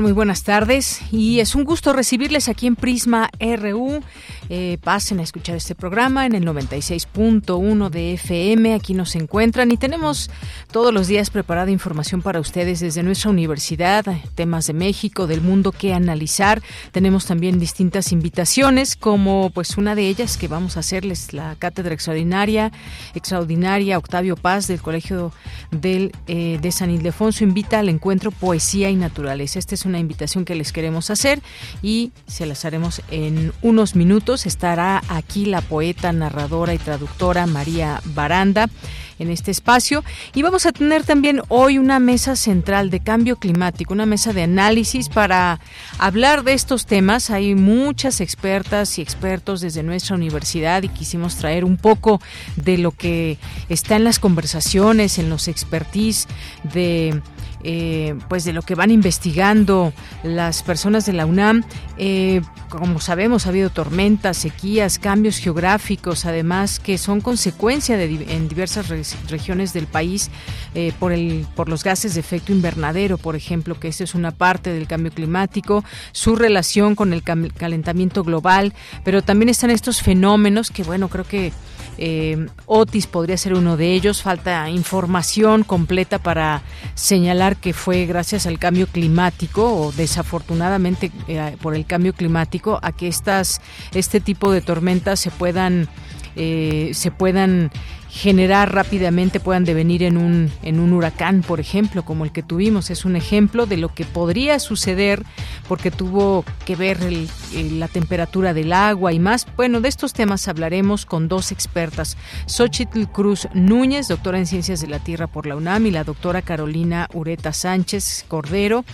Muy buenas tardes y es un gusto recibirles aquí en Prisma RU. Eh, pasen a escuchar este programa en el 96.1 de FM. Aquí nos encuentran y tenemos todos los días preparada información para ustedes desde nuestra universidad, temas de México, del mundo que analizar. Tenemos también distintas invitaciones, como pues una de ellas que vamos a hacerles la cátedra extraordinaria, extraordinaria Octavio Paz del Colegio del, eh, de San Ildefonso invita al encuentro Poesía y Naturaleza. Esta es una invitación que les queremos hacer y se las haremos en unos minutos estará aquí la poeta, narradora y traductora María Baranda en este espacio y vamos a tener también hoy una mesa central de cambio climático, una mesa de análisis para hablar de estos temas. Hay muchas expertas y expertos desde nuestra universidad y quisimos traer un poco de lo que está en las conversaciones, en los expertise de eh, pues de lo que van investigando las personas de la UNAM. Eh, como sabemos, ha habido tormentas, sequías, cambios geográficos, además que son consecuencia de, en diversas regiones del país eh, por, el, por los gases de efecto invernadero, por ejemplo, que esa es una parte del cambio climático, su relación con el calentamiento global, pero también están estos fenómenos que, bueno, creo que eh, Otis podría ser uno de ellos. Falta información completa para señalar que fue gracias al cambio climático o desafortunadamente eh, por el cambio climático a que estas este tipo de tormentas se puedan eh, se puedan generar rápidamente, puedan devenir en un, en un huracán, por ejemplo, como el que tuvimos. Es un ejemplo de lo que podría suceder porque tuvo que ver la temperatura del agua y más. Bueno, de estos temas hablaremos con dos expertas, Xochitl Cruz Núñez, doctora en Ciencias de la Tierra por la UNAM, y la doctora Carolina Ureta Sánchez Cordero,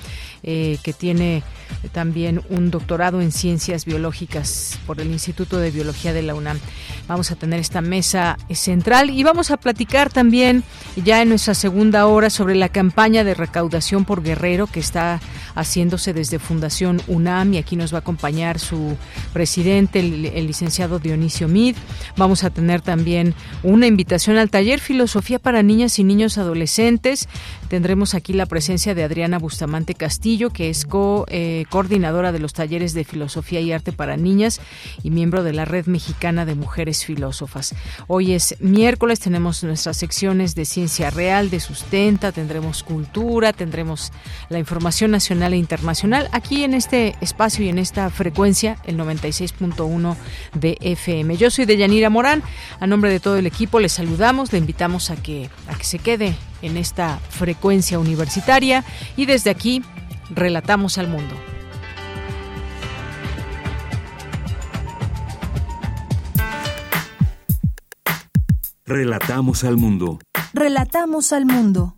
eh, que tiene también un doctorado en Ciencias Biológicas por el Instituto de Biología de la UNAM. Vamos a tener esta mesa central y vamos a platicar también ya en nuestra segunda hora sobre la campaña de recaudación por Guerrero que está haciéndose desde Fundación UNAM y aquí nos va a acompañar su presidente, el, licenciado Dionisio Mid. Vamos a tener también una invitación al taller Filosofía para Niñas y Niños Adolescentes. Tendremos aquí la presencia de Adriana Bustamante Castillo, que es co, eh, de los talleres de Filosofía y Arte para Niñas y miembro de la Red Mexicana de Mujeres Filósofas. Hoy es miércoles, tenemos nuestras secciones de ciencia real, de sustenta, tendremos cultura, tendremos la información nacional e internacional, aquí en este espacio y en esta frecuencia, el 96.1 de FM. Yo soy Deyanira Morán, a nombre de todo el equipo les saludamos, le invitamos a que, a que se quede en esta frecuencia universitaria y desde aquí relatamos al mundo. Relatamos al mundo. Relatamos al mundo.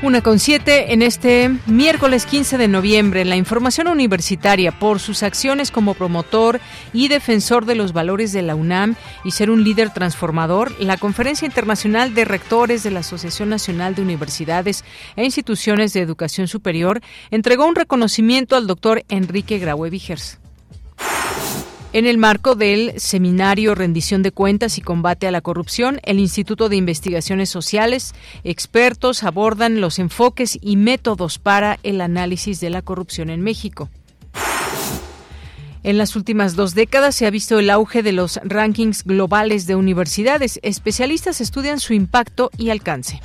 Una con siete en este miércoles 15 de noviembre. La información universitaria, por sus acciones como promotor y defensor de los valores de la UNAM y ser un líder transformador, la Conferencia Internacional de Rectores de la Asociación Nacional de Universidades e Instituciones de Educación Superior entregó un reconocimiento al doctor Enrique Graue Vigers. En el marco del seminario Rendición de Cuentas y Combate a la Corrupción, el Instituto de Investigaciones Sociales, expertos abordan los enfoques y métodos para el análisis de la corrupción en México. En las últimas dos décadas se ha visto el auge de los rankings globales de universidades. Especialistas estudian su impacto y alcance.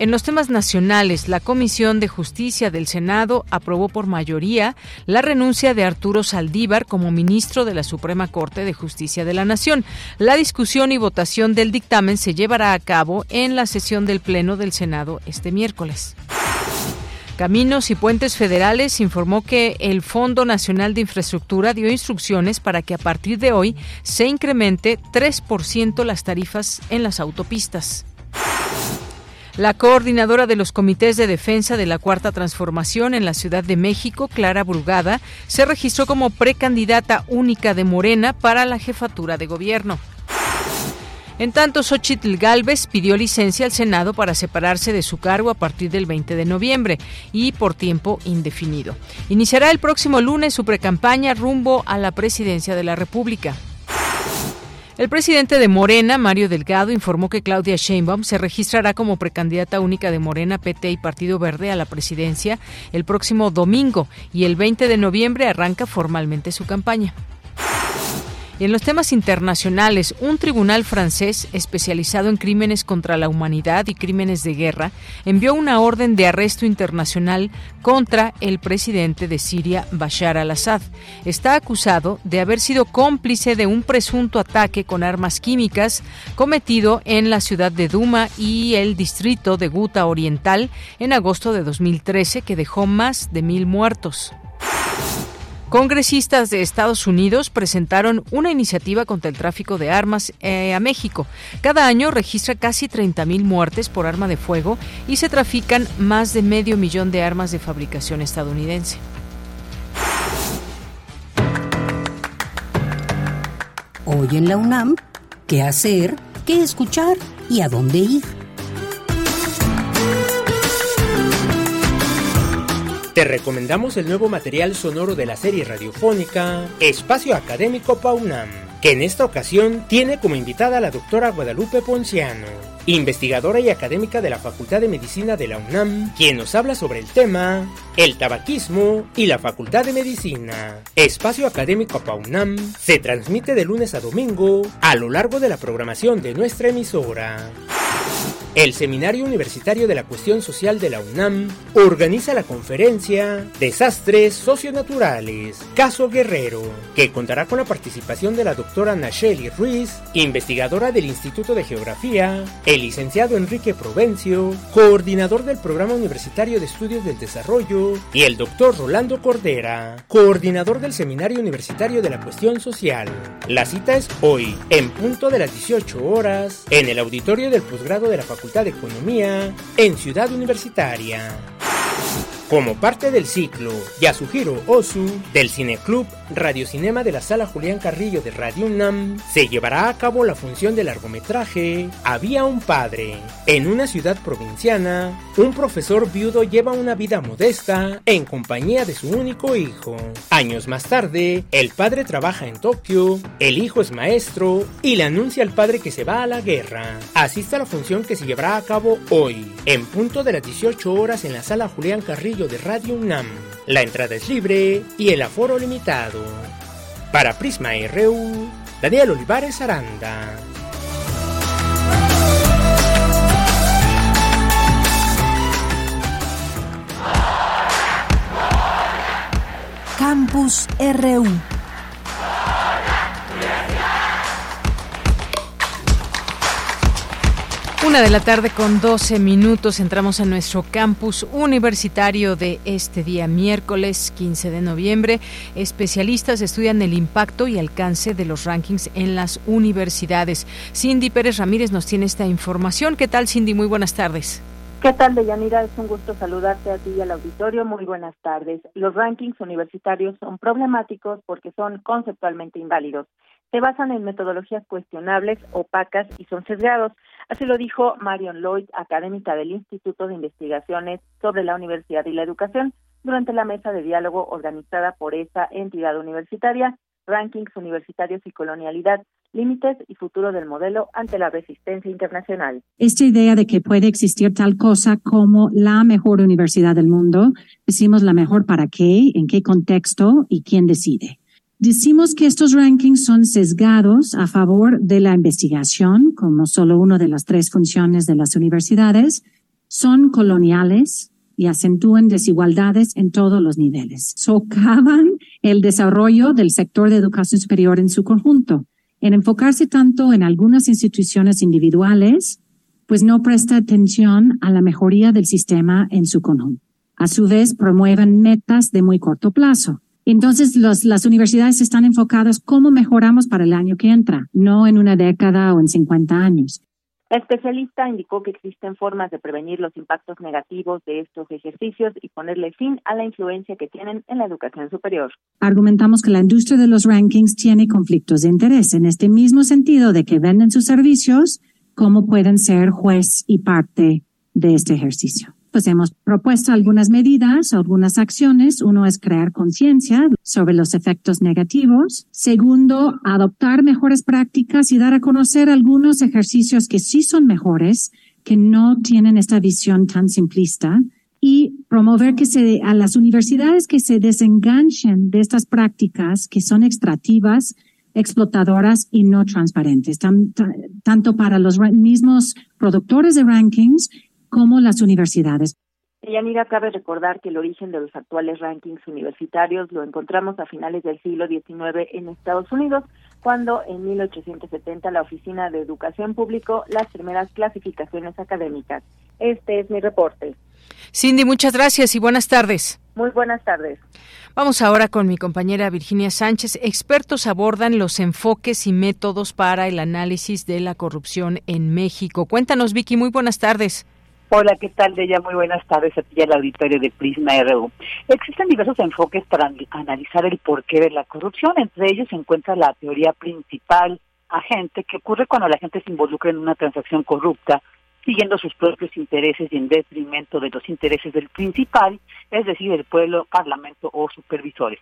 En los temas nacionales, la Comisión de Justicia del Senado aprobó por mayoría la renuncia de Arturo Saldívar como ministro de la Suprema Corte de Justicia de la Nación. La discusión y votación del dictamen se llevará a cabo en la sesión del Pleno del Senado este miércoles. Caminos y Puentes Federales informó que el Fondo Nacional de Infraestructura dio instrucciones para que a partir de hoy se incremente 3% las tarifas en las autopistas. La coordinadora de los comités de defensa de la Cuarta Transformación en la Ciudad de México, Clara Brugada, se registró como precandidata única de Morena para la jefatura de gobierno. En tanto, Xochitl Galvez pidió licencia al Senado para separarse de su cargo a partir del 20 de noviembre y por tiempo indefinido. Iniciará el próximo lunes su precampaña rumbo a la presidencia de la República. El presidente de Morena, Mario Delgado, informó que Claudia Sheinbaum se registrará como precandidata única de Morena, PT y Partido Verde a la presidencia el próximo domingo y el 20 de noviembre arranca formalmente su campaña. Y en los temas internacionales, un tribunal francés especializado en crímenes contra la humanidad y crímenes de guerra envió una orden de arresto internacional contra el presidente de Siria, Bashar al-Assad. Está acusado de haber sido cómplice de un presunto ataque con armas químicas cometido en la ciudad de Duma y el distrito de Guta Oriental en agosto de 2013 que dejó más de mil muertos. Congresistas de Estados Unidos presentaron una iniciativa contra el tráfico de armas eh, a México. Cada año registra casi 30.000 muertes por arma de fuego y se trafican más de medio millón de armas de fabricación estadounidense. Hoy en la UNAM, ¿qué hacer? ¿Qué escuchar? ¿Y a dónde ir? Te recomendamos el nuevo material sonoro de la serie radiofónica Espacio Académico Paunam, que en esta ocasión tiene como invitada a la doctora Guadalupe Ponciano, investigadora y académica de la Facultad de Medicina de la UNAM, quien nos habla sobre el tema el tabaquismo y la Facultad de Medicina. Espacio Académico Paunam se transmite de lunes a domingo a lo largo de la programación de nuestra emisora. El Seminario Universitario de la Cuestión Social de la UNAM organiza la conferencia Desastres Socionaturales, Caso Guerrero, que contará con la participación de la doctora Nacheli Ruiz, investigadora del Instituto de Geografía, el licenciado Enrique Provencio, coordinador del Programa Universitario de Estudios del Desarrollo, y el doctor Rolando Cordera, coordinador del Seminario Universitario de la Cuestión Social. La cita es hoy, en punto de las 18 horas, en el auditorio del posgrado de la Facultad Facultad de Economía en Ciudad Universitaria. Como parte del ciclo Yasuhiro Osu del Cineclub Radiocinema de la Sala Julián Carrillo de Radio UNAM, se llevará a cabo la función del largometraje Había un padre. En una ciudad provinciana, un profesor viudo lleva una vida modesta en compañía de su único hijo. Años más tarde, el padre trabaja en Tokio, el hijo es maestro y le anuncia al padre que se va a la guerra. Asista a la función que se llevará a cabo hoy, en punto de las 18 horas en la Sala Julián Carrillo de Radio UNAM. La entrada es libre y el aforo limitado. Para Prisma RU, Daniel Olivares Aranda. Campus RU Una de la tarde con 12 minutos entramos en nuestro campus universitario de este día miércoles 15 de noviembre. Especialistas estudian el impacto y alcance de los rankings en las universidades. Cindy Pérez Ramírez nos tiene esta información. ¿Qué tal Cindy? Muy buenas tardes. ¿Qué tal, Deyanira? Es un gusto saludarte a ti y al auditorio. Muy buenas tardes. Los rankings universitarios son problemáticos porque son conceptualmente inválidos. Se basan en metodologías cuestionables, opacas y son sesgados. Así lo dijo Marion Lloyd, académica del Instituto de Investigaciones sobre la Universidad y la Educación, durante la mesa de diálogo organizada por esta entidad universitaria, Rankings Universitarios y Colonialidad, Límites y Futuro del Modelo ante la Resistencia Internacional. Esta idea de que puede existir tal cosa como la mejor universidad del mundo, decimos la mejor para qué, en qué contexto y quién decide. Decimos que estos rankings son sesgados a favor de la investigación, como solo una de las tres funciones de las universidades, son coloniales y acentúan desigualdades en todos los niveles. Socavan el desarrollo del sector de educación superior en su conjunto. En enfocarse tanto en algunas instituciones individuales, pues no presta atención a la mejoría del sistema en su conjunto. A su vez, promueven metas de muy corto plazo. Entonces, los, las universidades están enfocadas cómo mejoramos para el año que entra, no en una década o en 50 años. La especialista indicó que existen formas de prevenir los impactos negativos de estos ejercicios y ponerle fin a la influencia que tienen en la educación superior. Argumentamos que la industria de los rankings tiene conflictos de interés en este mismo sentido de que venden sus servicios, cómo pueden ser juez y parte de este ejercicio pues hemos propuesto algunas medidas, algunas acciones. Uno es crear conciencia sobre los efectos negativos. Segundo, adoptar mejores prácticas y dar a conocer algunos ejercicios que sí son mejores, que no tienen esta visión tan simplista. Y promover que se, a las universidades que se desenganchen de estas prácticas que son extractivas, explotadoras y no transparentes, tanto para los mismos productores de rankings como las universidades. Yanira, cabe recordar que el origen de los actuales rankings universitarios lo encontramos a finales del siglo XIX en Estados Unidos, cuando en 1870 la Oficina de Educación publicó las primeras clasificaciones académicas. Este es mi reporte. Cindy, muchas gracias y buenas tardes. Muy buenas tardes. Vamos ahora con mi compañera Virginia Sánchez. Expertos abordan los enfoques y métodos para el análisis de la corrupción en México. Cuéntanos, Vicky, muy buenas tardes. Hola, ¿qué tal, ella Muy buenas tardes a ti y al auditorio de Prisma RU. Existen diversos enfoques para analizar el porqué de la corrupción. Entre ellos se encuentra la teoría principal agente que ocurre cuando la gente se involucra en una transacción corrupta siguiendo sus propios intereses y en detrimento de los intereses del principal, es decir, el pueblo, parlamento o supervisores.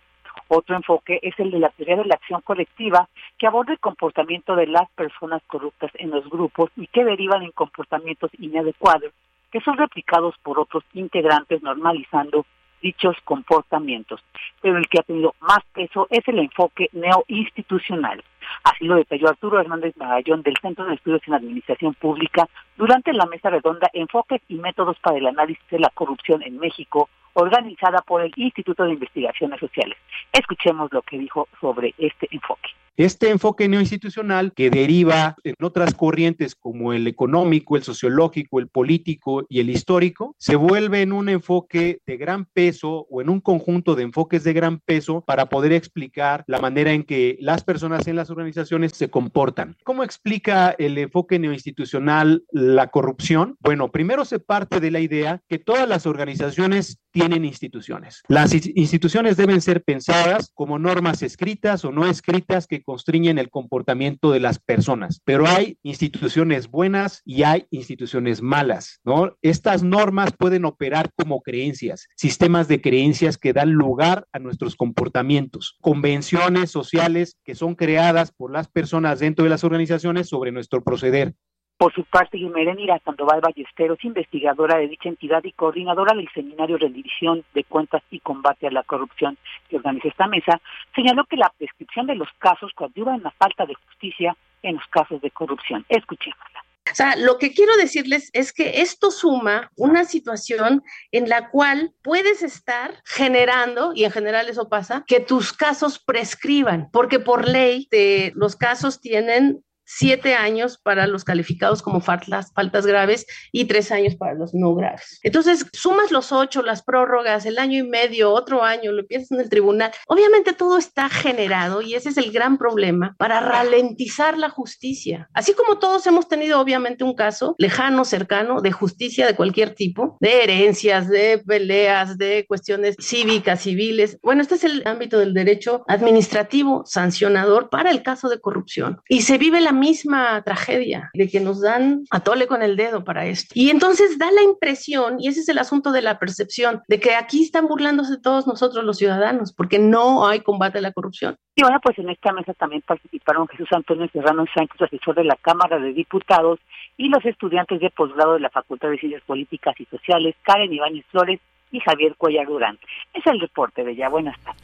Otro enfoque es el de la teoría de la acción colectiva, que aborda el comportamiento de las personas corruptas en los grupos y que derivan en comportamientos inadecuados que son replicados por otros integrantes normalizando dichos comportamientos. Pero el que ha tenido más peso es el enfoque neoinstitucional. Así lo detalló Arturo Hernández Magallón del Centro de Estudios en Administración Pública durante la mesa redonda Enfoques y Métodos para el Análisis de la Corrupción en México, organizada por el Instituto de Investigaciones Sociales. Escuchemos lo que dijo sobre este enfoque. Este enfoque neoinstitucional que deriva en otras corrientes como el económico, el sociológico, el político y el histórico, se vuelve en un enfoque de gran peso o en un conjunto de enfoques de gran peso para poder explicar la manera en que las personas en las organizaciones se comportan. ¿Cómo explica el enfoque neoinstitucional la corrupción? Bueno, primero se parte de la idea que todas las organizaciones tienen instituciones. Las instituciones deben ser pensadas como normas escritas o no escritas que constriñen el comportamiento de las personas, pero hay instituciones buenas y hay instituciones malas, ¿no? Estas normas pueden operar como creencias, sistemas de creencias que dan lugar a nuestros comportamientos, convenciones sociales que son creadas por las personas dentro de las organizaciones sobre nuestro proceder. Por su parte, Guimerenira Sandoval Ballesteros, investigadora de dicha entidad y coordinadora del Seminario Rendición de Cuentas y Combate a la Corrupción que organiza esta mesa, señaló que la prescripción de los casos coadyuva en la falta de justicia en los casos de corrupción. Escuchémosla. O sea, lo que quiero decirles es que esto suma una situación en la cual puedes estar generando, y en general eso pasa, que tus casos prescriban, porque por ley de, los casos tienen siete años para los calificados como faltas, faltas graves y tres años para los no graves. Entonces, sumas los ocho, las prórrogas, el año y medio, otro año, lo empiezas en el tribunal. Obviamente todo está generado y ese es el gran problema para ralentizar la justicia. Así como todos hemos tenido obviamente un caso lejano, cercano, de justicia de cualquier tipo, de herencias, de peleas, de cuestiones cívicas, civiles. Bueno, este es el ámbito del derecho administrativo sancionador para el caso de corrupción. Y se vive la misma tragedia de que nos dan a tole con el dedo para esto. Y entonces da la impresión, y ese es el asunto de la percepción, de que aquí están burlándose todos nosotros los ciudadanos, porque no hay combate a la corrupción. Y bueno, pues en esta mesa también participaron Jesús Antonio Serrano Sánchez, asesor de la Cámara de Diputados, y los estudiantes de posgrado de la Facultad de Ciencias Políticas y Sociales, Karen Ibáñez Flores y Javier Cuellar Durán. Es el reporte de ya. Buenas tardes.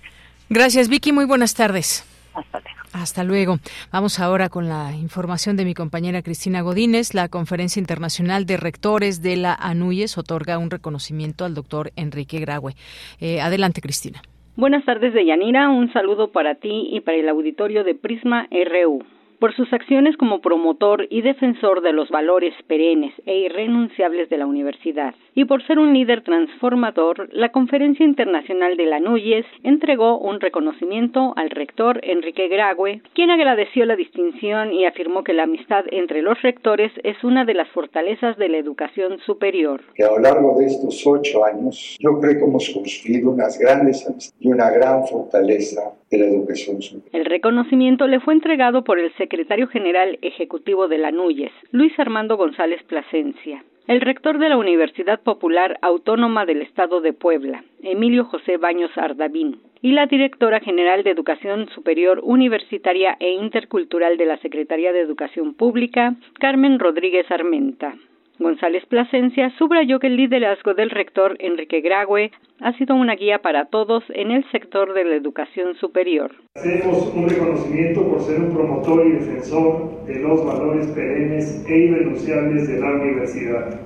Gracias, Vicky. Muy buenas tardes. Hasta luego. Hasta luego. Vamos ahora con la información de mi compañera Cristina Godínez. La Conferencia Internacional de Rectores de la ANUYES otorga un reconocimiento al doctor Enrique Graue. Eh, adelante, Cristina. Buenas tardes, Deyanira. Un saludo para ti y para el auditorio de Prisma RU. Por sus acciones como promotor y defensor de los valores perennes e irrenunciables de la universidad, y por ser un líder transformador, la Conferencia Internacional de la NUYES entregó un reconocimiento al rector Enrique Grague, quien agradeció la distinción y afirmó que la amistad entre los rectores es una de las fortalezas de la educación superior. Que a lo largo de estos ocho años, yo creo que hemos construido unas grandes y una gran fortaleza de la educación superior. El reconocimiento le fue entregado por el secretario general ejecutivo de la NUYES, Luis Armando González Plasencia. El rector de la Universidad Popular Autónoma del Estado de Puebla, Emilio José Baños Ardavín, y la directora general de Educación Superior Universitaria e Intercultural de la Secretaría de Educación Pública, Carmen Rodríguez Armenta. González Plasencia subrayó que el liderazgo del rector Enrique Grague ha sido una guía para todos en el sector de la educación superior. Hacemos un reconocimiento por ser un promotor y defensor de los valores perennes e irrenunciables de la universidad,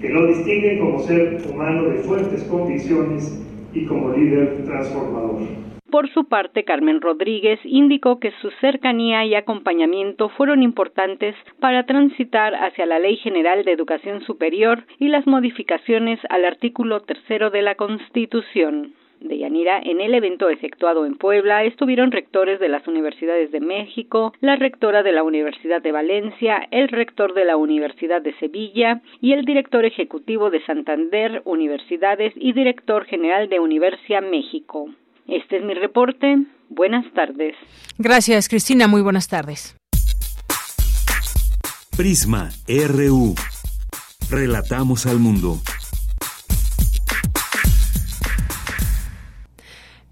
que lo distinguen como ser humano de fuertes convicciones y como líder transformador. Por su parte, Carmen Rodríguez indicó que su cercanía y acompañamiento fueron importantes para transitar hacia la Ley General de Educación Superior y las modificaciones al artículo tercero de la Constitución. De Yanira, en el evento efectuado en Puebla estuvieron rectores de las universidades de México, la rectora de la Universidad de Valencia, el rector de la Universidad de Sevilla y el director ejecutivo de Santander Universidades y director general de Universia México. Este es mi reporte. Buenas tardes. Gracias, Cristina. Muy buenas tardes. Prisma RU. Relatamos al mundo.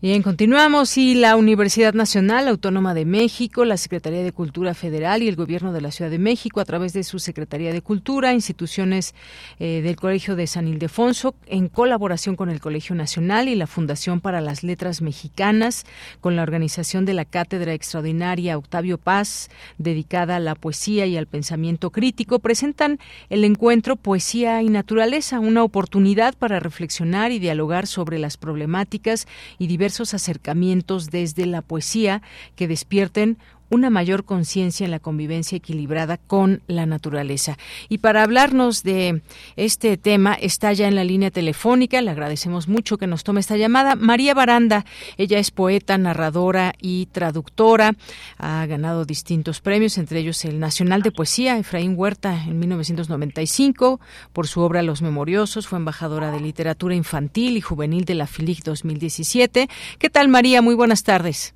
Bien, continuamos. Y la Universidad Nacional Autónoma de México, la Secretaría de Cultura Federal y el Gobierno de la Ciudad de México, a través de su Secretaría de Cultura, instituciones eh, del Colegio de San Ildefonso, en colaboración con el Colegio Nacional y la Fundación para las Letras Mexicanas, con la organización de la Cátedra Extraordinaria Octavio Paz, dedicada a la poesía y al pensamiento crítico, presentan el encuentro Poesía y Naturaleza, una oportunidad para reflexionar y dialogar sobre las problemáticas y diversas acercamientos desde la poesía que despierten una mayor conciencia en la convivencia equilibrada con la naturaleza. Y para hablarnos de este tema está ya en la línea telefónica, le agradecemos mucho que nos tome esta llamada, María Baranda. Ella es poeta, narradora y traductora. Ha ganado distintos premios, entre ellos el Nacional de Poesía, Efraín Huerta, en 1995, por su obra Los Memoriosos. Fue embajadora de literatura infantil y juvenil de la FILIC 2017. ¿Qué tal, María? Muy buenas tardes.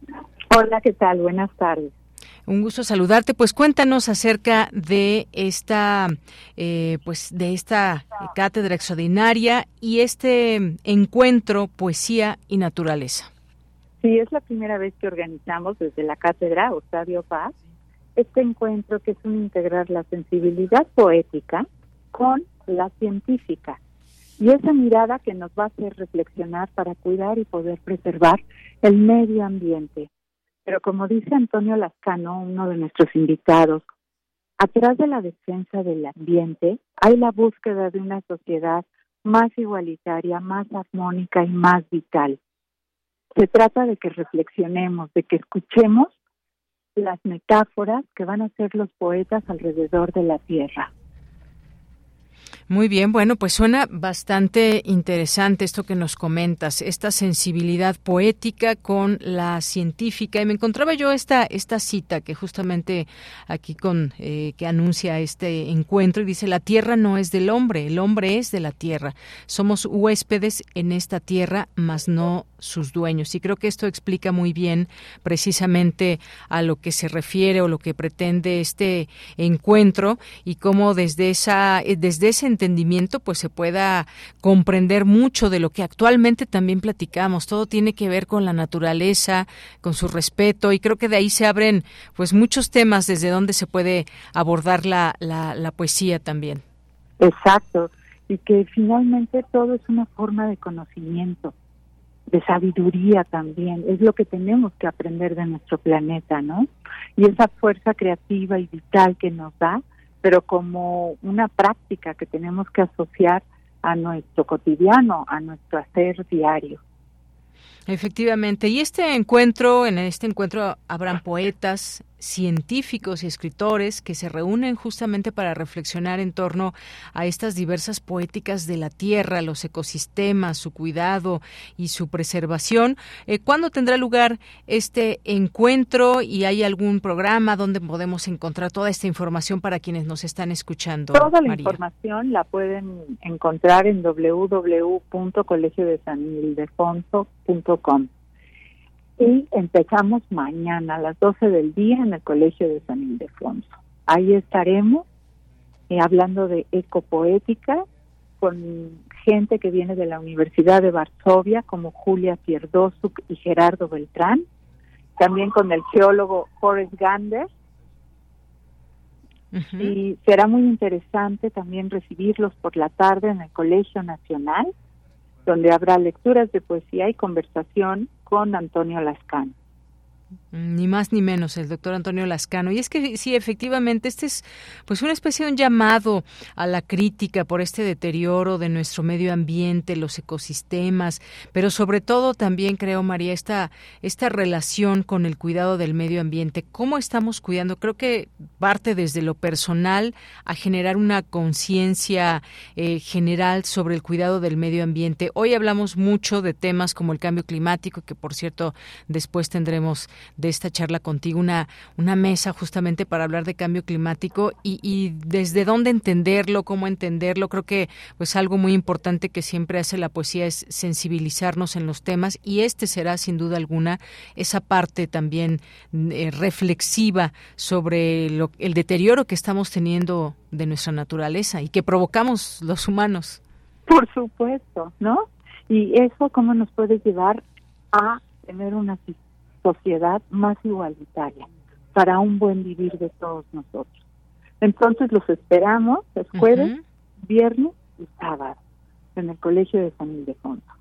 Hola, ¿qué tal? Buenas tardes. Un gusto saludarte. Pues cuéntanos acerca de esta, eh, pues de esta cátedra extraordinaria y este encuentro poesía y naturaleza. Sí, es la primera vez que organizamos desde la cátedra Octavio Paz este encuentro que es un integrar la sensibilidad poética con la científica y esa mirada que nos va a hacer reflexionar para cuidar y poder preservar el medio ambiente pero como dice Antonio Lascano, uno de nuestros invitados, atrás de la defensa del ambiente hay la búsqueda de una sociedad más igualitaria, más armónica y más vital. Se trata de que reflexionemos, de que escuchemos las metáforas que van a ser los poetas alrededor de la tierra. Muy bien, bueno, pues suena bastante interesante esto que nos comentas, esta sensibilidad poética con la científica. Y me encontraba yo esta esta cita que justamente aquí con eh, que anuncia este encuentro y dice la tierra no es del hombre, el hombre es de la tierra. Somos huéspedes en esta tierra, mas no sus dueños. Y creo que esto explica muy bien precisamente a lo que se refiere o lo que pretende este encuentro y cómo desde esa desde ese entendimiento pues se pueda comprender mucho de lo que actualmente también platicamos. Todo tiene que ver con la naturaleza, con su respeto y creo que de ahí se abren pues muchos temas desde donde se puede abordar la, la, la poesía también. Exacto, y que finalmente todo es una forma de conocimiento de sabiduría también. Es lo que tenemos que aprender de nuestro planeta, ¿no? Y esa fuerza creativa y vital que nos da, pero como una práctica que tenemos que asociar a nuestro cotidiano, a nuestro hacer diario. Efectivamente. Y este encuentro, en este encuentro habrán poetas, científicos y escritores que se reúnen justamente para reflexionar en torno a estas diversas poéticas de la tierra, los ecosistemas, su cuidado y su preservación. Eh, ¿Cuándo tendrá lugar este encuentro y hay algún programa donde podemos encontrar toda esta información para quienes nos están escuchando? Toda la información la pueden encontrar en www.colegiodesanildefonso.com y empezamos mañana a las 12 del día en el Colegio de San Ildefonso. Ahí estaremos eh, hablando de ecopoética con gente que viene de la Universidad de Varsovia como Julia Pierdosuk y Gerardo Beltrán, también con el geólogo Forrest Gander. Y será muy interesante también recibirlos por la tarde en el Colegio Nacional, donde habrá lecturas de poesía y conversación con Antonio Lascano. Ni más ni menos, el doctor Antonio Lascano. Y es que sí, efectivamente, este es pues una especie de un llamado a la crítica por este deterioro de nuestro medio ambiente, los ecosistemas, pero sobre todo también creo, María, esta, esta relación con el cuidado del medio ambiente. ¿Cómo estamos cuidando? Creo que parte desde lo personal a generar una conciencia eh, general sobre el cuidado del medio ambiente. Hoy hablamos mucho de temas como el cambio climático, que por cierto después tendremos de esta charla contigo una, una mesa justamente para hablar de cambio climático y, y desde dónde entenderlo, cómo entenderlo. Creo que pues algo muy importante que siempre hace la poesía es sensibilizarnos en los temas y este será sin duda alguna esa parte también eh, reflexiva sobre lo, el deterioro que estamos teniendo de nuestra naturaleza y que provocamos los humanos. Por supuesto, ¿no? Y eso cómo nos puede llevar a tener una sociedad más igualitaria para un buen vivir de todos nosotros. Entonces los esperamos el jueves, viernes y sábado en el Colegio de San Ildefonso.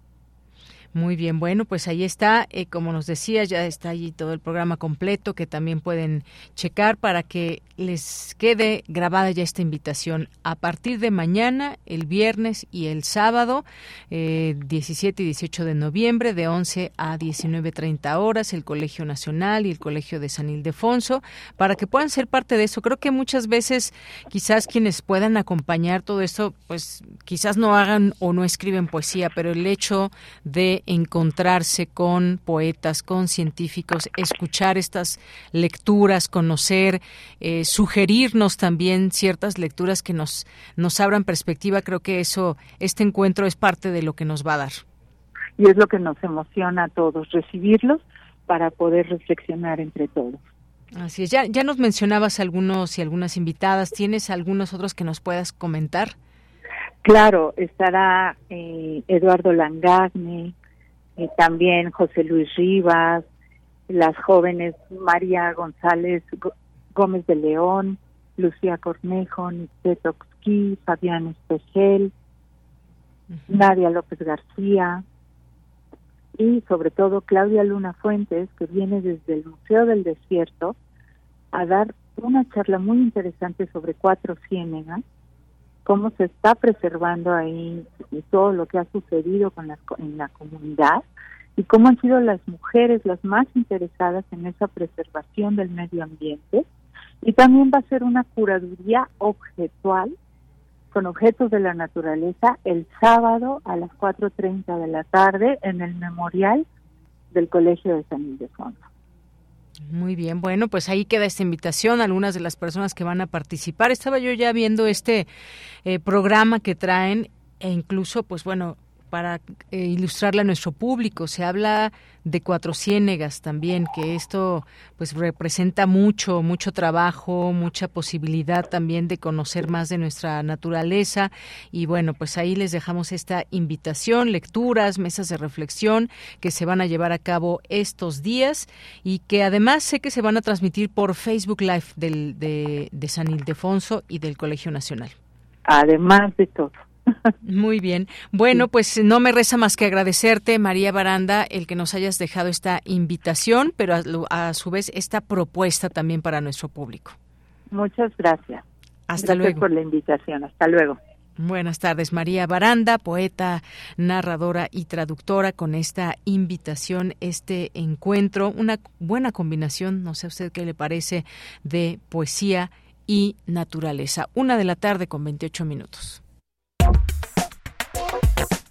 Muy bien, bueno, pues ahí está, eh, como nos decía, ya está allí todo el programa completo que también pueden checar para que les quede grabada ya esta invitación a partir de mañana, el viernes y el sábado, 17 eh, y 18 de noviembre, de 11 a 19.30 horas, el Colegio Nacional y el Colegio de San Ildefonso, para que puedan ser parte de eso. Creo que muchas veces quizás quienes puedan acompañar todo esto, pues quizás no hagan o no escriben poesía, pero el hecho de encontrarse con poetas, con científicos, escuchar estas lecturas, conocer, eh, sugerirnos también ciertas lecturas que nos, nos abran perspectiva. Creo que eso, este encuentro es parte de lo que nos va a dar. Y es lo que nos emociona a todos, recibirlos para poder reflexionar entre todos. Así es, ya, ya nos mencionabas algunos y algunas invitadas, ¿tienes algunos otros que nos puedas comentar? Claro, estará eh, Eduardo Langagne, eh, también José Luis Rivas, las jóvenes María González Gómez de León, Lucía Cornejo, Nicté Fabián Espejel, Nadia López García y sobre todo Claudia Luna Fuentes, que viene desde el Museo del Desierto a dar una charla muy interesante sobre cuatro ciénegas cómo se está preservando ahí todo lo que ha sucedido con en la comunidad y cómo han sido las mujeres las más interesadas en esa preservación del medio ambiente. Y también va a ser una curaduría objetual con objetos de la naturaleza el sábado a las 4.30 de la tarde en el memorial del Colegio de San Ildefonso. Muy bien, bueno, pues ahí queda esta invitación a algunas de las personas que van a participar. Estaba yo ya viendo este eh, programa que traen e incluso, pues bueno, para eh, ilustrarle a nuestro público. Se habla de Cuatro Ciénegas también, que esto pues representa mucho, mucho trabajo, mucha posibilidad también de conocer más de nuestra naturaleza. Y bueno, pues ahí les dejamos esta invitación, lecturas, mesas de reflexión que se van a llevar a cabo estos días y que además sé que se van a transmitir por Facebook Live del, de, de San Ildefonso y del Colegio Nacional. Además de todo. Muy bien. Bueno, pues no me resta más que agradecerte, María Baranda, el que nos hayas dejado esta invitación, pero a, su vez esta propuesta también para nuestro público. Muchas gracias. Hasta luego. por la invitación. Hasta luego. Buenas tardes, María Baranda, poeta, narradora y traductora, con esta invitación, este encuentro, una buena combinación, no sé a usted qué le parece, de poesía y naturaleza. Una de la tarde con 28 minutos.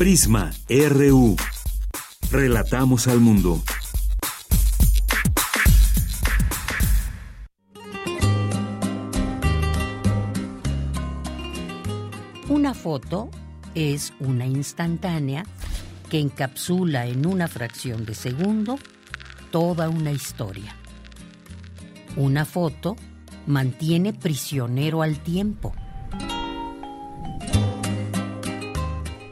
Prisma RU. Relatamos al mundo. Una foto es una instantánea que encapsula en una fracción de segundo toda una historia. Una foto mantiene prisionero al tiempo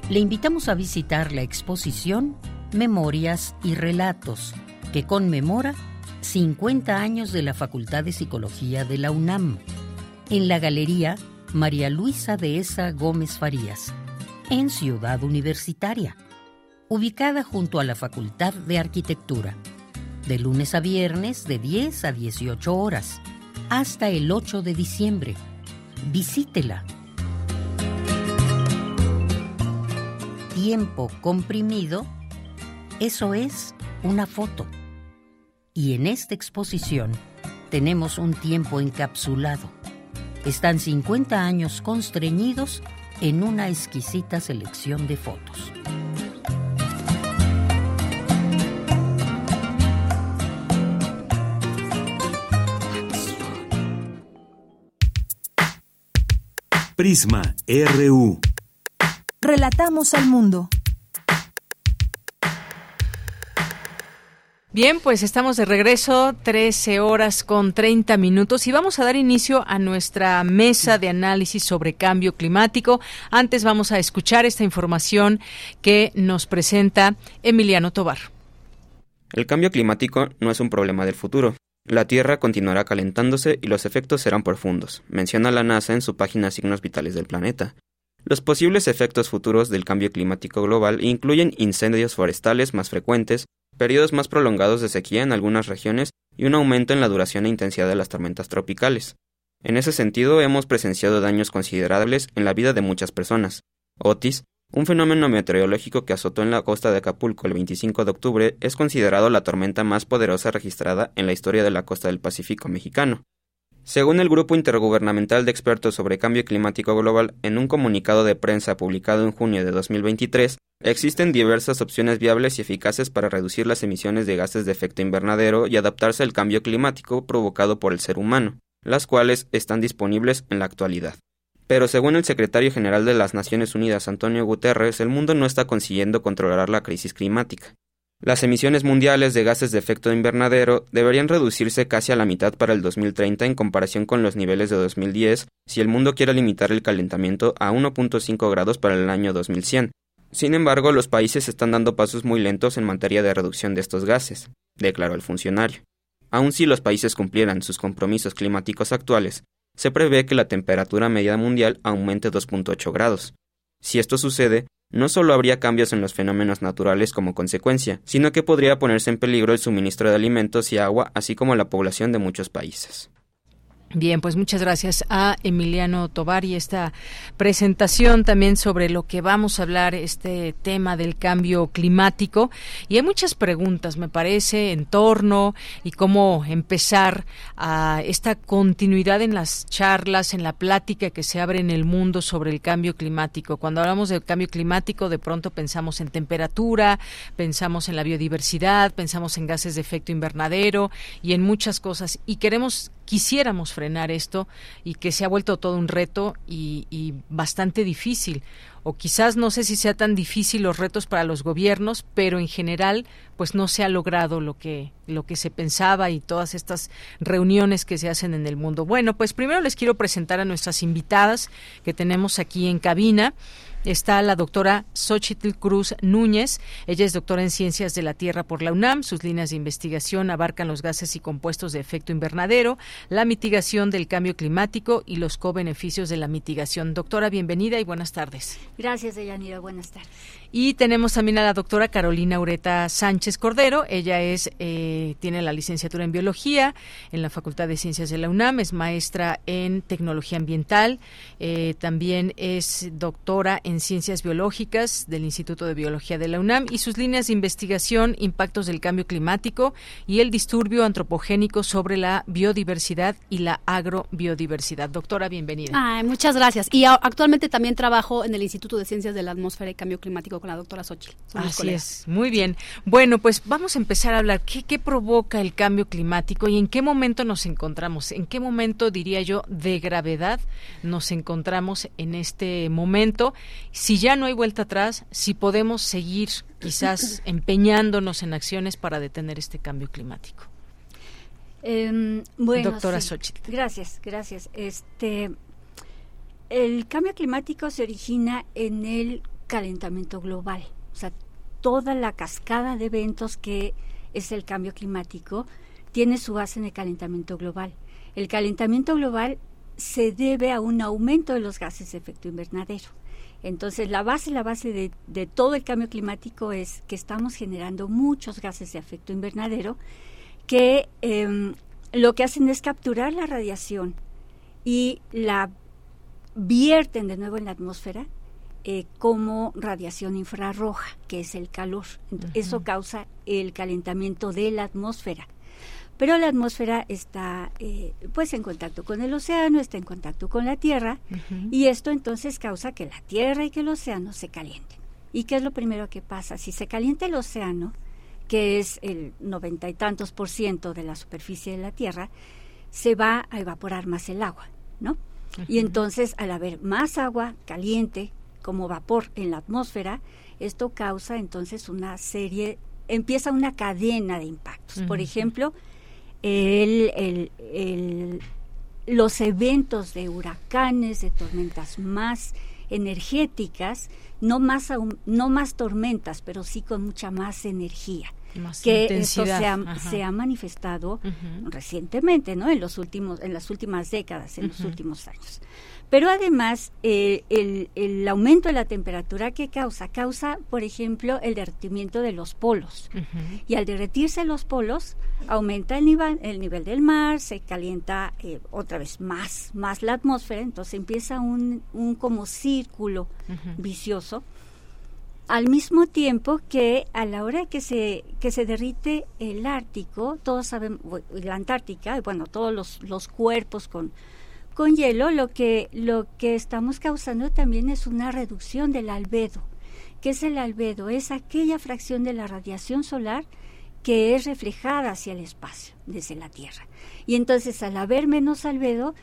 le invitamos a visitar la exposición Memorias y Relatos, que conmemora 50 años de la Facultad de Psicología de la UNAM, en la Galería María Luisa de Esa Gómez Farías, en Ciudad Universitaria, ubicada junto a la Facultad de Arquitectura, de lunes a viernes de 10 a 18 horas, hasta el 8 de diciembre. Visítela tiempo comprimido, eso es una foto. Y en esta exposición tenemos un tiempo encapsulado. Están 50 años constreñidos en una exquisita selección de fotos. Prisma RU. Relatamos al mundo. Bien, pues estamos de regreso, 13 horas con 30 minutos y vamos a dar inicio a nuestra mesa de análisis sobre cambio climático. Antes vamos a escuchar esta información que nos presenta Emiliano Tobar. El cambio climático no es un problema del futuro. La Tierra continuará calentándose y los efectos serán profundos, menciona la NASA en su página Signos Vitales del Planeta. Los posibles efectos futuros del cambio climático global incluyen incendios forestales más frecuentes, periodos más prolongados de sequía en algunas regiones y un aumento en la duración e intensidad de las tormentas tropicales. En ese sentido, hemos presenciado daños considerables en la vida de muchas personas. Otis, un fenómeno meteorológico que azotó en la costa de Acapulco el 25 de octubre, es considerado la tormenta más poderosa registrada en la historia de la costa del Pacífico mexicano. Según el Grupo Intergubernamental de Expertos sobre Cambio Climático Global, en un comunicado de prensa publicado en junio de 2023, existen diversas opciones viables y eficaces para reducir las emisiones de gases de efecto invernadero y adaptarse al cambio climático provocado por el ser humano, las cuales están disponibles en la actualidad. Pero según el secretario general de las Naciones Unidas, Antonio Guterres, el mundo no está consiguiendo controlar la crisis climática. Las emisiones mundiales de gases de efecto invernadero deberían reducirse casi a la mitad para el 2030 en comparación con los niveles de 2010 si el mundo quiere limitar el calentamiento a 1.5 grados para el año 2100. Sin embargo, los países están dando pasos muy lentos en materia de reducción de estos gases, declaró el funcionario. Aun si los países cumplieran sus compromisos climáticos actuales, se prevé que la temperatura media mundial aumente 2.8 grados. Si esto sucede, no solo habría cambios en los fenómenos naturales como consecuencia, sino que podría ponerse en peligro el suministro de alimentos y agua, así como la población de muchos países. Bien, pues muchas gracias a Emiliano Tobar y esta presentación también sobre lo que vamos a hablar, este tema del cambio climático. Y hay muchas preguntas, me parece, en torno y cómo empezar a esta continuidad en las charlas, en la plática que se abre en el mundo sobre el cambio climático. Cuando hablamos del cambio climático, de pronto pensamos en temperatura, pensamos en la biodiversidad, pensamos en gases de efecto invernadero y en muchas cosas. Y queremos quisiéramos frenar esto y que se ha vuelto todo un reto y, bastante difícil. o quizás no sé si sea tan difícil los retos para los gobiernos, pero en general pues no se ha logrado lo que lo que se pensaba y todas estas reuniones que se hacen en el mundo. Bueno, pues primero les quiero presentar a nuestras invitadas que tenemos aquí en cabina está la doctora Xochitl Cruz Núñez. Ella es doctora en Ciencias de la Tierra por la UNAM. Sus líneas de investigación abarcan los gases y compuestos de efecto invernadero, la mitigación del cambio climático y los co-beneficios de la mitigación. Doctora, bienvenida y buenas tardes. Gracias, Deyanira. Buenas tardes. Y tenemos también a la doctora Carolina Ureta Sánchez Cordero. Ella es eh, tiene la licenciatura en biología en la Facultad de Ciencias de la UNAM, es maestra en tecnología ambiental, eh, también es doctora en ciencias biológicas del Instituto de Biología de la UNAM y sus líneas de investigación impactos del cambio climático y el disturbio antropogénico sobre la biodiversidad y la agrobiodiversidad. Doctora, bienvenida. muchas gracias. Y actualmente también trabajo en el Instituto de Ciencias de la Atmósfera y Cambio Climático con la doctora Xochitl. Así es, muy bien. Bueno, pues vamos a empezar a hablar. ¿Qué, ¿Qué provoca el cambio climático y en qué momento nos encontramos? ¿En qué momento, diría yo, de gravedad nos encontramos en este momento? Si ya no hay vuelta atrás, si podemos seguir quizás empeñándonos en acciones para detener este cambio climático. Em, bueno, Doctora Xochitl. Gracias, gracias. Este, el cambio climático se origina en el calentamiento global. O sea, toda la cascada de eventos que es el cambio climático tiene su base en el calentamiento global. El calentamiento global se debe a un aumento de los gases de efecto invernadero. Entonces, la base, la base de, todo el cambio climático es que estamos generando muchos gases de efecto invernadero que em, lo que hacen es capturar la radiación y la vierten de nuevo en la atmósfera eh, como radiación infrarroja, que es el calor. Eso causa el calentamiento de la atmósfera. Pero la atmósfera está eh, pues en contacto con el océano, está en contacto con la Tierra, y esto entonces causa que la Tierra y que el océano se calienten. ¿Y qué es lo primero que pasa? Si se calienta el océano, que es el noventa y tantos por ciento de la superficie de la Tierra, se va a evaporar más el agua, ¿no? Y entonces, al haber más agua caliente, como vapor en la atmósfera, esto causa entonces una serie, empieza una cadena de impactos. Por ejemplo, el, los eventos de huracanes, de tormentas más energéticas, no más, no más tormentas, pero sí con mucha más energía. que esto se ha, se ha manifestado recientemente, ¿no? En los últimos, en las últimas décadas, en los últimos años. Pero además, eh, el, aumento de la temperatura que causa, causa, por ejemplo, el derretimiento de los polos. Y al derretirse los polos, aumenta el nivel, el nivel del mar, se calienta eh, otra vez más, más la atmósfera, entonces empieza un, un como círculo vicioso. Al mismo tiempo que a la hora que se, que se derrite el Ártico, todos sabemos, la Antártica, bueno, todos los, los cuerpos con con hielo lo que, lo que estamos causando también es una reducción del albedo. ¿Qué es el albedo? Es aquella fracción de la radiación solar que es reflejada hacia el espacio desde la Tierra. Y entonces al haber menos albedo,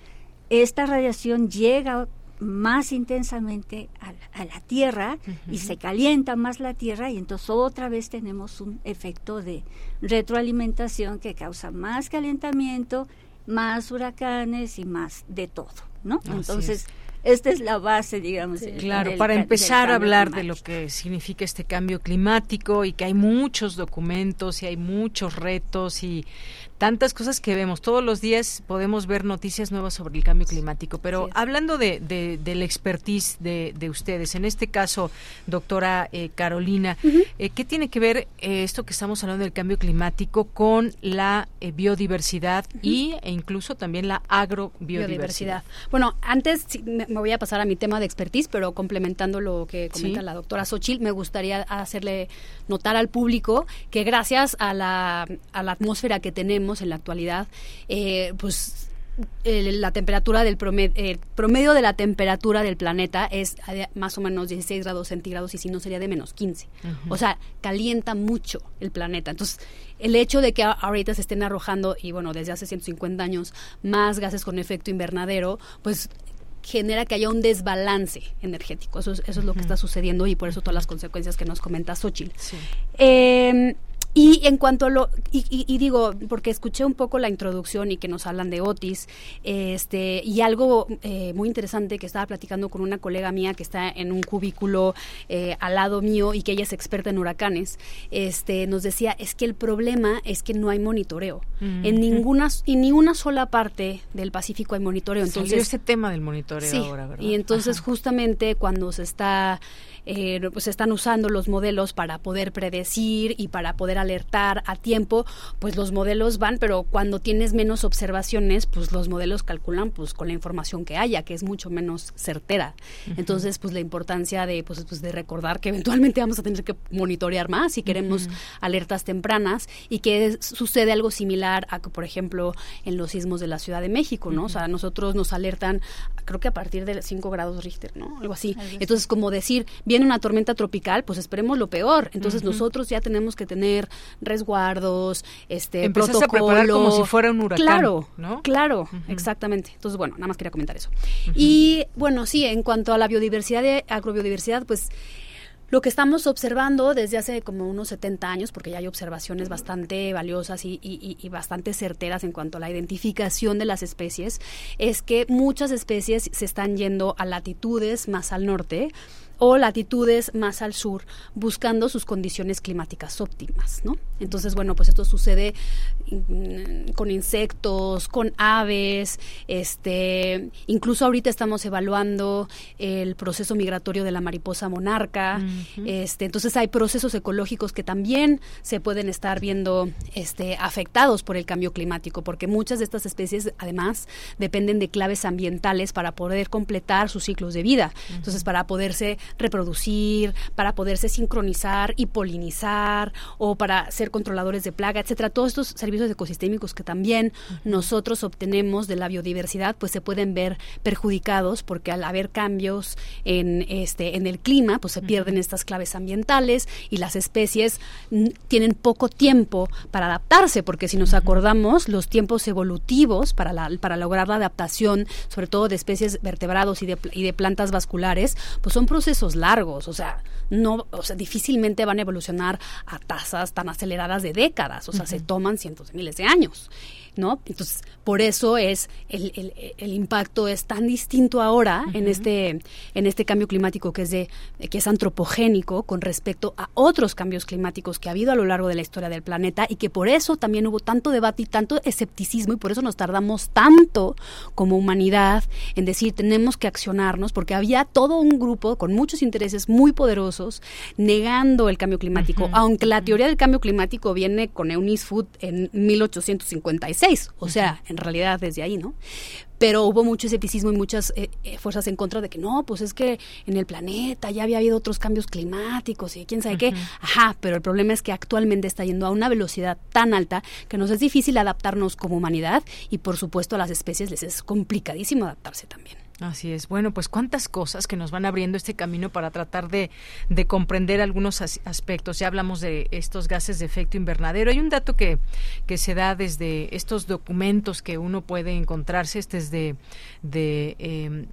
esta radiación llega más intensamente a la, Tierra y se calienta más la Tierra y entonces otra vez tenemos un efecto de retroalimentación que causa más calentamiento, más huracanes y más de todo, ¿no? Entonces, esta es la base, digamos. Claro, para empezar a hablar de lo que significa este cambio climático y que hay muchos documentos y hay muchos retos y tantas cosas que vemos. Todos los días podemos ver noticias nuevas sobre el cambio climático, pero hablando de, de, la expertise de, de, ustedes, en este caso, doctora eh, Carolina, eh, ¿qué tiene que ver eh, esto que estamos hablando del cambio climático con la biodiversidad y, e incluso también la agrobiodiversidad? Bueno, antes me voy a pasar a mi tema de expertise, pero complementando lo que comenta la doctora Xochil, me gustaría hacerle notar al público que gracias a la, a la atmósfera que tenemos, en la actualidad, eh, pues la temperatura del promedio, el promedio de la temperatura del planeta es más o menos 16 grados centígrados y si no sería de menos 15. O sea, calienta mucho el planeta. Entonces, el hecho de que ahorita se estén arrojando, y bueno, desde hace 150 años, más gases con efecto invernadero, pues genera que haya un desbalance energético. Eso es, eso es lo que está sucediendo y por eso todas las consecuencias que nos comenta Xochitl. Eh, y en cuanto a lo, y, digo, porque escuché un poco la introducción y que nos hablan de Otis, este, y algo eh, muy interesante que estaba platicando con una colega mía que está en un cubículo eh, al lado mío y que ella es experta en huracanes, este, nos decía, es que el problema es que no hay monitoreo. Mm. En ninguna, en ni una sola parte del Pacífico hay monitoreo. Entonces, Salió ese tema del monitoreo ahora, ¿verdad? Y entonces justamente cuando se está eh, pues están usando los modelos para poder predecir y para poder alertar a tiempo, pues los modelos van, pero cuando tienes menos observaciones, pues los modelos calculan pues con la información que haya, que es mucho menos certera. Entonces, pues la importancia de pues, pues, de recordar que eventualmente vamos a tener que monitorear más si queremos alertas tempranas y que sucede algo similar a que, por ejemplo, en los sismos de la Ciudad de México, ¿no? O sea, nosotros nos alertan, creo que a partir de 5 grados Richter, ¿no? Algo así. Entonces, como decir, viene una tormenta tropical, pues esperemos lo peor. Entonces nosotros ya tenemos que tener resguardos, este protocolo. a preparar como si fuera un huracán. Claro, ¿no? claro, exactamente. Entonces, bueno, nada más quería comentar eso. Y bueno, sí, en cuanto a la biodiversidad, de agrobiodiversidad, pues lo que estamos observando desde hace como unos 70 años, porque ya hay observaciones bastante valiosas y, y, bastante certeras en cuanto a la identificación de las especies, es que muchas especies se están yendo a latitudes más al norte, o latitudes más al sur, buscando sus condiciones climáticas óptimas, ¿no? Entonces, bueno, pues esto sucede mm, con insectos, con aves, este, incluso ahorita estamos evaluando el proceso migratorio de la mariposa monarca, este, entonces hay procesos ecológicos que también se pueden estar viendo, este, afectados por el cambio climático, porque muchas de estas especies, además, dependen de claves ambientales para poder completar sus ciclos de vida, entonces para poderse reproducir, para poderse sincronizar y polinizar o para ser controladores de plaga, etcétera. Todos estos servicios ecosistémicos que también nosotros obtenemos de la biodiversidad, pues se pueden ver perjudicados porque al haber cambios en este en el clima, pues se pierden estas claves ambientales y las especies tienen poco tiempo para adaptarse, porque si nos acordamos, los tiempos evolutivos para la, para lograr la adaptación, sobre todo de especies vertebrados y de, y de plantas vasculares, pues son procesos largos, o sea, no, o sea, difícilmente van a evolucionar a tasas tan aceleradas de décadas, o sea, se toman cientos de miles de años. ¿No? Entonces, por eso es el, el, impacto es tan distinto ahora en este en este cambio climático que es de que es antropogénico con respecto a otros cambios climáticos que ha habido a lo largo de la historia del planeta y que por eso también hubo tanto debate y tanto escepticismo y por eso nos tardamos tanto como humanidad en decir tenemos que accionarnos porque había todo un grupo con muchos intereses muy poderosos negando el cambio climático, aunque la teoría del cambio climático viene con Eunice Food en 1856 o sea, en realidad desde ahí, ¿no? Pero hubo mucho escepticismo y muchas eh, eh, fuerzas en contra de que no, pues es que en el planeta ya había habido otros cambios climáticos y quién sabe qué. Ajá, pero el problema es que actualmente está yendo a una velocidad tan alta que nos es difícil adaptarnos como humanidad y por supuesto a las especies les es complicadísimo adaptarse también. Así es. Bueno, pues cuántas cosas que nos van abriendo este camino para tratar de, de comprender algunos aspectos. Ya hablamos de estos gases de efecto invernadero. Hay un dato que, que se da desde estos documentos que uno puede encontrarse, este es de, de em,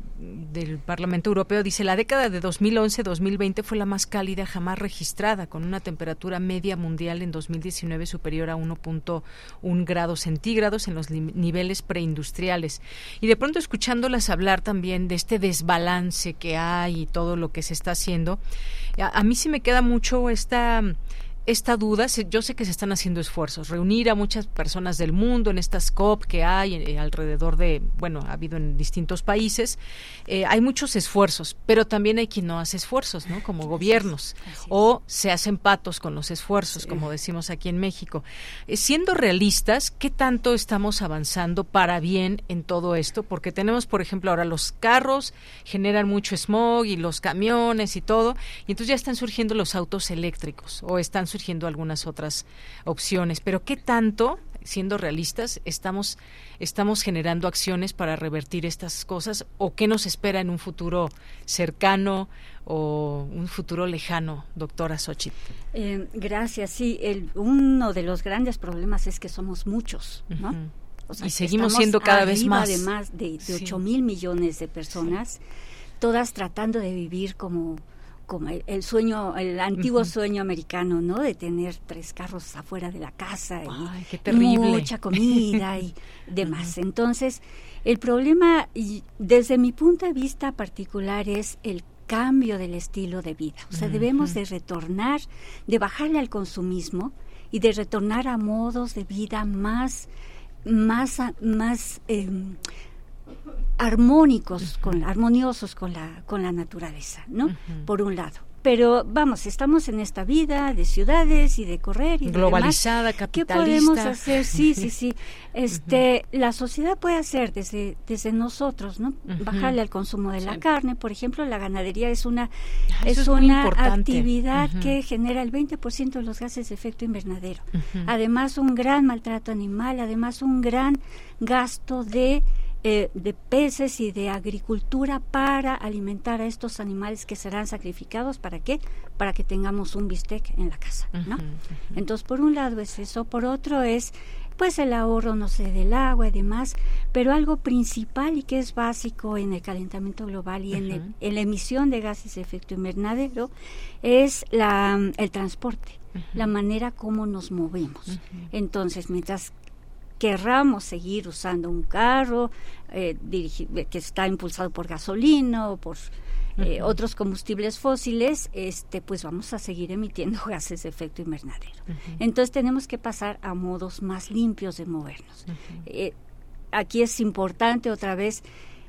del Parlamento Europeo. Dice, la década de 2011-2020 fue la más cálida jamás registrada, con una temperatura media mundial en 2019 superior a 1.1 grados centígrados en los niveles preindustriales. Y de pronto escuchándolas hablar también de este desbalance que hay y todo lo que se está haciendo, a, mí sí me queda mucho esta esta duda, yo sé que se están haciendo esfuerzos, reunir a muchas personas del mundo en estas COP que hay eh, alrededor de, bueno, ha habido en distintos países, eh, hay muchos esfuerzos, pero también hay quien no hace esfuerzos, ¿no? Como gobiernos, o se hacen patos con los esfuerzos, como decimos aquí en México. Eh, siendo realistas, ¿qué tanto estamos avanzando para bien en todo esto? Porque tenemos, por ejemplo, ahora los carros generan mucho smog y los camiones y todo, y entonces ya están surgiendo los autos eléctricos, o están surgiendo algunas otras opciones. Pero ¿qué tanto, siendo realistas, estamos, estamos generando acciones para revertir estas cosas o qué nos espera en un futuro cercano o un futuro lejano, doctora Xochitl? Eh, gracias. Sí, el, uno de los grandes problemas es que somos muchos, ¿no? O y seguimos siendo cada vez más. Además de, de 8 mil millones de personas, todas tratando de vivir como como el, sueño, el antiguo sueño americano, ¿no? De tener tres carros afuera de la casa y mucha comida y demás. Entonces, el problema, desde mi punto de vista particular, es el cambio del estilo de vida. O sea, debemos de retornar, de bajarle al consumismo y de retornar a modos de vida más, más, más em, armónicos, con, armoniosos con la, con la naturaleza, ¿no? Por un lado. Pero vamos, estamos en esta vida de ciudades y de correr y globalizada, capitalista. ¿Qué podemos hacer? Sí, sí, sí. Este, la sociedad puede hacer desde desde nosotros, ¿no? Bajarle al consumo de la carne, por ejemplo, la ganadería es una ah, es, una actividad que genera el 20% de los gases de efecto invernadero. Además, un gran maltrato animal, además un gran gasto de eh, de peces y de agricultura para alimentar a estos animales que serán sacrificados. ¿Para qué? Para que tengamos un bistec en la casa, ¿no? Entonces, por un lado es eso, por otro es pues el ahorro, no sé, del agua y demás, pero algo principal y que es básico en el calentamiento global y en, la emisión de gases de efecto invernadero es la, el transporte, la manera como nos movemos. Entonces, mientras querramos seguir usando un carro eh, que está impulsado por gasolina o por eh, otros combustibles fósiles, este, pues vamos a seguir emitiendo gases de efecto invernadero. Entonces tenemos que pasar a modos más limpios de movernos. Eh, aquí es importante otra vez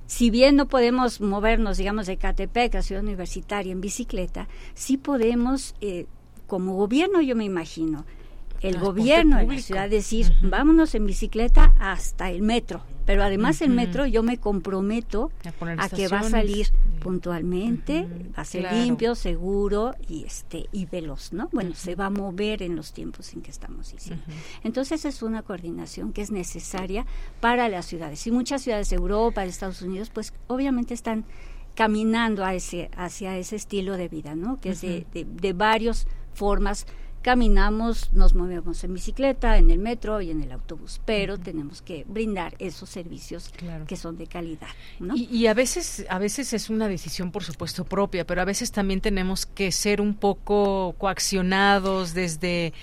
si bien no podemos movernos, digamos, de Catepec a Ciudad Universitaria en bicicleta, sí podemos, como gobierno yo me imagino, el gobierno de la ciudad decir, vámonos en bicicleta hasta el metro. Pero además el metro yo me comprometo a, que va a salir puntualmente, va a ser limpio, seguro y este y veloz, ¿no? Bueno, se va a mover en los tiempos en que estamos diciendo. Entonces es una coordinación que es necesaria para las ciudades. Y muchas ciudades de Europa, de Estados Unidos, pues obviamente están caminando a ese, hacia ese estilo de vida, ¿no? Que es de, de, de varias formas caminamos, nos movemos en bicicleta, en el metro y en el autobús, pero tenemos que brindar esos servicios que son de calidad. Y, a veces, a veces es una decisión, por supuesto, propia, pero a veces también tenemos que ser un poco coaccionados desde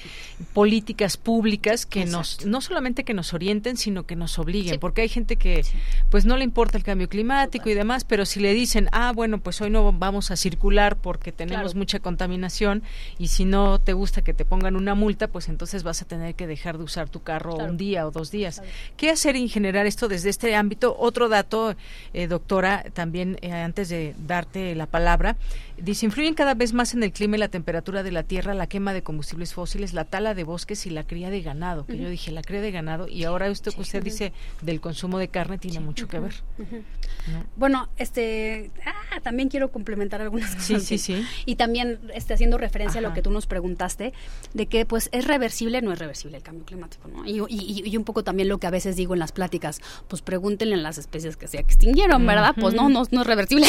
políticas públicas que nos, no solamente que nos orienten, sino que nos obliguen, porque hay gente que, pues, no le importa el cambio climático y demás, pero si le dicen, ah, bueno, pues hoy no vamos a circular porque tenemos mucha contaminación y si no te gusta que que te pongan una multa, pues entonces vas a tener que dejar de usar tu carro un día o dos días. ¿Qué hacer en generar esto desde este ámbito? Otro dato, eh, doctora, también eh, antes de darte la palabra, dice, influyen cada vez más en el clima y la temperatura de la tierra la quema de combustibles fósiles, la tala de bosques y la cría de ganado, que yo dije, la cría de ganado, y ahora esto que usted dice del consumo de carne tiene mucho que ver. Bueno, este, ah, también quiero complementar algunas cosas. Sí, sí, sí. Y también este, haciendo referencia a lo que tú nos preguntaste, de que pues es reversible, no es reversible el cambio climático, ¿no? Y, y, un poco también lo que a veces digo en las pláticas, pues pregúntenle a las especies que se extinguieron, ¿verdad? Pues no, no, no es reversible,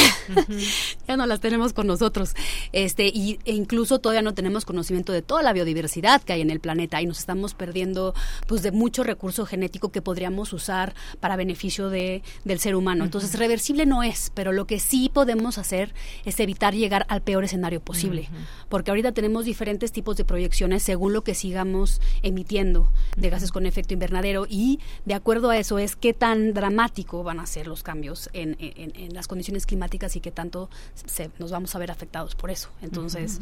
ya no las tenemos con nosotros. Este, y, e incluso todavía no tenemos conocimiento de toda la biodiversidad que hay en el planeta y nos estamos perdiendo pues de mucho recurso genético que podríamos usar para beneficio de, del ser humano. Entonces, reversible no es, pero lo que sí podemos hacer es evitar llegar al peor escenario posible, porque ahorita tenemos diferentes tipos de proyecciones según lo que sigamos emitiendo de gases con efecto invernadero y de acuerdo a eso es qué tan dramático van a ser los cambios en, las condiciones climáticas y qué tanto nos vamos a ver afectados por eso. Entonces,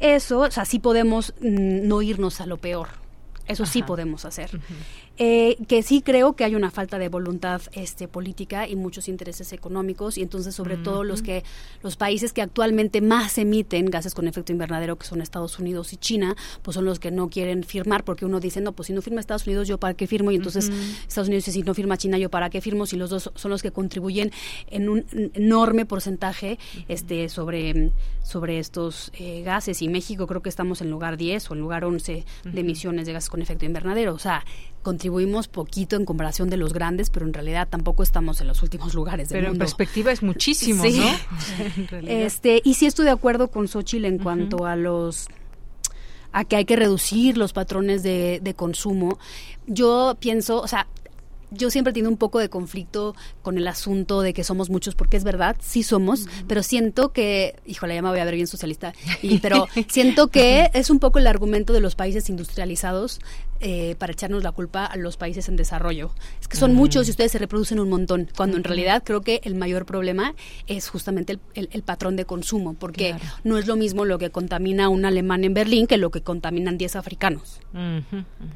eso, o sea, sí podemos mm, no irnos a lo peor. Eso sí podemos hacer. Eh, que sí creo que hay una falta de voluntad este, política y muchos intereses económicos y entonces sobre todo los que los países que actualmente más emiten gases con efecto invernadero que son Estados Unidos y China pues son los que no quieren firmar porque uno dice no pues si no firma Estados Unidos yo para qué firmo y entonces Estados Unidos dice si no firma China yo para qué firmo si los dos son los que contribuyen en un enorme porcentaje este sobre sobre estos eh, gases. Y México creo que estamos en lugar 10 o en lugar 11 de emisiones de gases con efecto invernadero. O sea contribuimos poquito en comparación de los grandes, pero en realidad tampoco estamos en los últimos lugares del pero mundo. Pero en perspectiva es muchísimo, ¿no? este, y sí estoy de acuerdo con Xochitl en cuanto a los a que hay que reducir los patrones de, de consumo. Yo pienso, o sea, yo siempre tengo un poco de conflicto con el asunto de que somos muchos, porque es verdad, sí somos, pero siento que, híjole, ya me voy a ver bien socialista, y, pero siento que es un poco el argumento de los países industrializados eh, para echarnos la culpa a los países en desarrollo. Es que son muchos y ustedes se reproducen un montón, cuando en realidad creo que el mayor problema es justamente el, patrón de consumo, porque no es lo mismo lo que contamina un alemán en Berlín que lo que contaminan 10 africanos.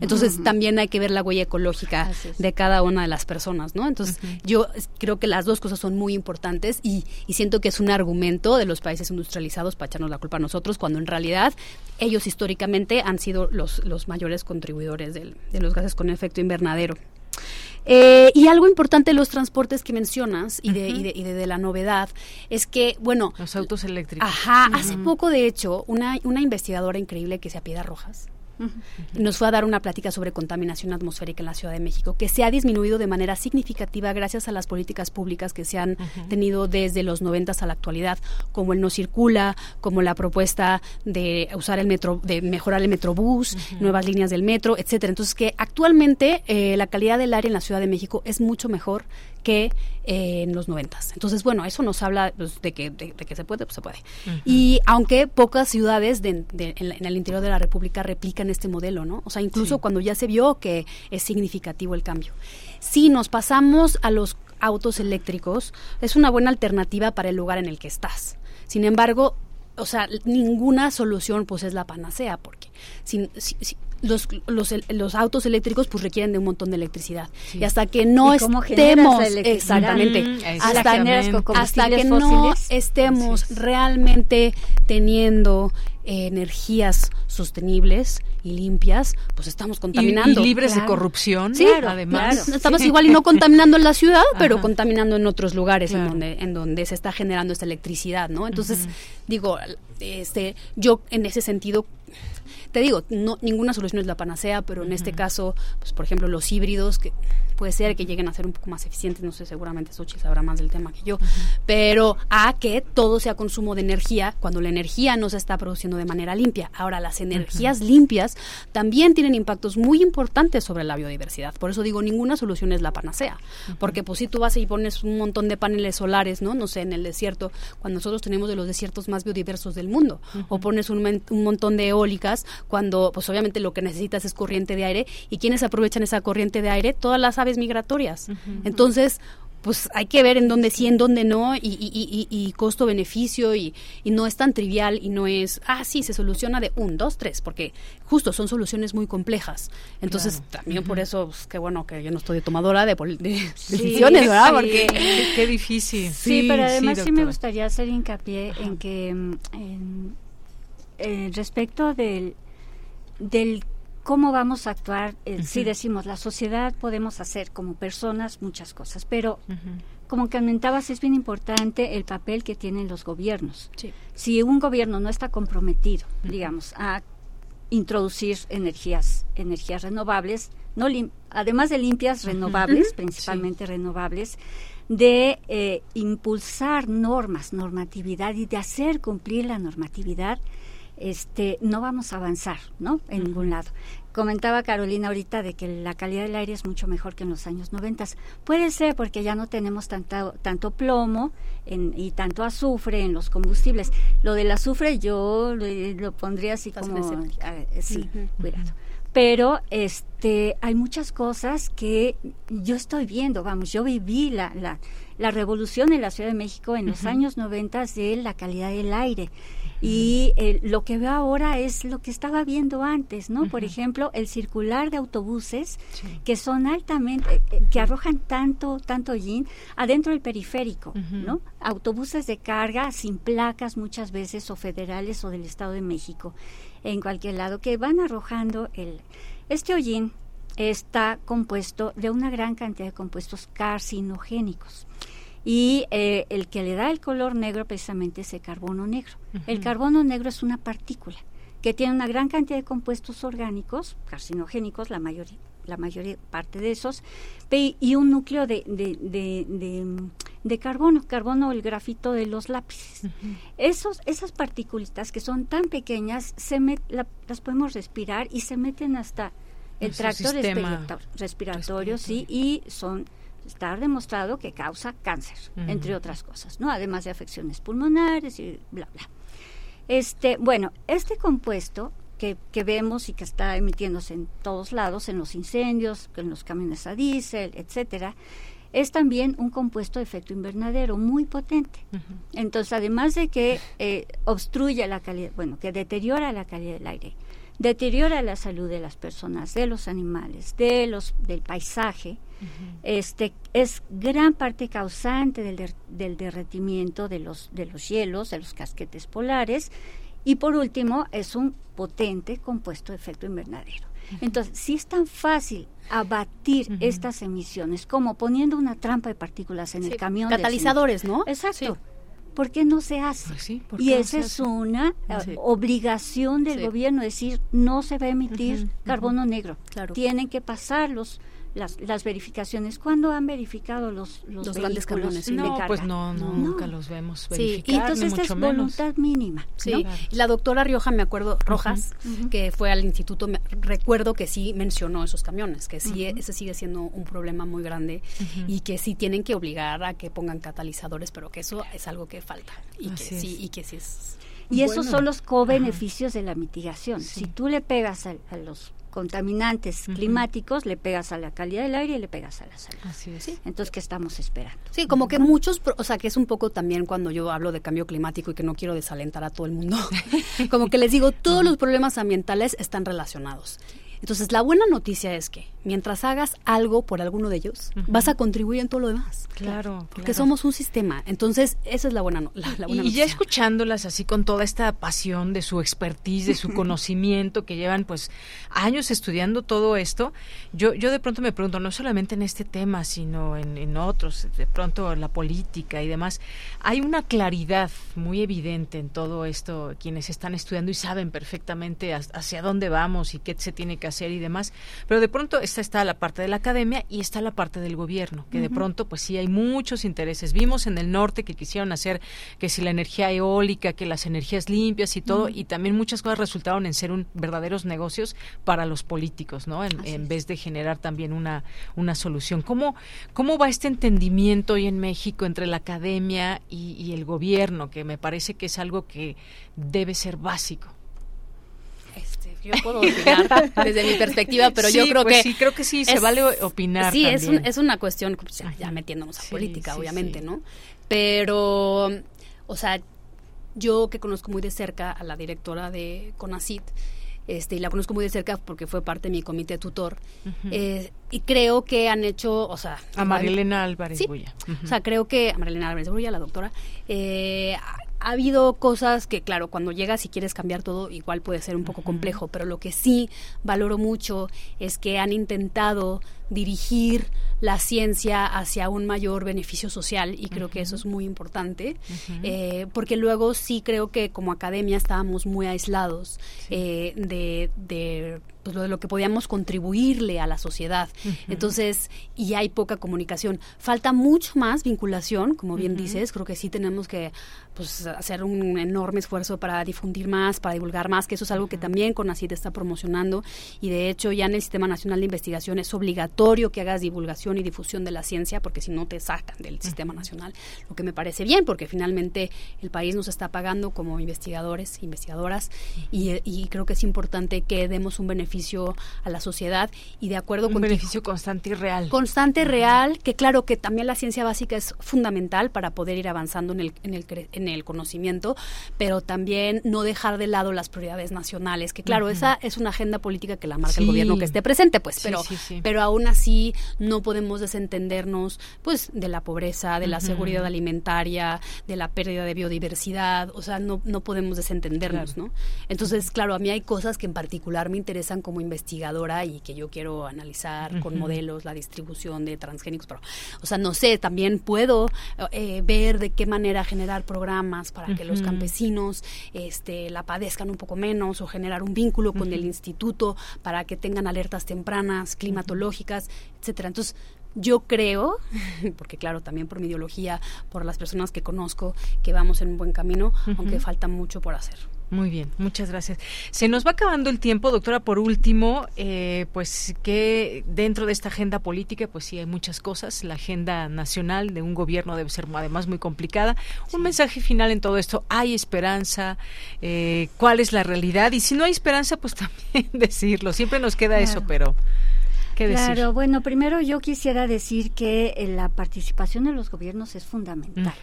Entonces también hay que ver la huella ecológica de cada una de las personas, ¿no? Entonces yo creo que las dos cosas son muy importantes y, siento que es un argumento de los países industrializados para echarnos la culpa a nosotros, cuando en realidad ellos históricamente han sido los, los mayores contribuidores de los gases con efecto invernadero. Eh, y algo importante de los transportes que mencionas y de, y de, la novedad es que, bueno... Los autos eléctricos. Ajá, hace poco, de hecho, una, una investigadora increíble que se apida Rojas, nos fue a dar una plática sobre contaminación atmosférica en la Ciudad de México, que se ha disminuido de manera significativa gracias a las políticas públicas que se han tenido desde los 90 a la actualidad, como el no circula, como la propuesta de usar el metro, de mejorar el metrobús, nuevas líneas del metro, etcétera. Entonces que actualmente eh, la calidad del aire en la Ciudad de México es mucho mejor que eh, en los noventas. Entonces, bueno, eso nos habla pues, de, que, de, que se puede, pues se puede. Y aunque pocas ciudades en, el interior de la República replican este modelo, ¿no? O sea, incluso cuando ya se vio que es significativo el cambio. Si nos pasamos a los autos eléctricos, es una buena alternativa para el lugar en el que estás. Sin embargo, o sea, ninguna solución pues es la panacea, porque sin, los, los, los, autos eléctricos pues requieren de un montón de electricidad. Y hasta que no estemos exactamente. Hasta, que no estemos realmente teniendo energías sostenibles y limpias, pues estamos contaminando. Y, libres de corrupción, sí, además. Estamos igual y no contaminando en la ciudad, pero contaminando en otros lugares en donde en donde se está generando esta electricidad, ¿no? Entonces, digo, este yo en ese sentido te digo, no, ninguna solución es la panacea, pero en este caso, pues por ejemplo, los híbridos, que puede ser que lleguen a ser un poco más eficientes, no sé, seguramente Xochitl sabrá más del tema que yo, pero a que todo sea consumo de energía cuando la energía no se está produciendo de manera limpia. Ahora, las energías limpias también tienen impactos muy importantes sobre la biodiversidad. Por eso digo, ninguna solución es la panacea, porque pues si tú vas y pones un montón de paneles solares, ¿no? No sé, en el desierto, cuando nosotros tenemos de los desiertos más biodiversos del mundo, o pones un, un montón de eólicas cuando pues obviamente lo que necesitas es corriente de aire y quienes aprovechan esa corriente de aire, todas las aves migratorias. Entonces, pues hay que ver en dónde sí, en dónde no, y, y, y, costo-beneficio, y, no es tan trivial, y no es, ah, sí, se soluciona de un, dos, tres, porque justo son soluciones muy complejas. Entonces, también por eso, pues, qué bueno que yo no estoy de tomadora de, decisiones, ¿verdad? Porque qué difícil. Sí, pero además sí, me gustaría hacer hincapié en que, mm, en, respecto del, del cómo vamos a actuar. Eh, si decimos, la sociedad podemos hacer como personas muchas cosas, pero como comentabas, es bien importante el papel que tienen los gobiernos. Si un gobierno no está comprometido, digamos, a introducir energías, energías renovables, no además de limpias, renovables, principalmente renovables, de eh, impulsar normas, normatividad y de hacer cumplir la normatividad, este, no vamos a avanzar, ¿no? En ningún lado. Comentaba Carolina ahorita de que la calidad del aire es mucho mejor que en los años 90. Puede ser porque ya no tenemos tanto, tanto plomo y tanto azufre en los combustibles. Lo del azufre yo lo, pondría así como... sí, cuidado. Pero este, hay muchas cosas que yo estoy viendo, vamos, yo viví la, la, la revolución en la Ciudad de México en los años 90 de la calidad del aire y eh, lo que veo ahora es lo que estaba viendo antes, ¿no? Por ejemplo, el circular de autobuses que son altamente, eh, que arrojan tanto, tanto yin adentro del periférico, ¿no? Autobuses de carga sin placas muchas veces o federales o del Estado de México, en cualquier lado, que van arrojando el... Este hollín está compuesto de una gran cantidad de compuestos carcinogénicos y eh, el que le da el color negro precisamente es el carbono negro. El carbono negro es una partícula que tiene una gran cantidad de compuestos orgánicos, carcinogénicos, la mayoría, la mayoría parte de esos, y un núcleo de, de, carbono, carbono el grafito de los lápices. Esos, esas partículas que son tan pequeñas, se las podemos respirar y se meten hasta el tracto respiratorio, sí, y son está demostrado que causa cáncer, entre otras cosas, ¿no? Además de afecciones pulmonares y bla bla. Este, bueno, este compuesto que, que, vemos y que está emitiéndose en todos lados, en los incendios, en los camiones a diésel, etcétera, es también un compuesto de efecto invernadero muy potente. Entonces, además de que eh, obstruye la calidad, bueno, que deteriora la calidad del aire, deteriora la salud de las personas, de los animales, de los del paisaje, este es gran parte causante del, del derretimiento de los de los hielos, de los casquetes polares y por último es un potente compuesto de efecto invernadero. Entonces, si es tan fácil abatir estas emisiones como poniendo una trampa de partículas en el camión. Catalizadores, ¿no? Exacto. ¿Por qué no se hace? Pues y esa es una eh, obligación del gobierno, decir, no se va a emitir carbono negro. Claro. Tienen que pasar los, las, las verificaciones. ¿Cuándo han verificado los, los, grandes camiones? No, pues no, no, nunca los vemos verificar, sí. y entonces es voluntad mínima. Sí, la doctora Rioja, me acuerdo, Rojas, que fue al instituto, me, recuerdo que sí mencionó esos camiones, que sí, ese sigue siendo un problema muy grande y que sí tienen que obligar a que pongan catalizadores, pero que eso es algo que falta y que sí, y que sí es... Y esos son los co-beneficios de la mitigación. Si tú le pegas a los contaminantes climáticos, le pegas a la calidad del aire y le pegas a la salud. Así es. Entonces, ¿qué estamos esperando? Sí, como que muchos, o sea, que es un poco también cuando yo hablo de cambio climático y que no quiero desalentar a todo el mundo, como que les digo, todos los problemas ambientales están relacionados. Entonces, la buena noticia es que mientras hagas algo por alguno de ellos, vas a contribuir en todo lo demás. Claro. Porque somos un sistema. Entonces, esa es la buena, la, buena y, noticia. Y ya escuchándolas así con toda esta pasión de su expertise, de su conocimiento, que llevan pues años estudiando todo esto, yo, yo de pronto me pregunto, no solamente en este tema, sino en, en otros, de pronto la política y demás, hay una claridad muy evidente en todo esto, quienes están estudiando y saben perfectamente hacia dónde vamos y qué se tiene que hacer y demás, pero de pronto esta está la parte de la academia y está la parte del gobierno, que de pronto pues sí hay muchos intereses. Vimos en el norte que quisieron hacer que si la energía eólica, que las energías limpias y todo, y también muchas cosas resultaron en ser un verdaderos negocios para los políticos, ¿no? En, vez de generar también una, una solución. ¿Cómo, ¿Cómo va este entendimiento hoy en México entre la academia y, y el gobierno? Que me parece que es algo que debe ser básico. Yo puedo opinar desde mi perspectiva, pero yo creo pues que... Sí, creo que sí, se vale opinar. Sí, es, es, una cuestión, pues, ya, metiéndonos a política, obviamente, ¿no? Pero, o sea, yo que conozco muy de cerca a la directora de CONACIT, este, y la conozco muy de cerca porque fue parte de mi comité tutor, eh, y creo que han hecho, o sea... A Marilena Álvarez Bulla. O sea, creo que a Marilena Álvarez Bulla, la doctora, eh, ha habido cosas que, claro, cuando llegas y quieres cambiar todo, igual puede ser un poco complejo, pero lo que sí valoro mucho es que han intentado dirigir la ciencia hacia un mayor beneficio social y creo que eso es muy importante eh, porque luego sí creo que como academia estábamos muy aislados eh, de, de pues, lo de lo que podíamos contribuirle a la sociedad. Entonces y hay poca comunicación. Falta mucho más vinculación como bien dices creo que sí tenemos que pues hacer un enorme esfuerzo para difundir más para divulgar más que eso es algo que también CONACYT está promocionando y de hecho ya en el sistema nacional de investigación es obligatorio que hagas divulgación y difusión de la ciencia, porque si no te sacan del sistema nacional, lo que me parece bien, porque finalmente el país nos está pagando como investigadores, investigadoras, y, creo que es importante que demos un beneficio a la sociedad y de acuerdo con... Un beneficio constante y real. Constante, real, que claro que también la ciencia básica es fundamental para poder ir avanzando en el, en el, en el conocimiento, pero también no dejar de lado las prioridades nacionales, que claro, esa es una agenda política que la marca el gobierno que esté presente, pues, pero, pero aún así no podemos desentendernos pues de la pobreza, de la seguridad alimentaria, de la pérdida de biodiversidad, o sea, no, no podemos desentendernos, ¿no? Entonces, claro, a mí hay cosas que en particular me interesan como investigadora y que yo quiero analizar con modelos, la distribución de transgénicos, pero, o sea, no sé, también puedo eh, ver de qué manera generar programas para que los campesinos este, la padezcan un poco menos o generar un vínculo con el instituto para que tengan alertas tempranas climatológicas etcétera. Entonces, yo creo, porque claro, también por mi ideología, por las personas que conozco, que vamos en un buen camino, aunque falta mucho por hacer. Muy bien, muchas gracias. Se nos va acabando el tiempo, doctora. Por último, eh, pues que dentro de esta agenda política, pues sí hay muchas cosas. La agenda nacional de un gobierno debe ser además muy complicada. Un mensaje final en todo esto. ¿Hay esperanza? Eh, ¿Cuál es la realidad? Y si no hay esperanza, pues también decirlo. Siempre nos queda eso, pero claro, bueno, primero yo quisiera decir que eh, la participación de los gobiernos es fundamental.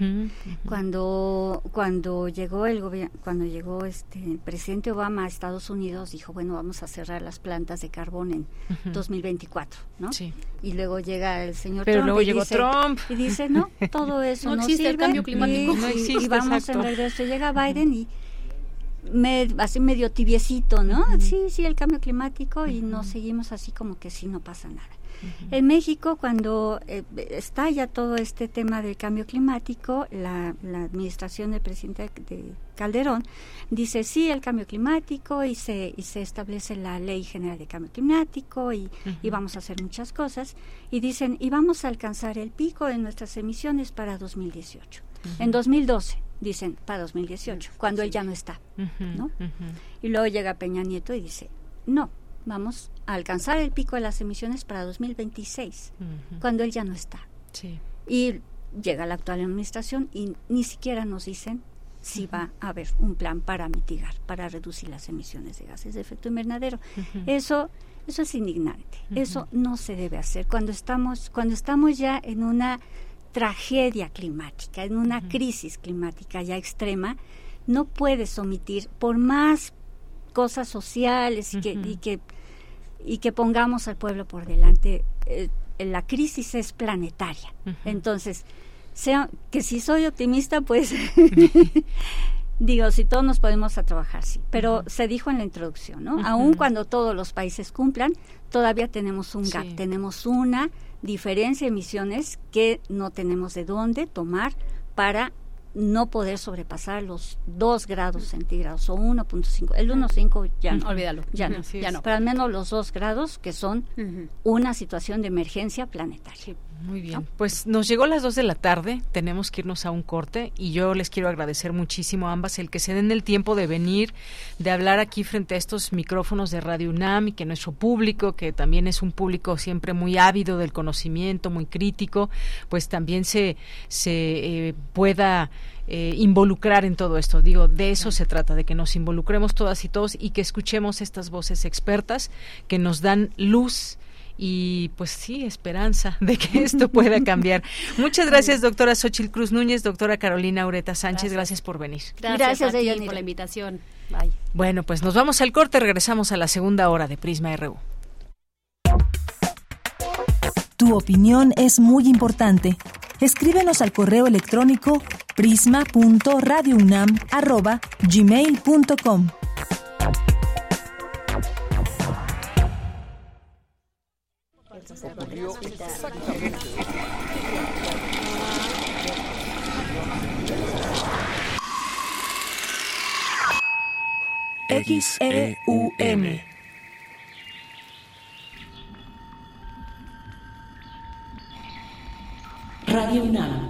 Cuando cuando llegó el gobierno, cuando llegó este el presidente Obama a Estados Unidos dijo, bueno, vamos a cerrar las plantas de carbón en 2024, ¿no? Sí. Y luego llega el señor Pero Trump luego y llegó dice, Trump y dice, no, todo eso no, no, existe sirve, el cambio climático, y, no existe, y vamos exacto. en regreso. Llega Biden y me, así medio tibiecito, ¿no? Sí, sí, el cambio climático y nos seguimos así como que sí, no pasa nada. En México, cuando eh, estalla todo este tema del cambio climático, la, la administración del presidente de Calderón dice sí el cambio climático y se, y se establece la ley general de cambio climático y, y vamos a hacer muchas cosas. Y dicen y vamos a alcanzar el pico de nuestras emisiones para 2018. En 2012 dicen para 2018, cuando él ya no está, ¿no? Y luego llega Peña Nieto y dice, no, vamos a alcanzar el pico de las emisiones para 2026, cuando él ya no está. Sí. Y llega la actual administración y ni siquiera nos dicen si va a haber un plan para mitigar, para reducir las emisiones de gases de efecto invernadero. Eso eso es indignante. Eso no se debe hacer cuando estamos cuando estamos ya en una tragedia climática, en una crisis climática ya extrema, no puedes omitir por más cosas sociales y que, y que y que pongamos al pueblo por delante. eh, la crisis es planetaria. Entonces, sea que si soy optimista, pues digo, si todos nos podemos a trabajar, sí. Pero se dijo en la introducción, ¿no? Aun cuando todos los países cumplan, todavía tenemos un gap, Sí. tenemos una diferencia de emisiones que no tenemos de dónde tomar para no poder sobrepasar los 2 grados centígrados o 1.5. El 1.5 ya no. Olvídalo. Ya no, ya no. Pero al menos los 2 grados que son una situación de emergencia planetaria. Muy bien, pues nos llegó las dos de la tarde, tenemos que irnos a un corte y yo les quiero agradecer muchísimo a ambas el que se den el tiempo de venir, de hablar aquí frente a estos micrófonos de Radio UNAM y que nuestro público, que también es un público siempre muy ávido del conocimiento, muy crítico, pues también se, se eh, pueda eh, involucrar en todo esto. Digo, de eso se trata, de que nos involucremos todas y todos y que escuchemos estas voces expertas que nos dan luz y pues sí, esperanza de que esto pueda cambiar. Muchas gracias, doctora Xochil Cruz Núñez, doctora Carolina Ureta Sánchez, gracias, por venir. Gracias, Gracias, a ti por la invitación. Bye. Bueno, pues nos vamos al corte, regresamos a la segunda hora de Prisma RU. Tu opinión es muy importante. Escríbenos al correo electrónico prisma.radiounam@gmail.com. XEUN. Radio UNAM.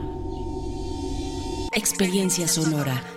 Experiencia sonora.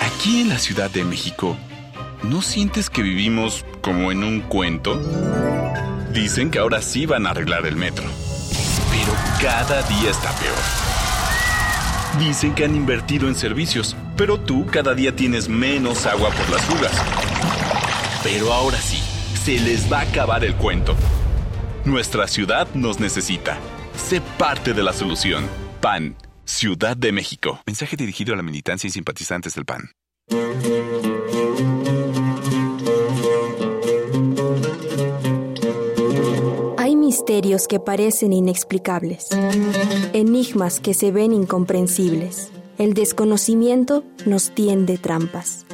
Aquí en la Ciudad de México, ¿no sientes que vivimos como en un cuento? Dicen que ahora sí van a arreglar el metro. Pero cada día está peor. Dicen que han invertido en servicios, pero tú cada día tienes menos agua por las fugas. Pero ahora sí, se les va a acabar el cuento. Nuestra ciudad nos necesita. Sé parte de la solución. PAN, Ciudad de México. Mensaje dirigido a la militancia y simpatizantes del PAN. Hay misterios que parecen inexplicables, enigmas que se ven incomprensibles. El desconocimiento nos tiende trampas.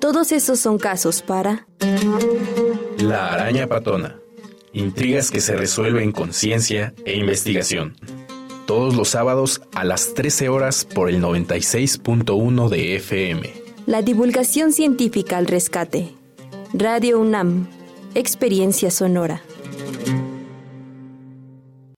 Todos esos son casos para... La araña patona. Intrigas que se resuelven con ciencia e investigación. Todos los sábados a las 13 horas por el 96.1 de FM. La divulgación científica al rescate. Radio UNAM. Experiencia sonora.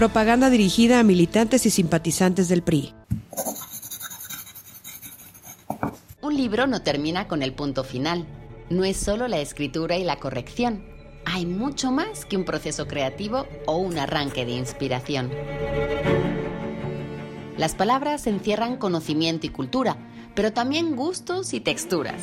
Propaganda dirigida a militantes y simpatizantes del PRI. Un libro no termina con el punto final. No es solo la escritura y la corrección. Hay mucho más que un proceso creativo o un arranque de inspiración. Las palabras encierran conocimiento y cultura, pero también gustos y texturas.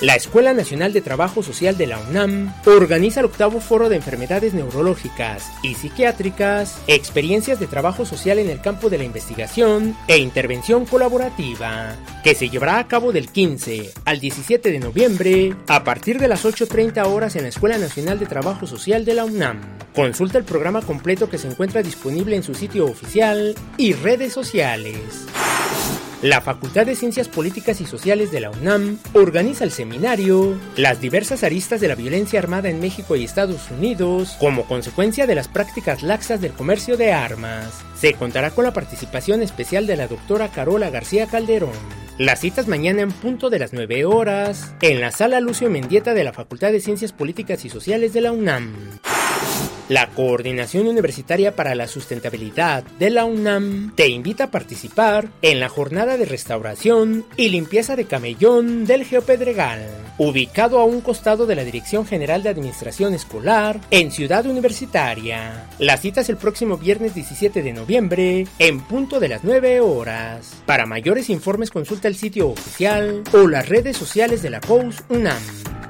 La Escuela Nacional de Trabajo Social de la UNAM organiza el octavo foro de enfermedades neurológicas y psiquiátricas, experiencias de trabajo social en el campo de la investigación e intervención colaborativa, que se llevará a cabo del 15 al 17 de noviembre a partir de las 8.30 horas en la Escuela Nacional de Trabajo Social de la UNAM. Consulta el programa completo que se encuentra disponible en su sitio oficial y redes sociales. La Facultad de Ciencias Políticas y Sociales de la UNAM organiza el seminario Las diversas aristas de la violencia armada en México y Estados Unidos como consecuencia de las prácticas laxas del comercio de armas. Se contará con la participación especial de la doctora Carola García Calderón. Las citas mañana en punto de las 9 horas en la sala Lucio Mendieta de la Facultad de Ciencias Políticas y Sociales de la UNAM. La Coordinación Universitaria para la Sustentabilidad de la UNAM te invita a participar en la jornada de restauración y limpieza de camellón del Geopedregal, ubicado a un costado de la Dirección General de Administración Escolar en Ciudad Universitaria. La cita es el próximo viernes 17 de noviembre en punto de las 9 horas. Para mayores informes consulta el sitio oficial o las redes sociales de la COUS UNAM.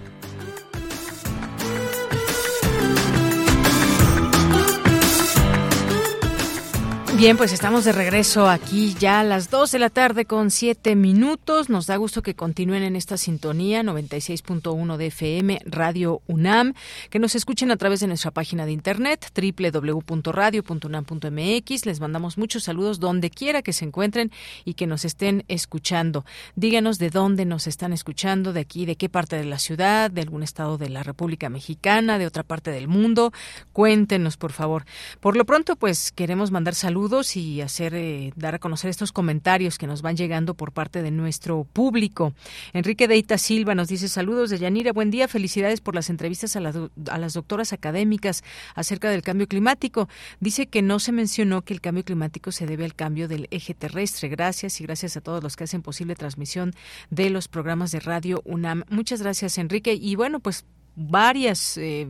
Bien, pues estamos de regreso aquí ya a las 2 de la tarde con 7 minutos. Nos da gusto que continúen en esta sintonía 96.1 de FM Radio UNAM, que nos escuchen a través de nuestra página de internet www.radio.unam.mx. Les mandamos muchos saludos donde quiera que se encuentren y que nos estén escuchando. Díganos de dónde nos están escuchando, de aquí, de qué parte de la ciudad, de algún estado de la República Mexicana, de otra parte del mundo. Cuéntenos, por favor. Por lo pronto, pues queremos mandar saludos saludos y hacer eh, dar a conocer estos comentarios que nos van llegando por parte de nuestro público. Enrique Deita Silva nos dice saludos de Yanira, buen día, felicidades por las entrevistas a, a las doctoras académicas acerca del cambio climático. Dice que no se mencionó que el cambio climático se debe al cambio del eje terrestre. Gracias y gracias a todos los que hacen posible transmisión de los programas de radio UNAM. Muchas gracias, Enrique. Y bueno, pues varias, eh,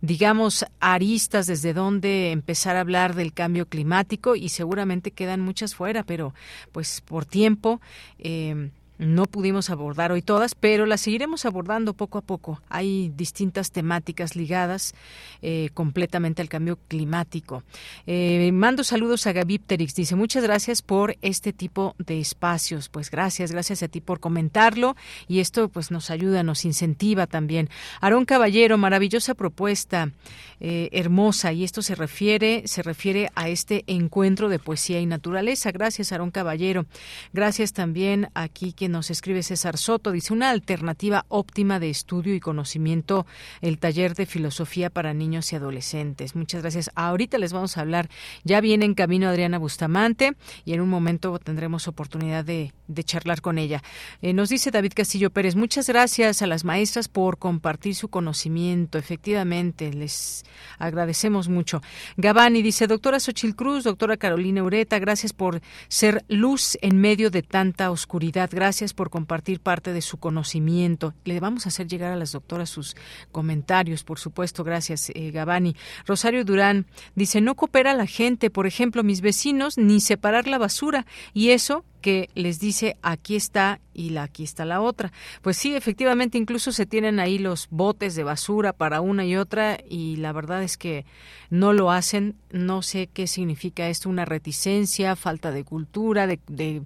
digamos, aristas desde donde empezar a hablar del cambio climático y seguramente quedan muchas fuera, pero pues por tiempo. Eh, no pudimos abordar hoy todas, pero las seguiremos abordando poco a poco. Hay distintas temáticas ligadas eh, completamente al cambio climático. Eh, mando saludos a Gaby Pterix. Dice, muchas gracias por este tipo de espacios. Pues gracias, gracias a ti por comentarlo y esto pues nos ayuda, nos incentiva también. Aarón Caballero, maravillosa propuesta, eh, hermosa, y esto se refiere, se refiere a este encuentro de poesía y naturaleza. Gracias, Aarón Caballero. Gracias también aquí quien nos escribe César Soto, dice una alternativa óptima de estudio y conocimiento, el taller de filosofía para niños y adolescentes. Muchas gracias. Ahorita les vamos a hablar, ya viene en camino Adriana Bustamante y en un momento tendremos oportunidad de, charlar con ella. Eh, nos dice David Castillo Pérez, muchas gracias a las maestras por compartir su conocimiento. Efectivamente, les agradecemos mucho. Gabani dice, doctora Xochil Cruz, doctora Carolina Ureta, gracias por ser luz en medio de tanta oscuridad. Gracias Gracias por compartir parte de su conocimiento. Le vamos a hacer llegar a las doctoras sus comentarios, por supuesto. Gracias, eh, Gabani. Rosario Durán dice, no coopera la gente, por ejemplo, mis vecinos, ni separar la basura. Y eso que les dice aquí está y la, aquí está la otra. Pues sí, efectivamente, incluso se tienen ahí los botes de basura para una y otra y la verdad es que no lo hacen. No sé qué significa esto, una reticencia, falta de cultura, de, de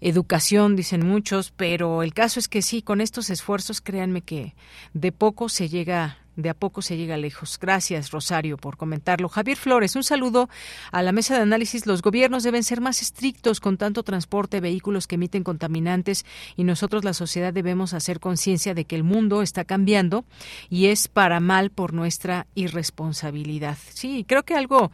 educación, dicen muchos, pero el caso es que sí, con estos esfuerzos, créanme que de poco se llega de a poco se llega lejos. Gracias, Rosario, por comentarlo. Javier Flores, un saludo a la mesa de análisis. Los gobiernos deben ser más estrictos con tanto transporte, vehículos que emiten contaminantes y nosotros, la sociedad, debemos hacer conciencia de que el mundo está cambiando y es para mal por nuestra irresponsabilidad. Sí, creo que algo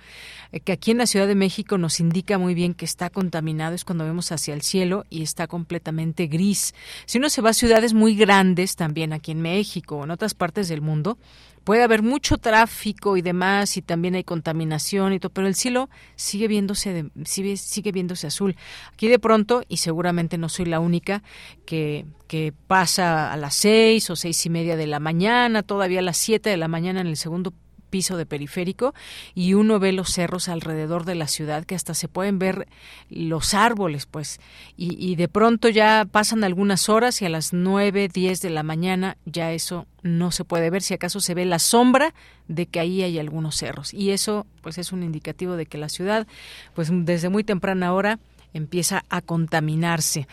eh, que aquí en la Ciudad de México nos indica muy bien que está contaminado es cuando vemos hacia el cielo y está completamente gris. Si uno se va a ciudades muy grandes, también aquí en México o en otras partes del mundo, puede haber mucho tráfico y demás y también hay contaminación y todo, pero el cielo sigue viéndose sigue, sigue viéndose azul. Aquí de pronto y seguramente no soy la única que, que pasa a las seis o seis y media de la mañana, todavía a las siete de la mañana en el segundo piso de periférico y uno ve los cerros alrededor de la ciudad que hasta se pueden ver los árboles, pues, y, y de pronto ya pasan algunas horas y a las nueve, diez de la mañana ya eso no se puede ver, si acaso se ve la sombra de que ahí hay algunos cerros y eso pues es un indicativo de que la ciudad pues desde muy temprana hora empieza a contaminarse.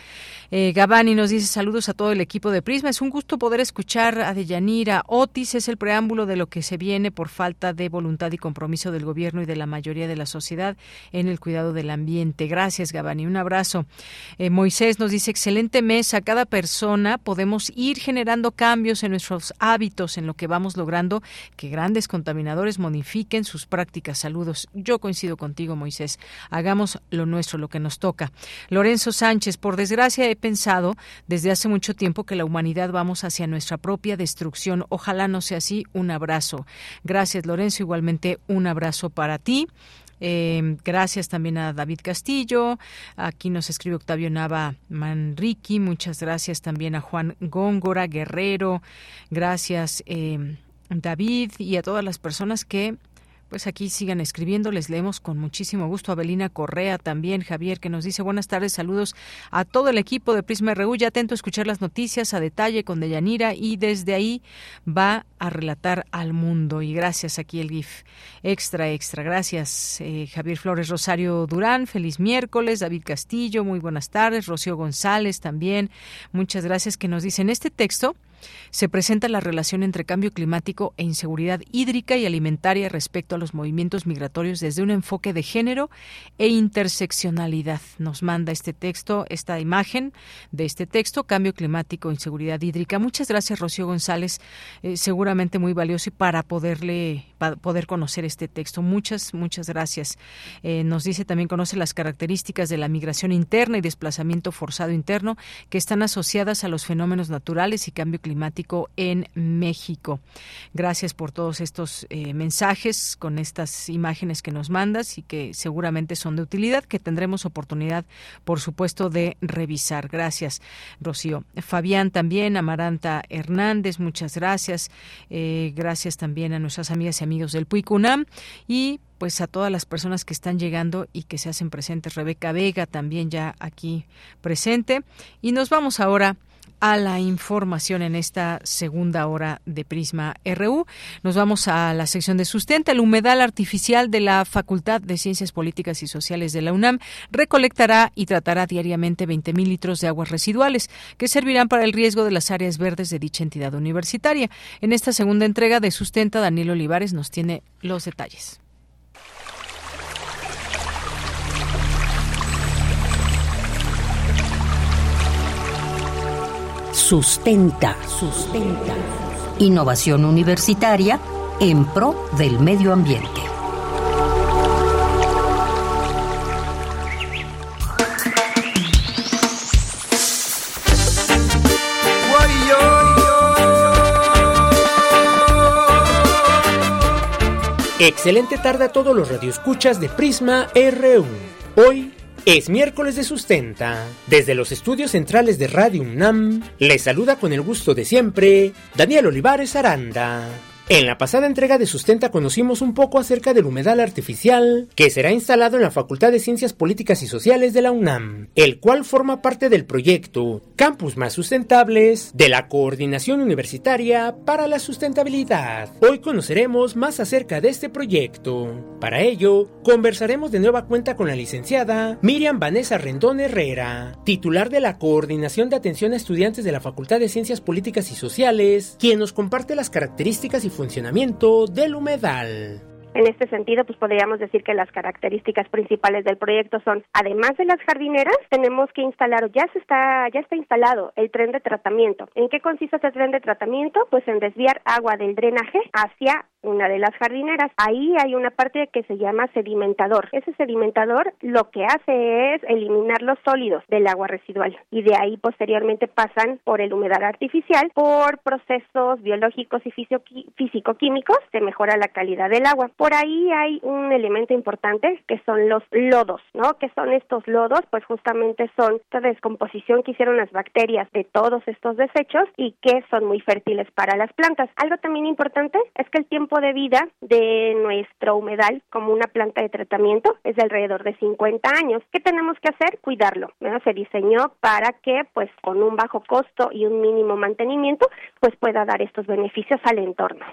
Eh, Gabani nos dice saludos a todo el equipo de Prisma. Es un gusto poder escuchar a Deyanira. Otis es el preámbulo de lo que se viene por falta de voluntad y compromiso del gobierno y de la mayoría de la sociedad en el cuidado del ambiente. Gracias, Gabani. Un abrazo. Eh, Moisés nos dice excelente mesa. Cada persona podemos ir generando cambios en nuestros hábitos, en lo que vamos logrando que grandes contaminadores modifiquen sus prácticas. Saludos. Yo coincido contigo, Moisés. Hagamos lo nuestro, lo que nos toca. Lorenzo Sánchez, por desgracia pensado desde hace mucho tiempo que la humanidad vamos hacia nuestra propia destrucción. Ojalá no sea así. Un abrazo. Gracias, Lorenzo. Igualmente un abrazo para ti. Eh, gracias también a David Castillo. Aquí nos escribe Octavio Nava Manriqui. Muchas gracias también a Juan Góngora Guerrero. Gracias, eh, David, y a todas las personas que pues aquí sigan escribiendo, les leemos con muchísimo gusto. Abelina Correa también, Javier, que nos dice buenas tardes, saludos a todo el equipo de Prisma RU, ya atento a escuchar las noticias a detalle con Deyanira y desde ahí va a relatar al mundo. Y gracias aquí el GIF. Extra, extra. Gracias, eh, Javier Flores Rosario Durán, feliz miércoles, David Castillo, muy buenas tardes, Rocío González también, muchas gracias que nos dicen este texto se presenta la relación entre cambio climático e inseguridad hídrica y alimentaria respecto a los movimientos migratorios desde un enfoque de género e interseccionalidad. Nos manda este texto, esta imagen de este texto, Cambio climático e inseguridad hídrica. Muchas gracias, Rocío González. Eh, seguramente muy valioso y para poderle poder conocer este texto. Muchas, muchas gracias. Eh, nos dice también conoce las características de la migración interna y desplazamiento forzado interno que están asociadas a los fenómenos naturales y cambio climático en México. Gracias por todos estos eh, mensajes con estas imágenes que nos mandas y que seguramente son de utilidad, que tendremos oportunidad, por supuesto, de revisar. Gracias, Rocío. Fabián también, Amaranta Hernández, muchas gracias. Eh, gracias también a nuestras amigas y amigos del PUICUNAM y pues a todas las personas que están llegando y que se hacen presentes. Rebeca Vega también ya aquí presente. Y nos vamos ahora a la información en esta segunda hora de Prisma RU. Nos vamos a la sección de sustenta. El humedal artificial de la Facultad de Ciencias Políticas y Sociales de la UNAM recolectará y tratará diariamente 20.000 litros de aguas residuales que servirán para el riesgo de las áreas verdes de dicha entidad universitaria. En esta segunda entrega de Sustenta, Daniel Olivares nos tiene los detalles. Sustenta, sustenta. Innovación universitaria en pro del medio ambiente. Excelente tarde a todos los radioescuchas de Prisma RU. Hoy es miércoles de sustenta. Desde los estudios centrales de Radio UNAM, les saluda con el gusto de siempre Daniel Olivares Aranda. En la pasada entrega de Sustenta conocimos un poco acerca del humedal artificial que será instalado en la Facultad de Ciencias Políticas y Sociales de la UNAM, el cual forma parte del proyecto Campus Más Sustentables de la Coordinación Universitaria para la Sustentabilidad. Hoy conoceremos más acerca de este proyecto. Para ello, conversaremos de nueva cuenta con la licenciada Miriam Vanessa Rendón Herrera, titular de la Coordinación de Atención a Estudiantes de la Facultad de Ciencias Políticas y Sociales, quien nos comparte las características y funcionamiento del humedal. En este sentido, pues podríamos decir que las características principales del proyecto son, además de las jardineras, tenemos que instalar, ya se está, ya está instalado el tren de tratamiento. ¿En qué consiste este tren de tratamiento? Pues en desviar agua del drenaje hacia una de las jardineras. Ahí hay una parte que se llama sedimentador. Ese sedimentador lo que hace es eliminar los sólidos del agua residual y de ahí posteriormente pasan por el humedal artificial por procesos biológicos y físico-químicos se mejora la calidad del agua. Por ahí hay un elemento importante que son los lodos, ¿no? Que son estos lodos? Pues justamente son esta descomposición que hicieron las bacterias de todos estos desechos y que son muy fértiles para las plantas. Algo también importante es que el tiempo de vida de nuestro humedal como una planta de tratamiento es de alrededor de 50 años. ¿Qué tenemos que hacer? Cuidarlo. Se diseñó para que, pues, con un bajo costo y un mínimo mantenimiento, pues pueda dar estos beneficios al entorno.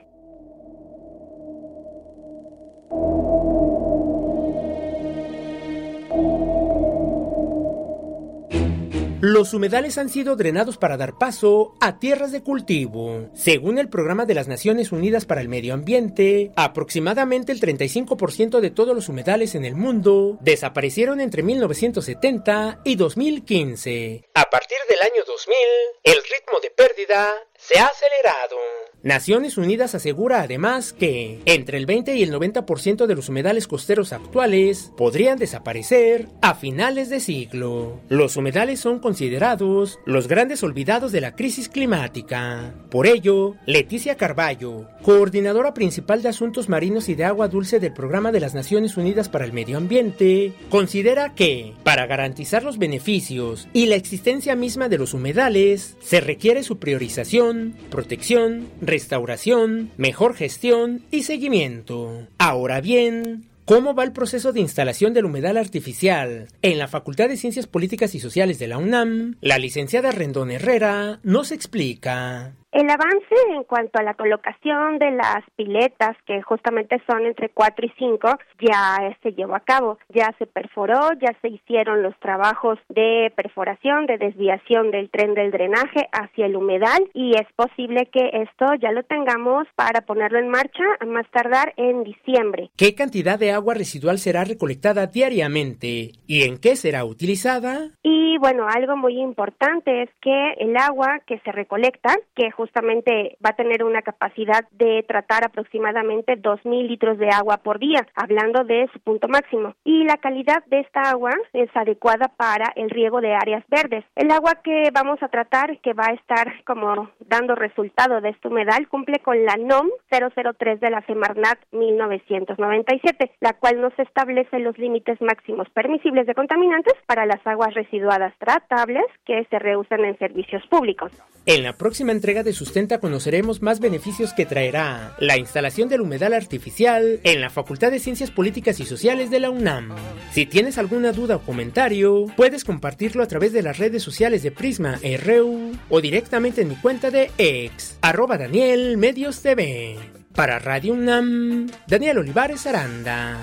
Los humedales han sido drenados para dar paso a tierras de cultivo. Según el Programa de las Naciones Unidas para el Medio Ambiente, aproximadamente el 35% de todos los humedales en el mundo desaparecieron entre 1970 y 2015. A partir del año 2000, el ritmo de pérdida se ha acelerado. Naciones Unidas asegura además que entre el 20 y el 90% de los humedales costeros actuales podrían desaparecer a finales de siglo. Los humedales son considerados los grandes olvidados de la crisis climática. Por ello, Leticia Carballo, coordinadora principal de asuntos marinos y de agua dulce del Programa de las Naciones Unidas para el Medio Ambiente, considera que, para garantizar los beneficios y la existencia misma de los humedales, se requiere su priorización, protección, restauración, mejor gestión y seguimiento. Ahora bien, ¿Cómo va el proceso de instalación del humedal artificial? En la Facultad de Ciencias Políticas y Sociales de la UNAM, la licenciada Rendón Herrera nos explica. El avance en cuanto a la colocación de las piletas, que justamente son entre 4 y 5, ya se llevó a cabo, ya se perforó, ya se hicieron los trabajos de perforación, de desviación del tren del drenaje hacia el humedal y es posible que esto ya lo tengamos para ponerlo en marcha a más tardar en diciembre. ¿Qué cantidad de agua residual será recolectada diariamente y en qué será utilizada? Y bueno, algo muy importante es que el agua que se recolecta, que justamente va a tener una capacidad de tratar aproximadamente 2.000 litros de agua por día, hablando de su punto máximo. Y la calidad de esta agua es adecuada para el riego de áreas verdes. El agua que vamos a tratar, que va a estar como dando resultado de este humedal, cumple con la NOM 003 de la Semarnat 1997, la cual nos establece los límites máximos permisibles de contaminantes para las aguas residuadas tratables que se reusan en servicios públicos. En la próxima entrega de Sustenta conoceremos más beneficios que traerá la instalación del humedal artificial en la Facultad de Ciencias Políticas y Sociales de la UNAM. Si tienes alguna duda o comentario, puedes compartirlo a través de las redes sociales de Prisma RU o directamente en mi cuenta de ex, arroba Daniel Medios TV. Para Radio UNAM, Daniel Olivares Aranda.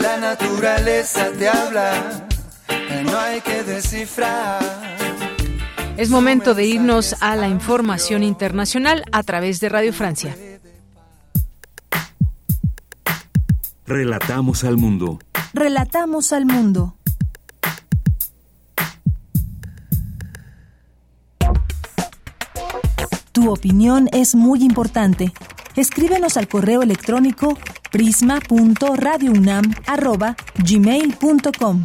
La naturaleza te habla, no hay que descifrar. Es momento de irnos a la información internacional a través de Radio Francia. Relatamos al mundo. Relatamos al mundo. Tu opinión es muy importante. Escríbenos al correo electrónico prisma.radiounam@gmail.com.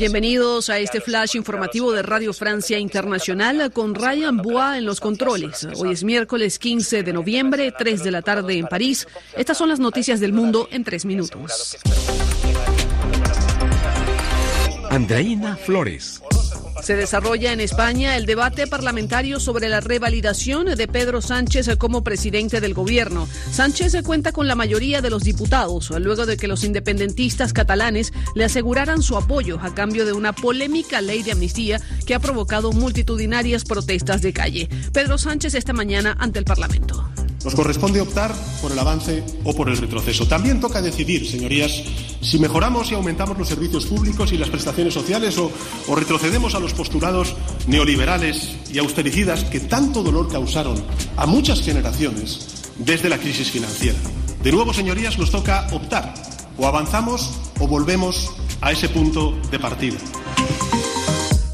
Bienvenidos a este flash informativo de Radio Francia Internacional con Ryan Bois en los controles. Hoy es miércoles 15 de noviembre, 3 de la tarde en París. Estas son las noticias del mundo en tres minutos. Andreina Flores. Se desarrolla en España el debate parlamentario sobre la revalidación de Pedro Sánchez como presidente del gobierno. Sánchez cuenta con la mayoría de los diputados, luego de que los independentistas catalanes le aseguraran su apoyo a cambio de una polémica ley de amnistía que ha provocado multitudinarias protestas de calle. Pedro Sánchez esta mañana ante el Parlamento. Nos corresponde optar por el avance o por el retroceso. También toca decidir, señorías, si mejoramos y aumentamos los servicios públicos y las prestaciones sociales o, retrocedemos a los postulados neoliberales y austericidas que tanto dolor causaron a muchas generaciones desde la crisis financiera. De nuevo, señorías, nos toca optar. O avanzamos o volvemos a ese punto de partida.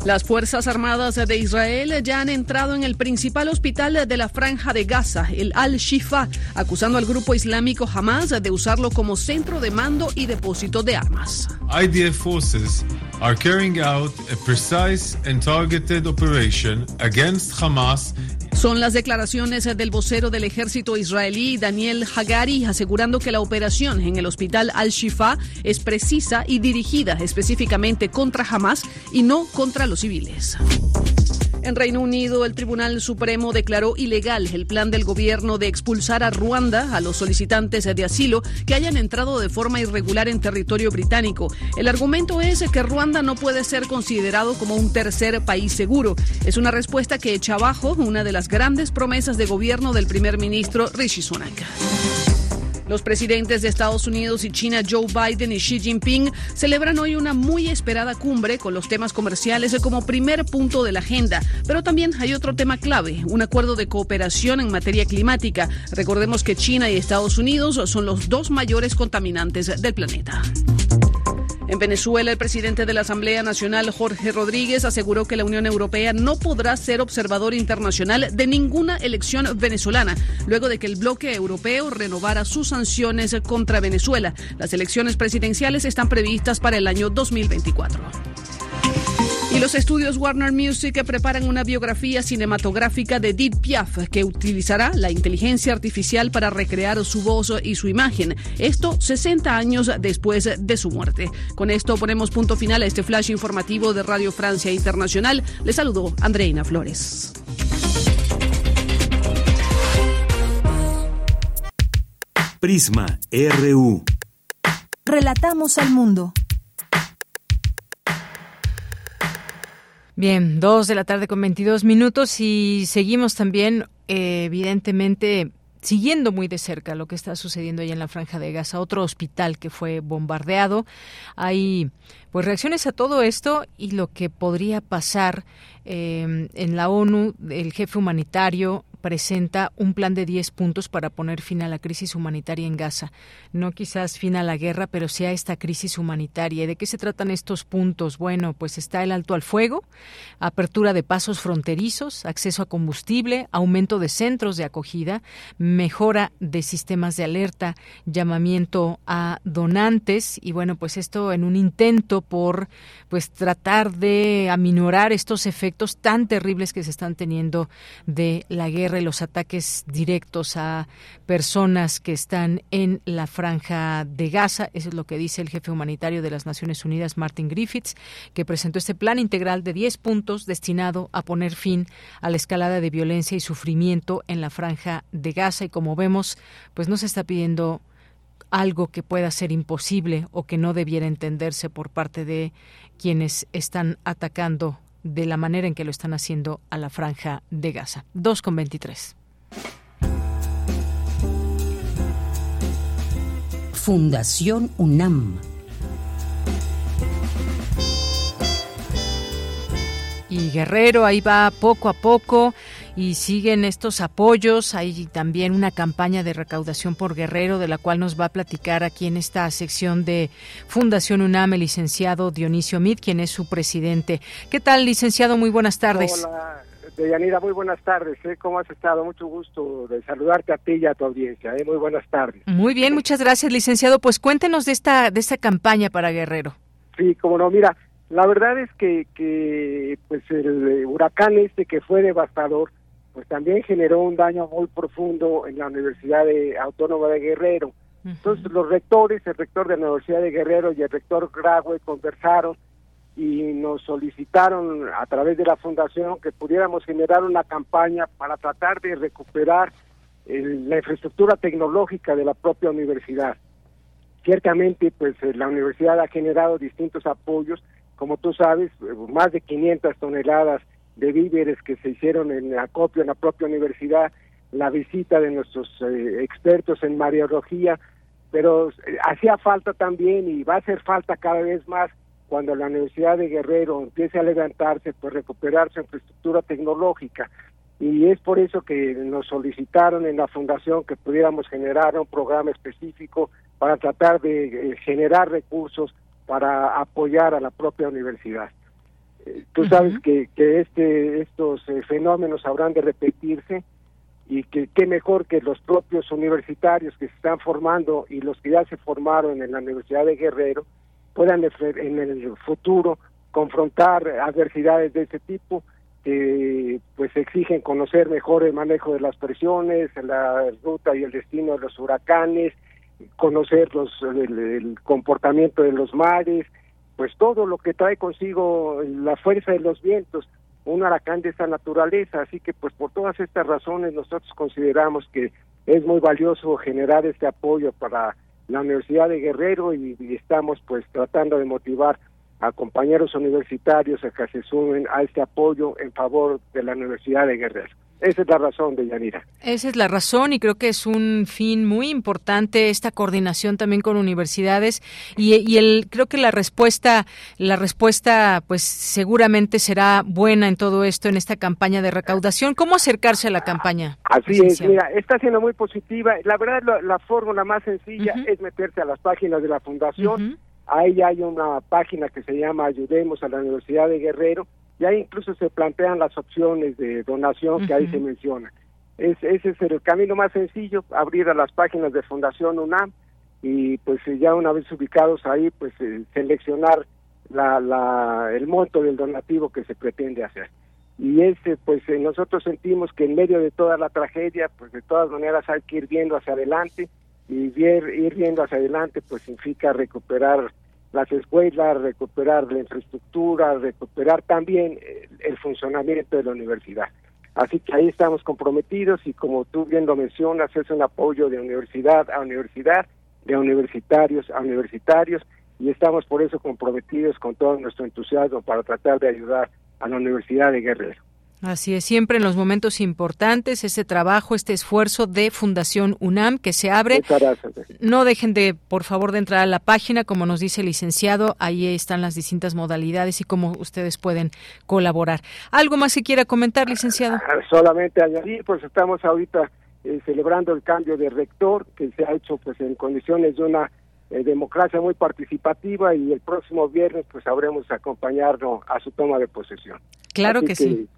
Las Fuerzas Armadas de Israel ya han entrado en el principal hospital de la franja de Gaza, el Al-Shifa, acusando al grupo islámico Hamas de usarlo como centro de mando y depósito de armas. Hamas son las declaraciones del vocero del ejército israelí, Daniel Hagari, asegurando que la operación en el hospital Al-Shifa es precisa y dirigida específicamente contra Hamas y no contra los civiles. En Reino Unido, el Tribunal Supremo declaró ilegal el plan del gobierno de expulsar a Ruanda a los solicitantes de asilo que hayan entrado de forma irregular en territorio británico. El argumento es que Ruanda no puede ser considerado como un tercer país seguro. Es una respuesta que echa abajo una de las grandes promesas de gobierno del primer ministro Rishi Sunak. Los presidentes de Estados Unidos y China, Joe Biden y Xi Jinping, celebran hoy una muy esperada cumbre con los temas comerciales como primer punto de la agenda. Pero también hay otro tema clave, un acuerdo de cooperación en materia climática. Recordemos que China y Estados Unidos son los dos mayores contaminantes del planeta. En Venezuela, el presidente de la Asamblea Nacional, Jorge Rodríguez, aseguró que la Unión Europea no podrá ser observador internacional de ninguna elección venezolana, luego de que el bloque europeo renovara sus sanciones contra Venezuela. Las elecciones presidenciales están previstas para el año 2024. Y los estudios Warner Music preparan una biografía cinematográfica de Edith Piaf que utilizará la inteligencia artificial para recrear su voz y su imagen. Esto 60 años después de su muerte. Con esto ponemos punto final a este flash informativo de Radio Francia Internacional. Le saludo Andreina Flores. Prisma RU. Relatamos al mundo. Bien, dos de la tarde con 22 minutos y seguimos también, eh, evidentemente, siguiendo muy de cerca lo que está sucediendo ahí en la Franja de Gaza, otro hospital que fue bombardeado. Hay pues reacciones a todo esto y lo que podría pasar eh, en la ONU, el jefe humanitario presenta un plan de 10 puntos para poner fin a la crisis humanitaria en Gaza. No quizás fin a la guerra, pero sí a esta crisis humanitaria. ¿Y de qué se tratan estos puntos? Bueno, pues está el alto al fuego, apertura de pasos fronterizos, acceso a combustible, aumento de centros de acogida, mejora de sistemas de alerta, llamamiento a donantes y bueno, pues esto en un intento por pues tratar de aminorar estos efectos tan terribles que se están teniendo de la guerra los ataques directos a personas que están en la franja de Gaza. Eso es lo que dice el jefe humanitario de las Naciones Unidas, Martin Griffiths, que presentó este plan integral de 10 puntos destinado a poner fin a la escalada de violencia y sufrimiento en la franja de Gaza. Y como vemos, pues no se está pidiendo algo que pueda ser imposible o que no debiera entenderse por parte de quienes están atacando de la manera en que lo están haciendo a la franja de Gaza. 2 con 23. Fundación UNAM. Y Guerrero ahí va poco a poco y siguen estos apoyos. Hay también una campaña de recaudación por Guerrero, de la cual nos va a platicar aquí en esta sección de Fundación UNAM el licenciado Dionisio Mid, quien es su presidente. ¿Qué tal, licenciado? Muy buenas tardes. Hola, Deyanira, muy buenas tardes. ¿eh? ¿Cómo has estado? Mucho gusto de saludarte a ti y a tu audiencia. ¿eh? Muy buenas tardes. Muy bien, muchas gracias, licenciado. Pues cuéntenos de esta, de esta campaña para Guerrero. Sí, como no, mira, la verdad es que, que pues el huracán este que fue devastador, pues también generó un daño muy profundo en la Universidad de, Autónoma de Guerrero. Entonces los rectores, el rector de la Universidad de Guerrero y el rector Graue conversaron y nos solicitaron a través de la fundación que pudiéramos generar una campaña para tratar de recuperar la infraestructura tecnológica de la propia universidad. Ciertamente, pues eh, la universidad ha generado distintos apoyos, como tú sabes, eh, más de 500 toneladas de víveres que se hicieron en acopio en la propia universidad, la visita de nuestros eh, expertos en mariología, pero eh, hacía falta también y va a hacer falta cada vez más cuando la Universidad de Guerrero empiece a levantarse, pues recuperar su infraestructura tecnológica. Y es por eso que nos solicitaron en la fundación que pudiéramos generar un programa específico para tratar de eh, generar recursos para apoyar a la propia universidad tú sabes que, que este estos eh, fenómenos habrán de repetirse y que qué mejor que los propios universitarios que se están formando y los que ya se formaron en la Universidad de Guerrero puedan en el futuro confrontar adversidades de ese tipo que pues exigen conocer mejor el manejo de las presiones, la ruta y el destino de los huracanes, conocer los, el comportamiento de los mares, pues todo lo que trae consigo la fuerza de los vientos, un huracán de esa naturaleza, así que pues por todas estas razones nosotros consideramos que es muy valioso generar este apoyo para la Universidad de Guerrero y, y estamos pues tratando de motivar a compañeros universitarios a que se sumen a este apoyo en favor de la Universidad de Guerrero. Esa es la razón de Yanira. Esa es la razón y creo que es un fin muy importante esta coordinación también con universidades y, el creo que la respuesta la respuesta pues seguramente será buena en todo esto en esta campaña de recaudación. ¿Cómo acercarse a la campaña? Así es, mira, está siendo muy positiva. La verdad la, fórmula más sencilla es meterse a las páginas de la fundación. Ahí hay una página que se llama Ayudemos a la Universidad de Guerrero y ahí incluso se plantean las opciones de donación que ahí se menciona. Es, ese es el camino más sencillo, abrir a las páginas de Fundación UNAM y pues ya una vez ubicados ahí, pues eh, seleccionar la, la, el monto del donativo que se pretende hacer. Y ese, pues eh, nosotros sentimos que en medio de toda la tragedia, pues de todas maneras hay que ir viendo hacia adelante y ir, ir viendo hacia adelante, pues significa recuperar las escuelas, recuperar la infraestructura, recuperar también eh, el funcionamiento de la universidad. Así que ahí estamos comprometidos y como tú bien lo mencionas, es un apoyo de universidad a universidad, de universitarios a universitarios y estamos por eso comprometidos con todo nuestro entusiasmo para tratar de ayudar a la Universidad de Guerrero. Así es, siempre en los momentos importantes, ese trabajo, este esfuerzo de Fundación UNAM que se abre. No dejen de, por favor, de entrar a la página, como nos dice el licenciado, ahí están las distintas modalidades y cómo ustedes pueden colaborar. ¿Algo más que quiera comentar, licenciado? Ah, solamente añadir, pues estamos ahorita eh, celebrando el cambio de rector que se ha hecho pues en condiciones de una eh, democracia muy participativa y el próximo viernes pues sabremos acompañarnos a su toma de posesión. Claro que, sí.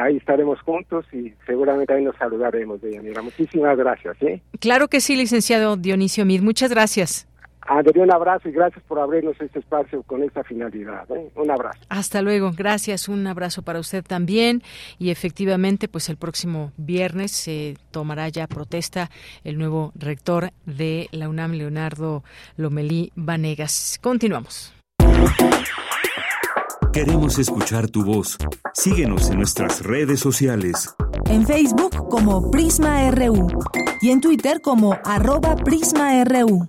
ahí estaremos juntos y seguramente ahí nos saludaremos, Deyanira. Muchísimas gracias. ¿eh? Claro que sí, licenciado Dionisio Mid. Muchas gracias. André, un abrazo y gracias por abrirnos este espacio con esta finalidad. ¿eh? Un abrazo. Hasta luego. Gracias. Un abrazo para usted también. Y efectivamente, pues el próximo viernes se tomará ya protesta el nuevo rector de la UNAM, Leonardo Lomelí Vanegas. Continuamos. Queremos escuchar tu voz. Síguenos en nuestras redes sociales. En Facebook como Prisma RU y en Twitter como arroba PrismaRU.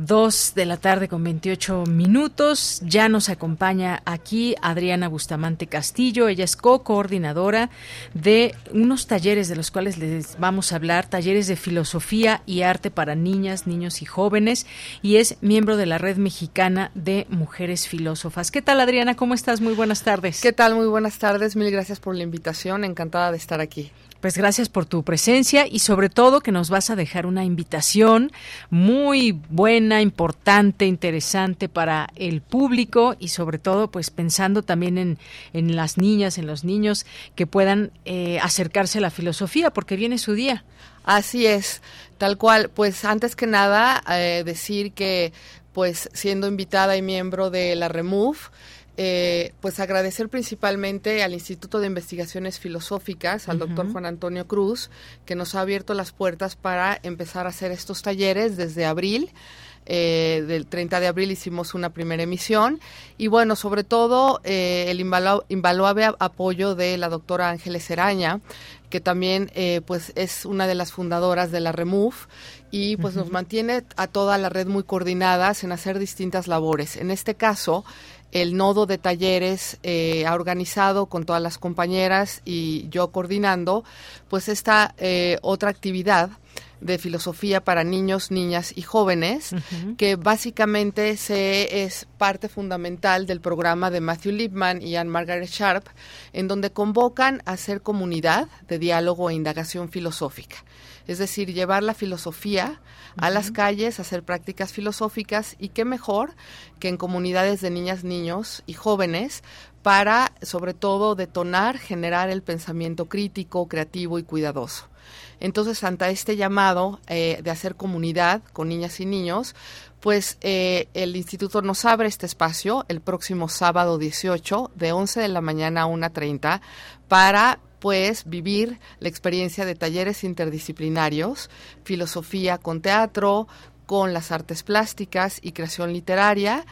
Dos de la tarde con 28 minutos. Ya nos acompaña aquí Adriana Bustamante Castillo. Ella es co-coordinadora de unos talleres de los cuales les vamos a hablar, talleres de filosofía y arte para niñas, niños y jóvenes, y es miembro de la Red Mexicana de Mujeres Filósofas. ¿Qué tal, Adriana? ¿Cómo estás? Muy buenas tardes. ¿Qué tal? Muy buenas tardes. Mil gracias por la invitación. Encantada de estar aquí. Pues gracias por tu presencia y sobre todo que nos vas a dejar una invitación muy buena, importante, interesante para el público y sobre todo pues pensando también en, en las niñas, en los niños que puedan eh, acercarse a la filosofía porque viene su día. Así es, tal cual. Pues antes que nada eh, decir que pues siendo invitada y miembro de la REMOVE, eh, pues agradecer principalmente al Instituto de Investigaciones Filosóficas, al doctor Juan Antonio Cruz, que nos ha abierto las puertas para empezar a hacer estos talleres desde abril. Eh, del 30 de abril hicimos una primera emisión y bueno, sobre todo eh, el invaluable apoyo de la doctora Ángeles Eraña, que también pues es una de las fundadoras de la REMUF y pues nos mantiene a toda la red muy coordinadas en hacer distintas labores. En este caso, el nodo de talleres eh, ha organizado con todas las compañeras y yo coordinando, pues esta eh, otra actividad de filosofía para niños, niñas y jóvenes, que básicamente se, es parte fundamental del programa de Matthew Lipman y Anne Margaret Sharp, en donde convocan a ser comunidad de diálogo e indagación filosófica. Es decir, llevar la filosofía a las calles, hacer prácticas filosóficas y qué mejor que en comunidades de niñas, niños y jóvenes para, sobre todo, detonar, generar el pensamiento crítico, creativo y cuidadoso. Entonces, ante este llamado eh, de hacer comunidad con niñas y niños, pues eh, el instituto nos abre este espacio el próximo sábado 18 de 11 de la mañana a 1.30 para pues vivir la experiencia de talleres interdisciplinarios, filosofía con teatro, con las artes plásticas y creación literaria.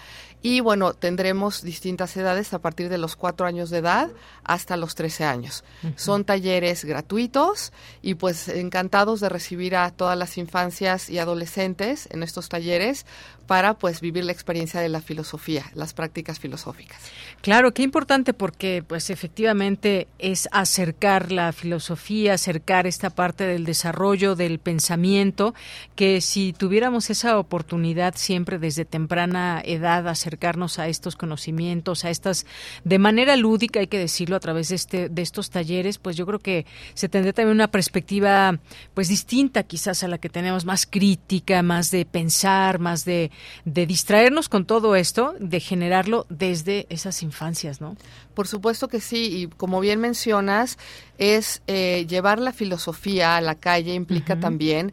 Y bueno, tendremos distintas edades a partir de los cuatro años de edad hasta los 13 años. Son talleres gratuitos y pues encantados de recibir a todas las infancias y adolescentes en estos talleres para pues vivir la experiencia de la filosofía, las prácticas filosóficas. Claro, qué importante porque pues efectivamente es acercar la filosofía, acercar esta parte del desarrollo del pensamiento que si tuviéramos esa oportunidad siempre desde temprana edad acercar acercarnos a estos conocimientos, a estas, de manera lúdica, hay que decirlo, a través de, este, de estos talleres, pues yo creo que se tendría también una perspectiva pues distinta quizás a la que tenemos, más crítica, más de pensar, más de, de distraernos con todo esto, de generarlo desde esas infancias, ¿no? Por supuesto que sí, y como bien mencionas, es eh, llevar la filosofía a la calle implica también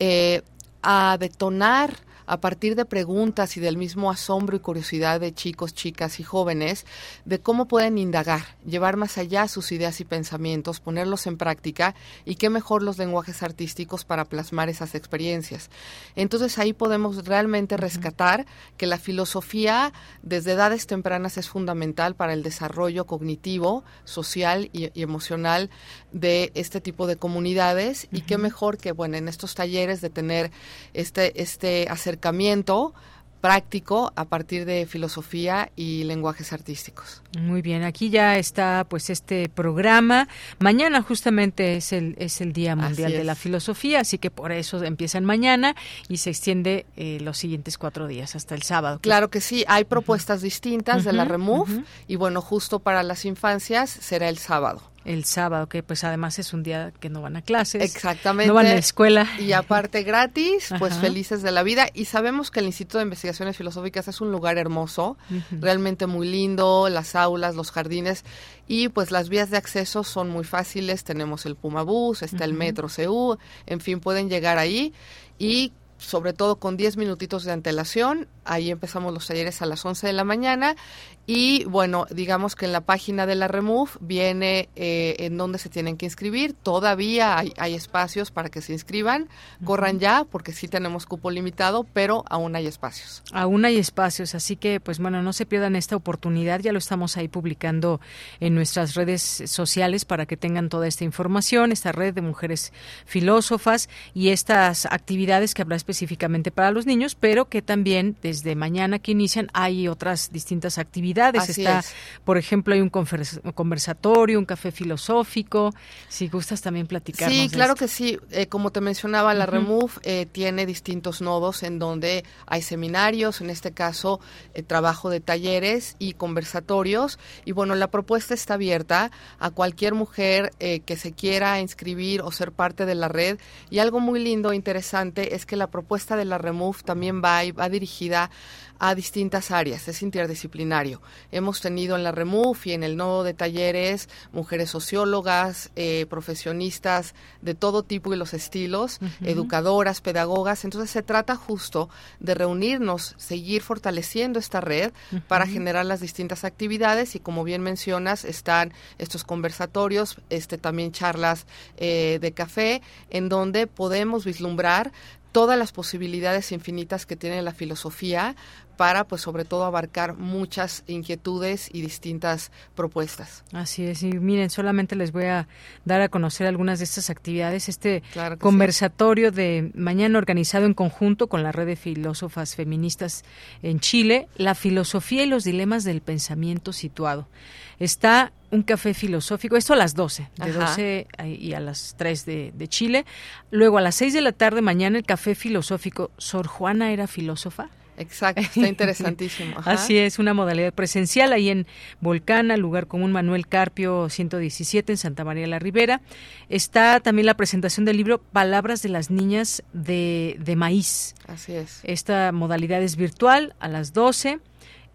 eh, a detonar a partir de preguntas y del mismo asombro y curiosidad de chicos, chicas y jóvenes, de cómo pueden indagar, llevar más allá sus ideas y pensamientos, ponerlos en práctica y qué mejor los lenguajes artísticos para plasmar esas experiencias. Entonces ahí podemos realmente rescatar que la filosofía desde edades tempranas es fundamental para el desarrollo cognitivo, social y, emocional de este tipo de comunidades y qué mejor que bueno en estos talleres de tener este este acercamiento práctico a partir de filosofía y lenguajes artísticos. Muy bien, aquí ya está pues este programa. Mañana justamente es el es el Día Mundial de la Filosofía, así que por eso empiezan mañana y se extiende eh, los siguientes cuatro días hasta el sábado. Claro que sí, hay propuestas distintas de la REMUF y bueno, justo para las infancias será el sábado el sábado, que pues además es un día que no van a clases. Exactamente. No van a la escuela. Y aparte gratis, pues felices de la vida. Y sabemos que el Instituto de Investigaciones Filosóficas es un lugar hermoso, realmente muy lindo, las aulas, los jardines. Y pues las vías de acceso son muy fáciles. Tenemos el Puma Bus, está el Metro CU, en fin, pueden llegar ahí. Y sobre todo con 10 minutitos de antelación. Ahí empezamos los talleres a las 11 de la mañana y bueno, digamos que en la página de la Remove viene eh, en dónde se tienen que inscribir. Todavía hay, espacios para que se inscriban. Corran ya porque sí tenemos cupo limitado, pero aún hay espacios. Aún hay espacios, así que pues bueno, no se pierdan esta oportunidad. Ya lo estamos ahí publicando en nuestras redes sociales para que tengan toda esta información, esta red de mujeres filósofas y estas actividades que habrá específicamente para los niños, pero que también desde mañana que inician hay otras distintas actividades Está, por ejemplo, hay un conversatorio, un café filosófico. Si gustas también platicar. Sí, claro que sí. Eh, como te mencionaba, la REMUF eh, tiene distintos nodos en donde hay seminarios, en este caso, eh, trabajo de talleres y conversatorios. Y bueno, la propuesta está abierta a cualquier mujer que se quiera inscribir o ser parte de la red. Y algo muy lindo e interesante es que la propuesta de la REMUF también va, va dirigida a distintas áreas, es interdisciplinario. Hemos tenido en la REMUF y en el nodo de talleres mujeres sociólogas, eh, profesionistas de todo tipo y los estilos, educadoras, pedagogas. Entonces se trata justo de reunirnos, seguir fortaleciendo esta red para generar las distintas actividades y como bien mencionas están estos conversatorios, este también charlas eh, de café en donde podemos vislumbrar todas las posibilidades infinitas que tiene la filosofía para, pues, sobre todo abarcar muchas inquietudes y distintas propuestas. Así es, y miren, solamente les voy a dar a conocer algunas de estas actividades. Este conversatorio de mañana organizado en conjunto con la red de filósofas feministas en Chile, la filosofía y los dilemas del pensamiento situado. Está un café filosófico, esto a las 12, de 12 y a las 3 de, de Chile. Luego a las 6 de la tarde mañana el café filosófico. ¿Sor Juana era filósofa? Exacto, está interesantísimo. Así es, una modalidad presencial ahí en Volcana, lugar común Manuel Carpio 117 en Santa María la Ribera. Está también la presentación del libro Palabras de las Niñas de, de Maíz. Así es. Esta modalidad es virtual a las 12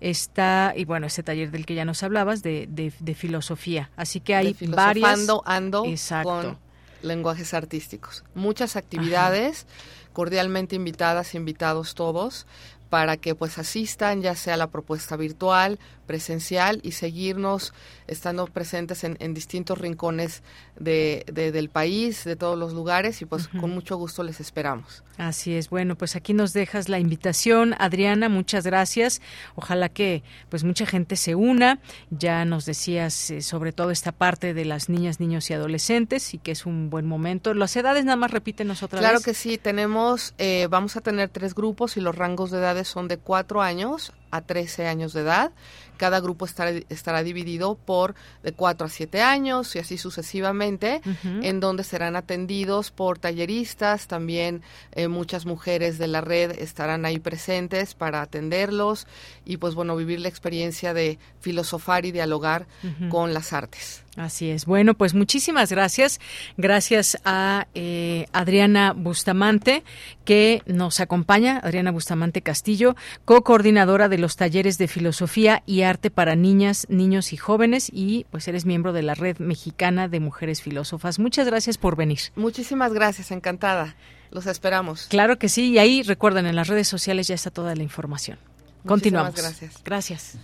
está, y bueno, ese taller del que ya nos hablabas, de, de, filosofía. Así que hay varias. ando con lenguajes artísticos. Muchas actividades, cordialmente invitadas, invitados todos para que pues asistan ya sea la propuesta virtual, presencial y seguirnos estando presentes en, en distintos rincones de, del país, de todos los lugares y pues con mucho gusto les esperamos. Así es, bueno, pues aquí nos dejas la invitación, Adriana, muchas gracias. Ojalá que pues mucha gente se una. Ya nos decías eh, sobre todo esta parte de las niñas, niños y adolescentes y que es un buen momento. Las edades nada más repítenos otra claro vez. Que sí, tenemos, eh, vamos a tener tres grupos y los rangos de edades son de cuatro años a 13 años de edad. Cada grupo estará, estará dividido por de 4 a 7 años y así sucesivamente, en donde serán atendidos por talleristas. También eh, muchas mujeres de la red estarán ahí presentes para atenderlos y pues bueno, vivir la experiencia de filosofar y dialogar con las artes. Así es. Bueno, pues muchísimas gracias. Gracias a eh, Adriana Bustamante, que nos acompaña, Adriana Bustamante Castillo, co-coordinadora de los talleres de filosofía y arte para niñas, niños y jóvenes, y pues eres miembro de la Red Mexicana de Mujeres Filósofas. Muchas gracias por venir. Muchísimas gracias, encantada. Los esperamos. Claro que sí, y ahí recuerden, en las redes sociales ya está toda la información. Continuamos. gracias. Gracias.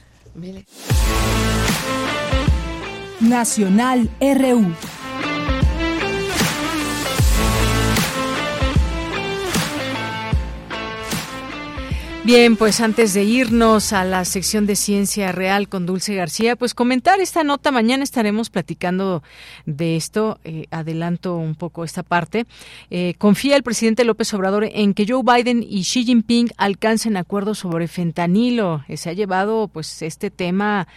Nacional RU. Bien, pues antes de irnos a la sección de ciencia real con Dulce García, pues comentar esta nota. Mañana estaremos platicando de esto. Eh, adelanto un poco esta parte. Eh, confía el presidente López Obrador en que Joe Biden y Xi Jinping alcancen acuerdos sobre fentanilo. Se ha llevado pues este tema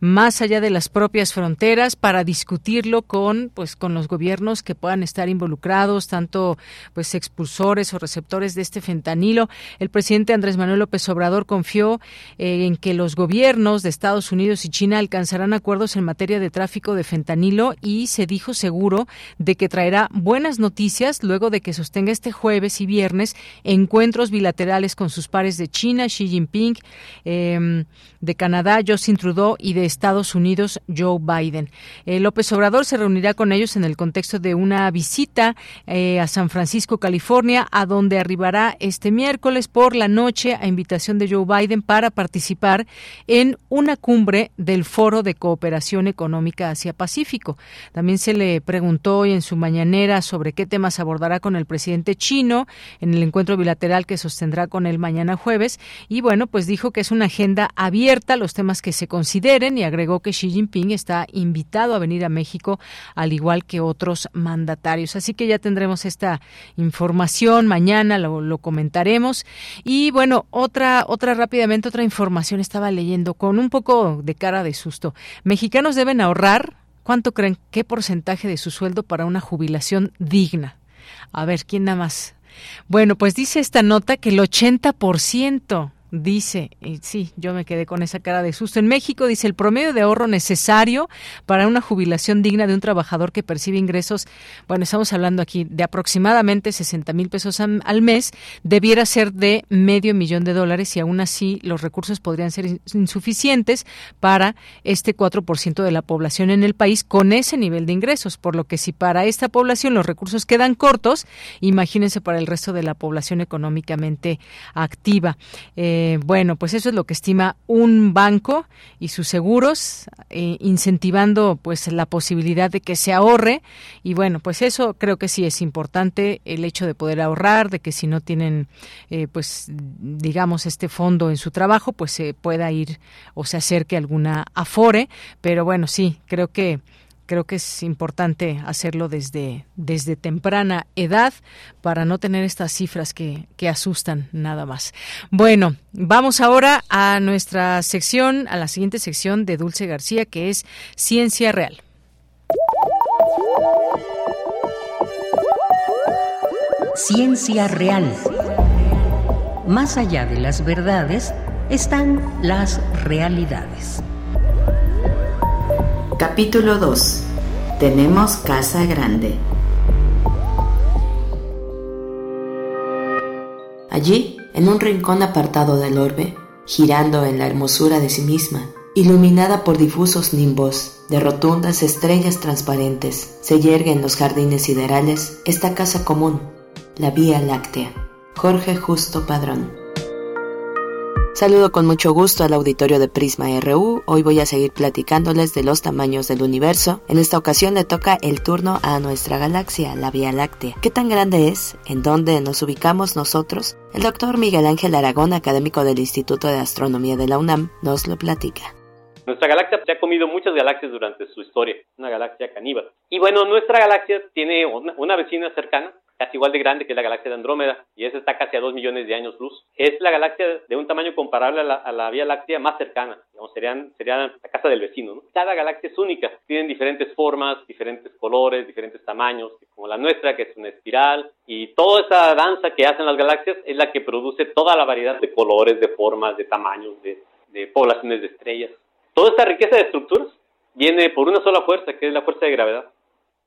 más allá de las propias fronteras para discutirlo con pues con los gobiernos que puedan estar involucrados, tanto pues expulsores o receptores de este fentanilo. El presidente Andrés Manuel López Obrador confió eh, en que los gobiernos de Estados Unidos y China alcanzarán acuerdos en materia de tráfico de fentanilo y se dijo seguro de que traerá buenas noticias luego de que sostenga este jueves y viernes encuentros bilaterales con sus pares de China, Xi Jinping, em, de Canadá, Justin Trudeau y de Estados Unidos, Joe Biden. Eh, López Obrador se reunirá con ellos en el contexto de una visita eh, a San Francisco, California, a donde arribará este miércoles por la noche a invitación de Joe Biden para participar en una cumbre del Foro de Cooperación Económica Asia-Pacífico. También se le preguntó hoy en su mañanera sobre qué temas abordará con el presidente chino en el encuentro bilateral que sostendrá con él mañana jueves. Y bueno, pues dijo que es una agenda abierta los temas que se consideren y agregó que Xi Jinping está invitado a venir a México al igual que otros mandatarios. Así que ya tendremos esta información mañana, lo comentaremos. Y bueno, otra, otra rápidamente, otra información estaba leyendo con un poco de cara de susto. Mexicanos deben ahorrar, ¿cuánto creen? ¿Qué porcentaje de su sueldo para una jubilación digna? A ver, ¿quién nada más? Bueno, pues dice esta nota que el 80% dice, y sí, yo me quedé con esa cara de susto. En México dice el promedio de ahorro necesario para una jubilación digna de un trabajador que percibe ingresos, bueno, estamos hablando aquí de aproximadamente 60 mil pesos al mes, debiera ser de medio millón de dólares y aún así los recursos podrían ser insuficientes para este 4% de la población en el país con ese nivel de ingresos, por lo que si para esta población los recursos quedan cortos, imagínense para el resto de la población económicamente activa. Eh, eh, bueno, pues eso es lo que estima un banco y sus seguros, eh, incentivando pues la posibilidad de que se ahorre. Y bueno, pues eso creo que sí es importante, el hecho de poder ahorrar, de que si no tienen, eh, pues digamos, este fondo en su trabajo, pues se pueda ir o se acerque alguna afore. Pero bueno, sí, creo que creo que es importante hacerlo desde, desde temprana edad para no tener estas cifras que, que asustan nada más. Bueno, vamos ahora a nuestra sección, a la siguiente sección de Dulce García, que es Ciencia Real. Ciencia Real. Más allá de las verdades están las realidades. Capítulo 2. Tenemos casa grande. Allí, en un rincón apartado del orbe, girando en la hermosura de sí misma, iluminada por difusos nimbos de rotundas estrellas transparentes, se yergue en los jardines siderales esta casa común, la Vía Láctea. Jorge Justo Padrón. Saludo con mucho gusto al auditorio de Prisma RU. Hoy voy a seguir platicándoles de los tamaños del universo. En esta ocasión le toca el turno a nuestra galaxia, la Vía Láctea. ¿Qué tan grande es? ¿En dónde nos ubicamos nosotros? El doctor Miguel Ángel Aragón, académico del Instituto de Astronomía de la UNAM, nos lo platica. Nuestra galaxia se ha comido muchas galaxias durante su historia, una galaxia caníbal. Y bueno, nuestra galaxia tiene una, una vecina cercana casi igual de grande que la galaxia de Andrómeda, y esa está casi a 2 millones de años luz. Es la galaxia de un tamaño comparable a la, Vía Láctea más cercana, digamos, serían, serían la casa del vecino. Cada galaxia es única, tienen diferentes formas, diferentes colores, diferentes tamaños, como la nuestra, que es una espiral, y toda esa danza que hacen las galaxias es la que produce toda la variedad de colores, de formas, de tamaños, de, de poblaciones de estrellas. Toda esta riqueza de estructuras viene por una sola fuerza, que es la fuerza de gravedad.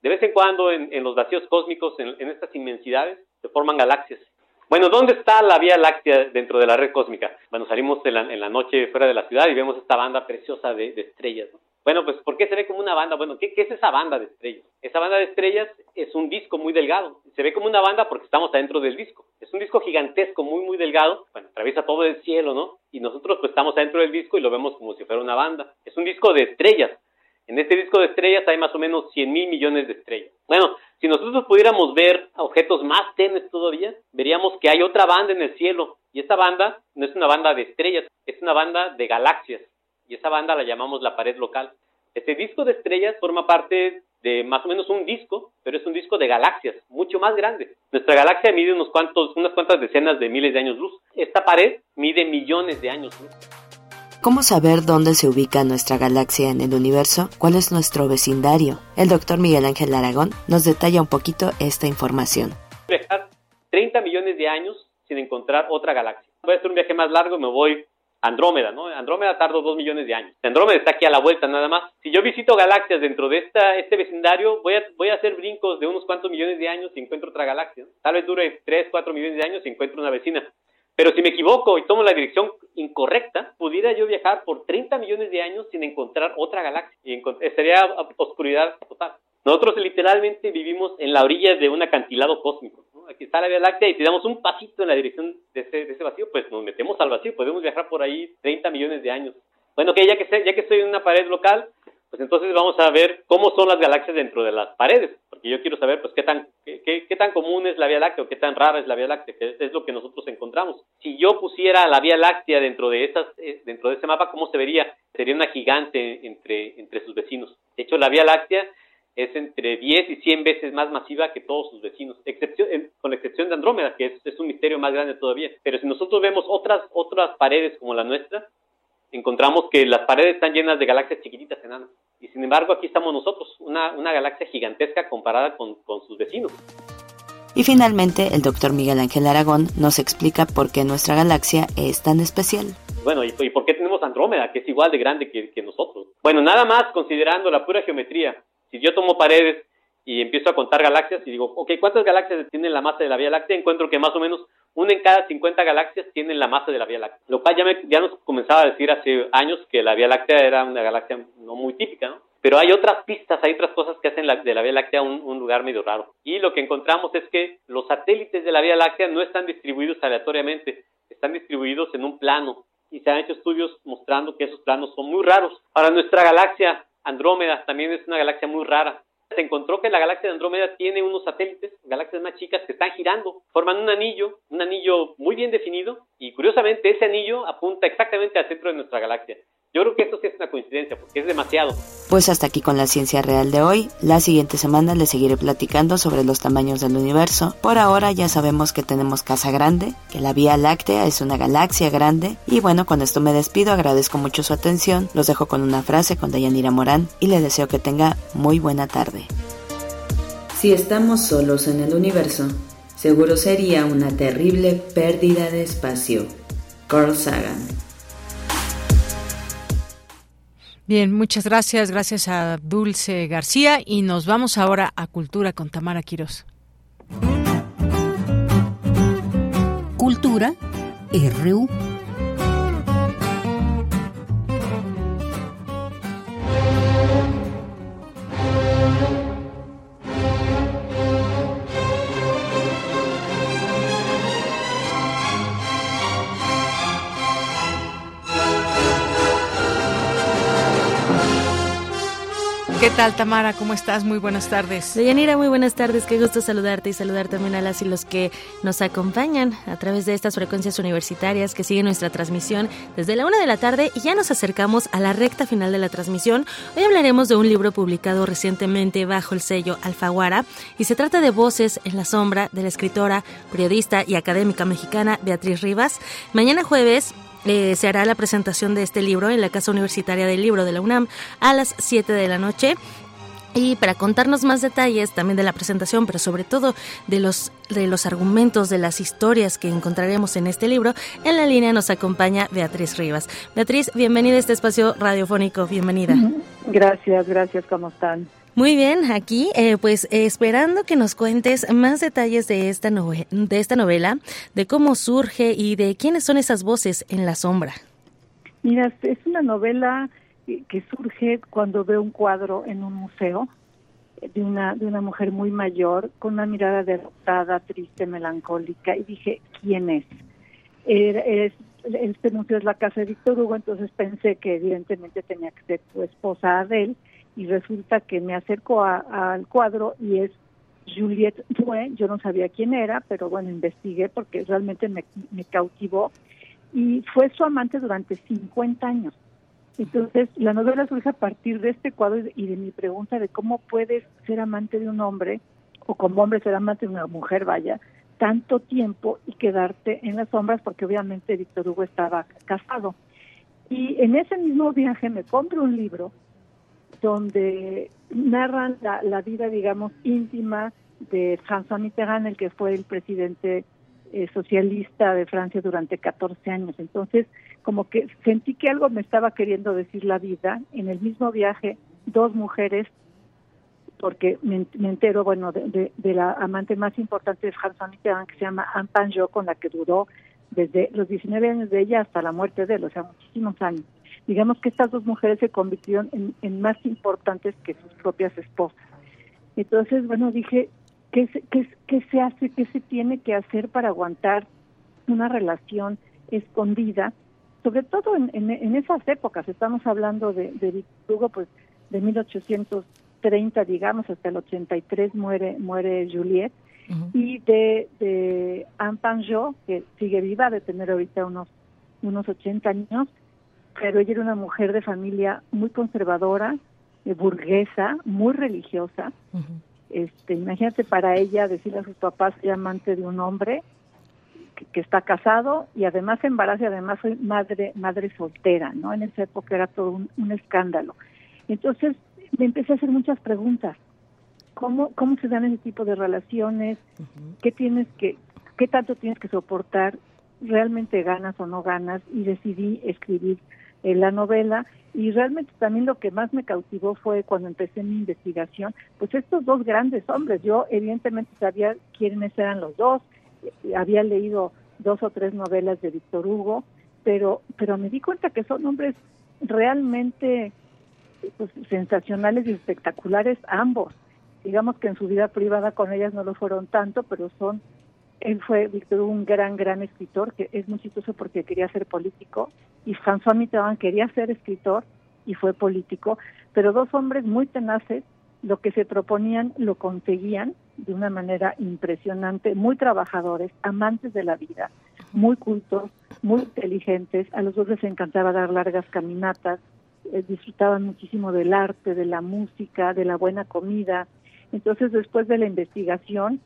De vez en cuando en, los vacíos cósmicos, en, estas inmensidades, se forman galaxias. Bueno, ¿dónde está la Vía Láctea dentro de la red cósmica? Bueno, salimos en la, noche fuera de la ciudad y vemos esta banda preciosa de, estrellas. Bueno, pues ¿por qué se ve como una banda? Bueno, ¿qué, es esa banda de estrellas? Esa banda de estrellas es un disco muy delgado. Se ve como una banda porque estamos adentro del disco. Es un disco gigantesco, muy, muy delgado. Bueno, atraviesa todo el cielo, ¿no? Y nosotros pues estamos adentro del disco y lo vemos como si fuera una banda. Es un disco de estrellas. En este disco de estrellas hay más o menos 100 mil millones de estrellas. Bueno, si nosotros pudiéramos ver objetos más tenues todavía, veríamos que hay otra banda en el cielo. Y esta banda no es una banda de estrellas, es una banda de galaxias. Y esa banda la llamamos la pared local. Este disco de estrellas forma parte de más o menos un disco, pero es un disco de galaxias, mucho más grande. Nuestra galaxia mide unos cuantos, unas cuantas decenas de miles de años luz. Esta pared mide millones de años luz. ¿Cómo saber dónde se ubica nuestra galaxia en el universo? ¿Cuál es nuestro vecindario? El doctor Miguel Ángel Aragón nos detalla un poquito esta información. Viajar 30 millones de años sin encontrar otra galaxia. Voy a hacer un viaje más largo, me voy a Andrómeda, ¿no? Andrómeda tardo 2 millones de años. Andrómeda está aquí a la vuelta nada más. Si yo visito galaxias dentro de esta, este vecindario, voy a, voy a hacer brincos de unos cuantos millones de años y encuentro otra galaxia. Tal vez dure 3, 4 millones de años y encuentro una vecina. Pero si me equivoco y tomo la dirección incorrecta, pudiera yo viajar por 30 millones de años sin encontrar otra galaxia y estaría oscuridad total. Nosotros literalmente vivimos en la orilla de un acantilado cósmico. Aquí está la Vía Láctea y si damos un pasito en la dirección de ese, vacío, pues nos metemos al vacío. Podemos viajar por ahí 30 millones de años. Bueno, ya que, ya que estoy en una pared local, pues entonces vamos a ver cómo son las galaxias dentro de las paredes, porque yo quiero saber pues qué tan, qué, qué, tan común es la Vía Láctea o qué tan rara es la Vía Láctea, que es, lo que nosotros encontramos. Si yo pusiera la Vía Láctea dentro de esas, eh, dentro de ese mapa, ¿cómo se vería? Sería una gigante entre, entre sus vecinos. De hecho, la Vía Láctea es entre 10 y 100 veces más masiva que todos sus vecinos, excepción, con la excepción de Andrómeda, que es, es un misterio más grande todavía. Pero si nosotros vemos otras, otras paredes como la nuestra, encontramos que las paredes están llenas de galaxias chiquititas enanas. Y sin embargo, aquí estamos nosotros, una, una galaxia gigantesca comparada con, con sus vecinos. Y finalmente, el doctor Miguel Ángel Aragón nos explica por qué nuestra galaxia es tan especial. Bueno, ¿y, por qué tenemos Andrómeda, que es igual de grande que, que nosotros? Bueno, nada más considerando la pura geometría. Si yo tomo paredes y empiezo a contar galaxias y digo, ok, ¿cuántas galaxias tienen la masa de la Vía Láctea? Encuentro que más o menos una en cada 50 galaxias tienen la masa de la Vía Láctea. Lo cual ya, ya nos comenzaba a decir hace años que la Vía Láctea era una galaxia no muy típica, ¿no? Pero hay otras pistas, hay otras cosas que hacen de la Vía Láctea un, un, lugar medio raro. Y lo que encontramos es que los satélites de la Vía Láctea no están distribuidos aleatoriamente, están distribuidos en un plano. Y se han hecho estudios mostrando que esos planos son muy raros. Ahora, nuestra galaxia, Andrómeda, también es una galaxia muy rara se encontró que la galaxia de Andrómeda tiene unos satélites, galaxias más chicas, que están girando, forman un anillo, un anillo muy bien definido, y curiosamente ese anillo apunta exactamente al centro de nuestra galaxia. Yo creo que esto sí es una coincidencia, porque es demasiado. Pues hasta aquí con la ciencia real de hoy. La siguiente semana les seguiré platicando sobre los tamaños del universo. Por ahora ya sabemos que tenemos casa grande, que la Vía Láctea es una galaxia grande. Y bueno, con esto me despido, agradezco mucho su atención. Los dejo con una frase con Dayanira Morán y le deseo que tenga muy buena tarde. Si estamos solos en el universo, seguro sería una terrible pérdida de espacio. Carl Sagan Bien, muchas gracias. Gracias a Dulce García. Y nos vamos ahora a Cultura con Tamara Quiroz. Cultura RU. ¿Qué tal, Tamara? ¿Cómo estás? Muy buenas tardes. Deyanira, muy buenas tardes. Qué gusto saludarte y saludar también a las y los que nos acompañan a través de estas frecuencias universitarias que siguen nuestra transmisión desde la una de la tarde y ya nos acercamos a la recta final de la transmisión. Hoy hablaremos de un libro publicado recientemente bajo el sello Alfaguara y se trata de Voces en la sombra de la escritora, periodista y académica mexicana Beatriz Rivas. Mañana jueves eh, se hará la presentación de este libro en la Casa Universitaria del Libro de la UNAM a las 7 de la noche. Y para contarnos más detalles también de la presentación, pero sobre todo de los, de los argumentos, de las historias que encontraremos en este libro, en la línea nos acompaña Beatriz Rivas. Beatriz, bienvenida a este espacio radiofónico, bienvenida. Gracias, gracias, ¿cómo están? Muy bien, aquí eh, pues eh, esperando que nos cuentes más detalles de esta, de esta novela, de cómo surge y de quiénes son esas voces en la sombra. Mira, es una novela que surge cuando veo un cuadro en un museo de una de una mujer muy mayor con una mirada derrotada, triste, melancólica y dije quién es. es este museo es la casa de Víctor Hugo, entonces pensé que evidentemente tenía que ser su esposa Adele y resulta que me acerco al cuadro y es Juliette Drouin, yo no sabía quién era, pero bueno, investigué porque realmente me, me cautivó y fue su amante durante 50 años. Entonces, la novela surge a partir de este cuadro y de mi pregunta de cómo puedes ser amante de un hombre, o como hombre ser amante de una mujer, vaya, tanto tiempo y quedarte en las sombras, porque obviamente Víctor Hugo estaba casado. Y en ese mismo viaje me compro un libro donde narran la, vida, digamos, íntima de François Mitterrand, el que fue el presidente eh, socialista de Francia durante 14 años. Entonces, como que sentí que algo me estaba queriendo decir la vida. En el mismo viaje, dos mujeres, porque me, entero, bueno, de, la amante más importante de François Mitterrand, que se llama Anne Panjot, con la que duró desde los 19 años de ella hasta la muerte de él, o sea, muchísimos años digamos que estas dos mujeres se convirtieron en, más importantes que sus propias esposas. Entonces, bueno, dije, ¿qué se, qué, se hace, qué se tiene que hacer para aguantar una relación escondida? Sobre todo en, esas épocas, estamos hablando de, de Hugo, pues de 1830, digamos, hasta el 83 muere, muere Juliette, y de, de Anne Panjot, que sigue viva, de tener ahorita unos, unos 80 años, pero ella era una mujer de familia muy conservadora, eh, burguesa, muy religiosa. este, imagínate para ella decirle a sus papás que amante de un hombre que, está casado y además se embaraza y además soy madre madre soltera, ¿no? En esa época era todo un, escándalo. Entonces me empecé a hacer muchas preguntas. ¿Cómo, cómo se dan ese tipo de relaciones? ¿Qué tienes que, qué tanto tienes que soportar? ¿Realmente ganas o no ganas? Y decidí escribir en la novela y realmente también lo que más me cautivó fue cuando empecé mi investigación, pues estos dos grandes hombres, yo evidentemente sabía quiénes eran los dos, eh, había leído dos o tres novelas de Víctor Hugo, pero pero me di cuenta que son hombres realmente pues, sensacionales y espectaculares ambos. Digamos que en su vida privada con ellas no lo fueron tanto, pero son él fue, Víctor un gran, gran escritor, que es muy porque quería ser político, y François Mitterrand quería ser escritor y fue político, pero dos hombres muy tenaces, lo que se proponían lo conseguían de una manera impresionante, muy trabajadores, amantes de la vida, muy cultos, muy inteligentes, a los dos les encantaba dar largas caminatas, eh, disfrutaban muchísimo del arte, de la música, de la buena comida. Entonces, después de la investigación,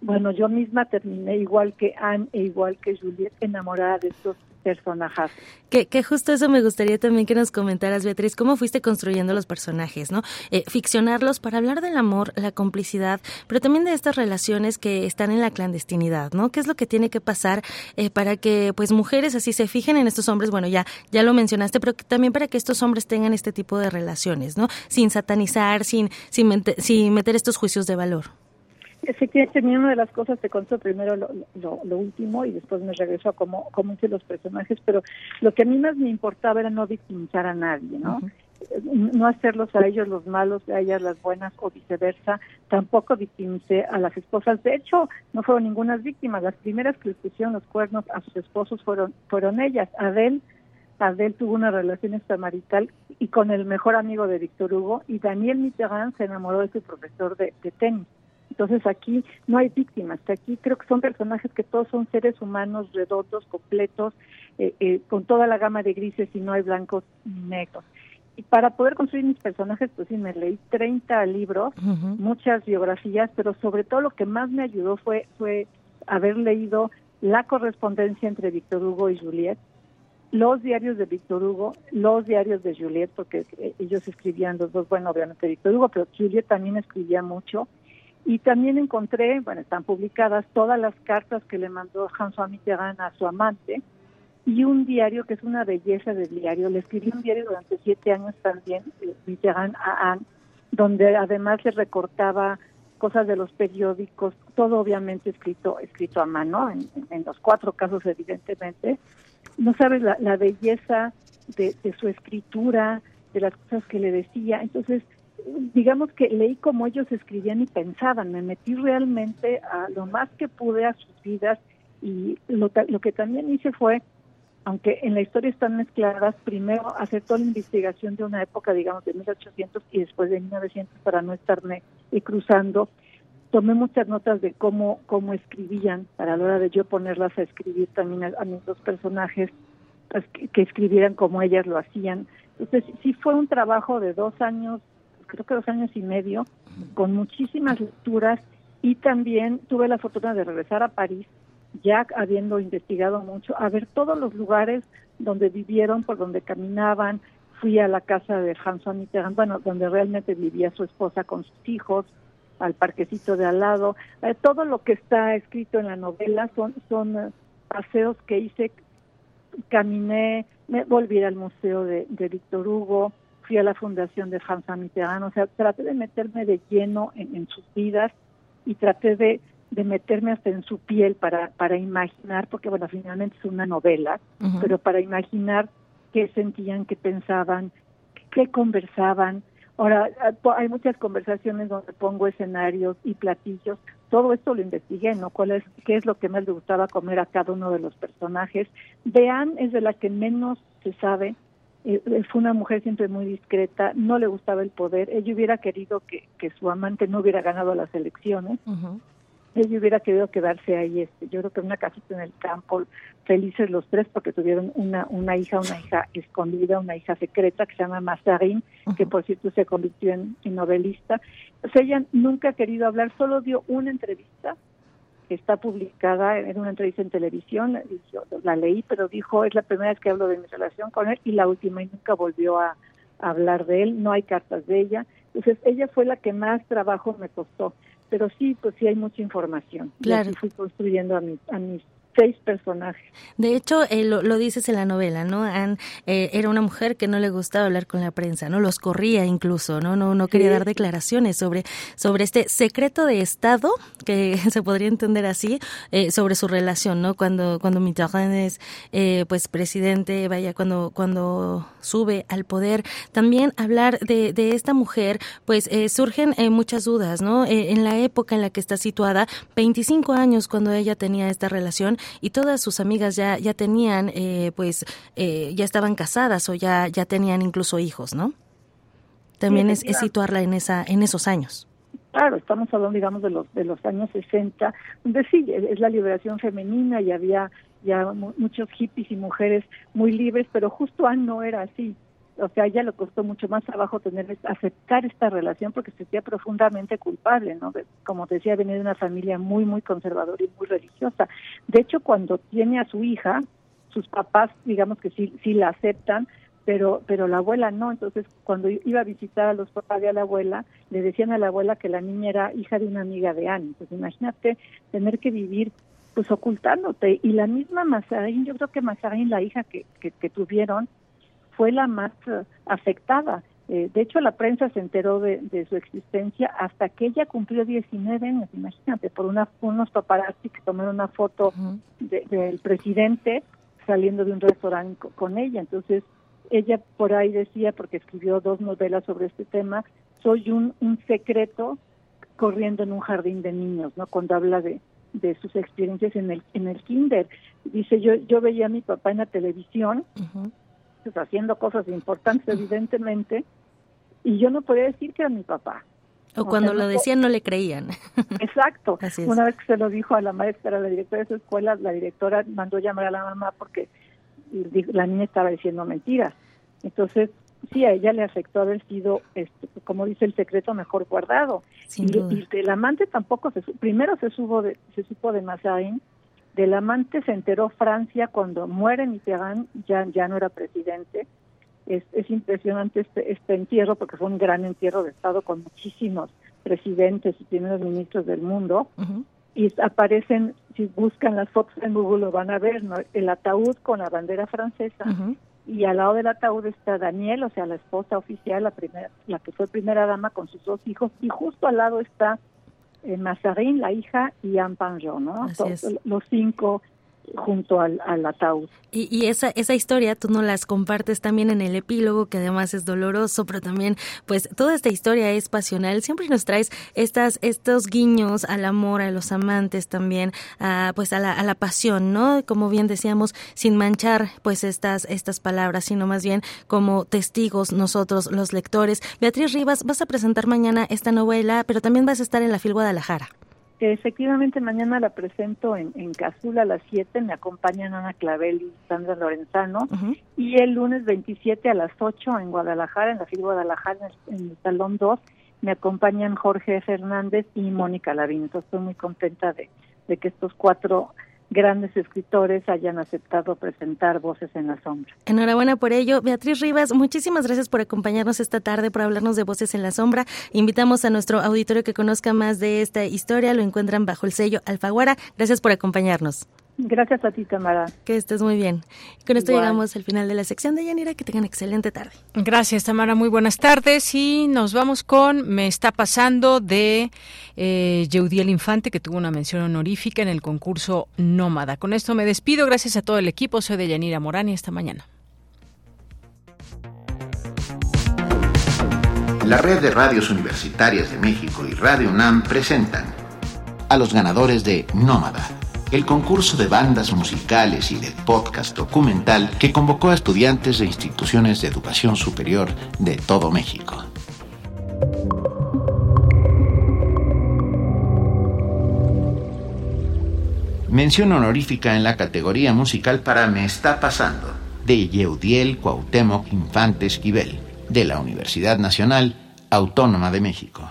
bueno, yo misma terminé igual que Anne e igual que Juliette, enamorada de estos personajes. Que, que justo eso me gustaría también que nos comentaras, Beatriz, cómo fuiste construyendo los personajes, ¿no? Eh, ficcionarlos para hablar del amor, la complicidad, pero también de estas relaciones que están en la clandestinidad, ¿no? ¿Qué es lo que tiene que pasar eh, para que, pues, mujeres así se fijen en estos hombres? Bueno, ya, ya lo mencionaste, pero también para que estos hombres tengan este tipo de relaciones, ¿no? Sin satanizar, sin, sin, sin meter estos juicios de valor. Efectivamente, una de las cosas te conto primero lo, lo, último y después me regreso a cómo, cómo hice los personajes, pero lo que a mí más me importaba era no victimizar a nadie, ¿no? No hacerlos a ellos los malos, a ellas las buenas o viceversa. Tampoco victimicé a las esposas. De hecho, no fueron ninguna víctimas. Las primeras que les pusieron los cuernos a sus esposos fueron, fueron ellas. Adel Adele tuvo una relación extramarital y con el mejor amigo de Víctor Hugo y Daniel Mitterrand se enamoró de su profesor de, tenis. Entonces aquí no hay víctimas, aquí creo que son personajes que todos son seres humanos redondos, completos, eh, eh, con toda la gama de grises y no hay blancos ni negros. Y para poder construir mis personajes, pues sí, me leí 30 libros, muchas biografías, pero sobre todo lo que más me ayudó fue, fue haber leído la correspondencia entre Víctor Hugo y Juliette, los diarios de Víctor Hugo, los diarios de Juliette, porque eh, ellos escribían los dos, bueno, obviamente Víctor Hugo, pero Juliette también escribía mucho. Y también encontré, bueno, están publicadas todas las cartas que le mandó François Mitterrand a su amante y un diario que es una belleza de diario. Le escribí un diario durante siete años también, eh, Mitterrand a Anne, donde además le recortaba cosas de los periódicos, todo obviamente escrito escrito a mano, en los cuatro casos evidentemente, no sabes la, belleza de, su escritura, de las cosas que le decía. Entonces, digamos que leí como ellos escribían y pensaban, me metí realmente a lo más que pude a sus vidas y lo, lo que también hice fue, aunque en la historia están mezcladas, primero hacer toda la investigación de una época, digamos, de 1800 y después de 1900 para no estarme cruzando tomé muchas notas de cómo, cómo escribían para la hora de yo ponerlas a escribir también a, mis dos personajes, pues, que, escribieran como ellas lo hacían. Entonces sí fue un trabajo de dos años, creo que dos años y medio, con muchísimas lecturas y también tuve la fortuna de regresar a París, ya habiendo investigado mucho, a ver todos los lugares donde vivieron, por donde caminaban. Fui a la casa de François Mitterrand, bueno, donde realmente vivía su esposa con sus hijos, al parquecito de al lado. Eh, todo lo que está escrito en la novela son, son eh, paseos que hice, caminé, me volví al museo de, de Víctor Hugo, fui a la fundación de François Mitterrand, o sea, traté de meterme de lleno en, sus vidas y traté de, de, meterme hasta en su piel para, para imaginar, porque bueno, finalmente es una novela, pero para imaginar qué sentían, qué pensaban, qué conversaban, Ahora, hay muchas conversaciones donde pongo escenarios y platillos. Todo esto lo investigué, ¿no? ¿Cuál es, ¿Qué es lo que más le gustaba comer a cada uno de los personajes? Dean es de la que menos se sabe. Eh, fue una mujer siempre muy discreta, no le gustaba el poder. Ella hubiera querido que, que su amante no hubiera ganado las elecciones ella hubiera querido quedarse ahí, este, yo creo que una casita en el campo, felices los tres porque tuvieron una, una hija, una hija escondida, una hija secreta que se llama Mazarin, que por cierto se convirtió en, novelista. O sea, ella nunca ha querido hablar, solo dio una entrevista que está publicada en una entrevista en televisión, yo la leí, pero dijo, es la primera vez que hablo de mi relación con él y la última y nunca volvió a hablar de él, no hay cartas de ella. Entonces, ella fue la que más trabajo me costó pero sí, pues sí hay mucha información. Claro. Y fui construyendo a, mi, a mis seis personajes. De hecho, eh, lo, dices en la novela, ¿no? Anne eh, era una mujer que no le gustaba hablar con la prensa, ¿no? Los corría incluso, ¿no? No, no quería dar declaraciones sobre, sobre este secreto de Estado, que se podría entender así, eh, sobre su relación, ¿no? Cuando, cuando Mitterrand es, pues, presidente, vaya, cuando, cuando sube al poder. También hablar de, de esta mujer, pues, surgen muchas dudas, ¿no? en la época en la que está situada, 25 años cuando ella tenía esta relación, y todas sus amigas ya, ya tenían, eh, pues, eh, ya estaban casadas o ya, ya tenían incluso hijos, ¿no? También es, situarla en, esa, en esos años. Claro, estamos hablando, digamos, de los, de los años 60, donde sí, es la liberación femenina y había ya muchos hippies y mujeres muy libres, pero justo Anne no era así o sea, a ella le costó mucho más trabajo tener aceptar esta relación porque se sentía profundamente culpable, ¿no? Como decía, venía de una familia muy, muy conservadora y muy religiosa. De hecho, cuando tiene a su hija, sus papás, digamos que sí, sí la aceptan, pero pero la abuela no. Entonces, cuando iba a visitar a los papás de la abuela, le decían a la abuela que la niña era hija de una amiga de Anne. Entonces, imagínate tener que vivir pues ocultándote. Y la misma Mazarín, yo creo que Mazarín, la hija que, que tuvieron, fue la más eh, afectada. Eh, de hecho, la prensa se enteró de, su existencia hasta que ella cumplió 19 años, imagínate, por una, unos paparazzi que tomaron una foto del presidente saliendo de un restaurante con ella. Entonces, ella por ahí decía, porque escribió dos novelas sobre este tema, soy un, un secreto corriendo en un jardín de niños, ¿no? Cuando habla de, de sus experiencias en el en el kinder. Dice, yo yo veía a mi papá en la televisión pues, haciendo cosas importantes, evidentemente, y yo no podía decir que era mi papá. O, cuando lo decían no le creían. Exacto. Una vez que se lo dijo a la maestra, a la directora de su escuela, la directora mandó llamar a la mamá porque la niña estaba diciendo mentiras. Entonces, sí, a ella le afectó haber sido, este, como dice el secreto, mejor guardado. y, del amante tampoco se primero se supo de, se supo de Mazarin, del amante se enteró Francia cuando muere Mitterrand, ya, ya no era presidente, es, es impresionante este, este entierro porque fue un gran entierro de Estado con muchísimos presidentes y primeros ministros del mundo. Y aparecen, si buscan las fotos en Google lo van a ver, el ataúd con la bandera francesa. Y al lado del ataúd está Daniel, o sea, la esposa oficial, la primera, la que fue primera dama con sus dos hijos. Y justo al lado está eh, Mazarin, la hija, y Anne ¿no? los cinco junto al, ataúd. Y, y, esa, esa historia tú no las compartes también en el epílogo, que además es doloroso, pero también, pues, toda esta historia es pasional. Siempre nos traes estas, estos guiños al amor, a los amantes también, a, pues, a la, a la pasión, ¿no? Como bien decíamos, sin manchar, pues, estas, estas palabras, sino más bien como testigos nosotros, los lectores. Beatriz Rivas, vas a presentar mañana esta novela, pero también vas a estar en la FIL Guadalajara. Efectivamente, mañana la presento en, en Cazula a las 7, me acompañan Ana Clavel y Sandra Lorenzano, y el lunes 27 a las 8 en Guadalajara, en la FIL Guadalajara, en el, Salón 2, me acompañan Jorge Fernández y Mónica Lavín. Entonces estoy muy contenta de, de que estos cuatro grandes escritores hayan aceptado presentar Voces en la Sombra. Enhorabuena por ello. Beatriz Rivas, muchísimas gracias por acompañarnos esta tarde, por hablarnos de Voces en la Sombra. Invitamos a nuestro auditorio que conozca más de esta historia. Lo encuentran bajo el sello Alfaguara. Gracias por acompañarnos. Gracias a ti, Tamara. Que estés muy bien. Con esto llegamos al final de la sección de Yanira. Que tengan excelente tarde. Gracias, Tamara. Muy buenas tardes. Y nos vamos con Me está pasando de eh, Yeudiel Infante, que tuvo una mención honorífica en el concurso Nómada. Con esto me despido. Gracias a todo el equipo. Soy de Yanira Morán y esta mañana. La red de radios universitarias de México y Radio UNAM presentan a los ganadores de Nómada el concurso de bandas musicales y de podcast documental que convocó a estudiantes de instituciones de educación superior de todo México. Mención honorífica en la categoría musical para Me está pasando, de Yeudiel Cuauhtémoc Infante Esquivel, de la Universidad Nacional Autónoma de México.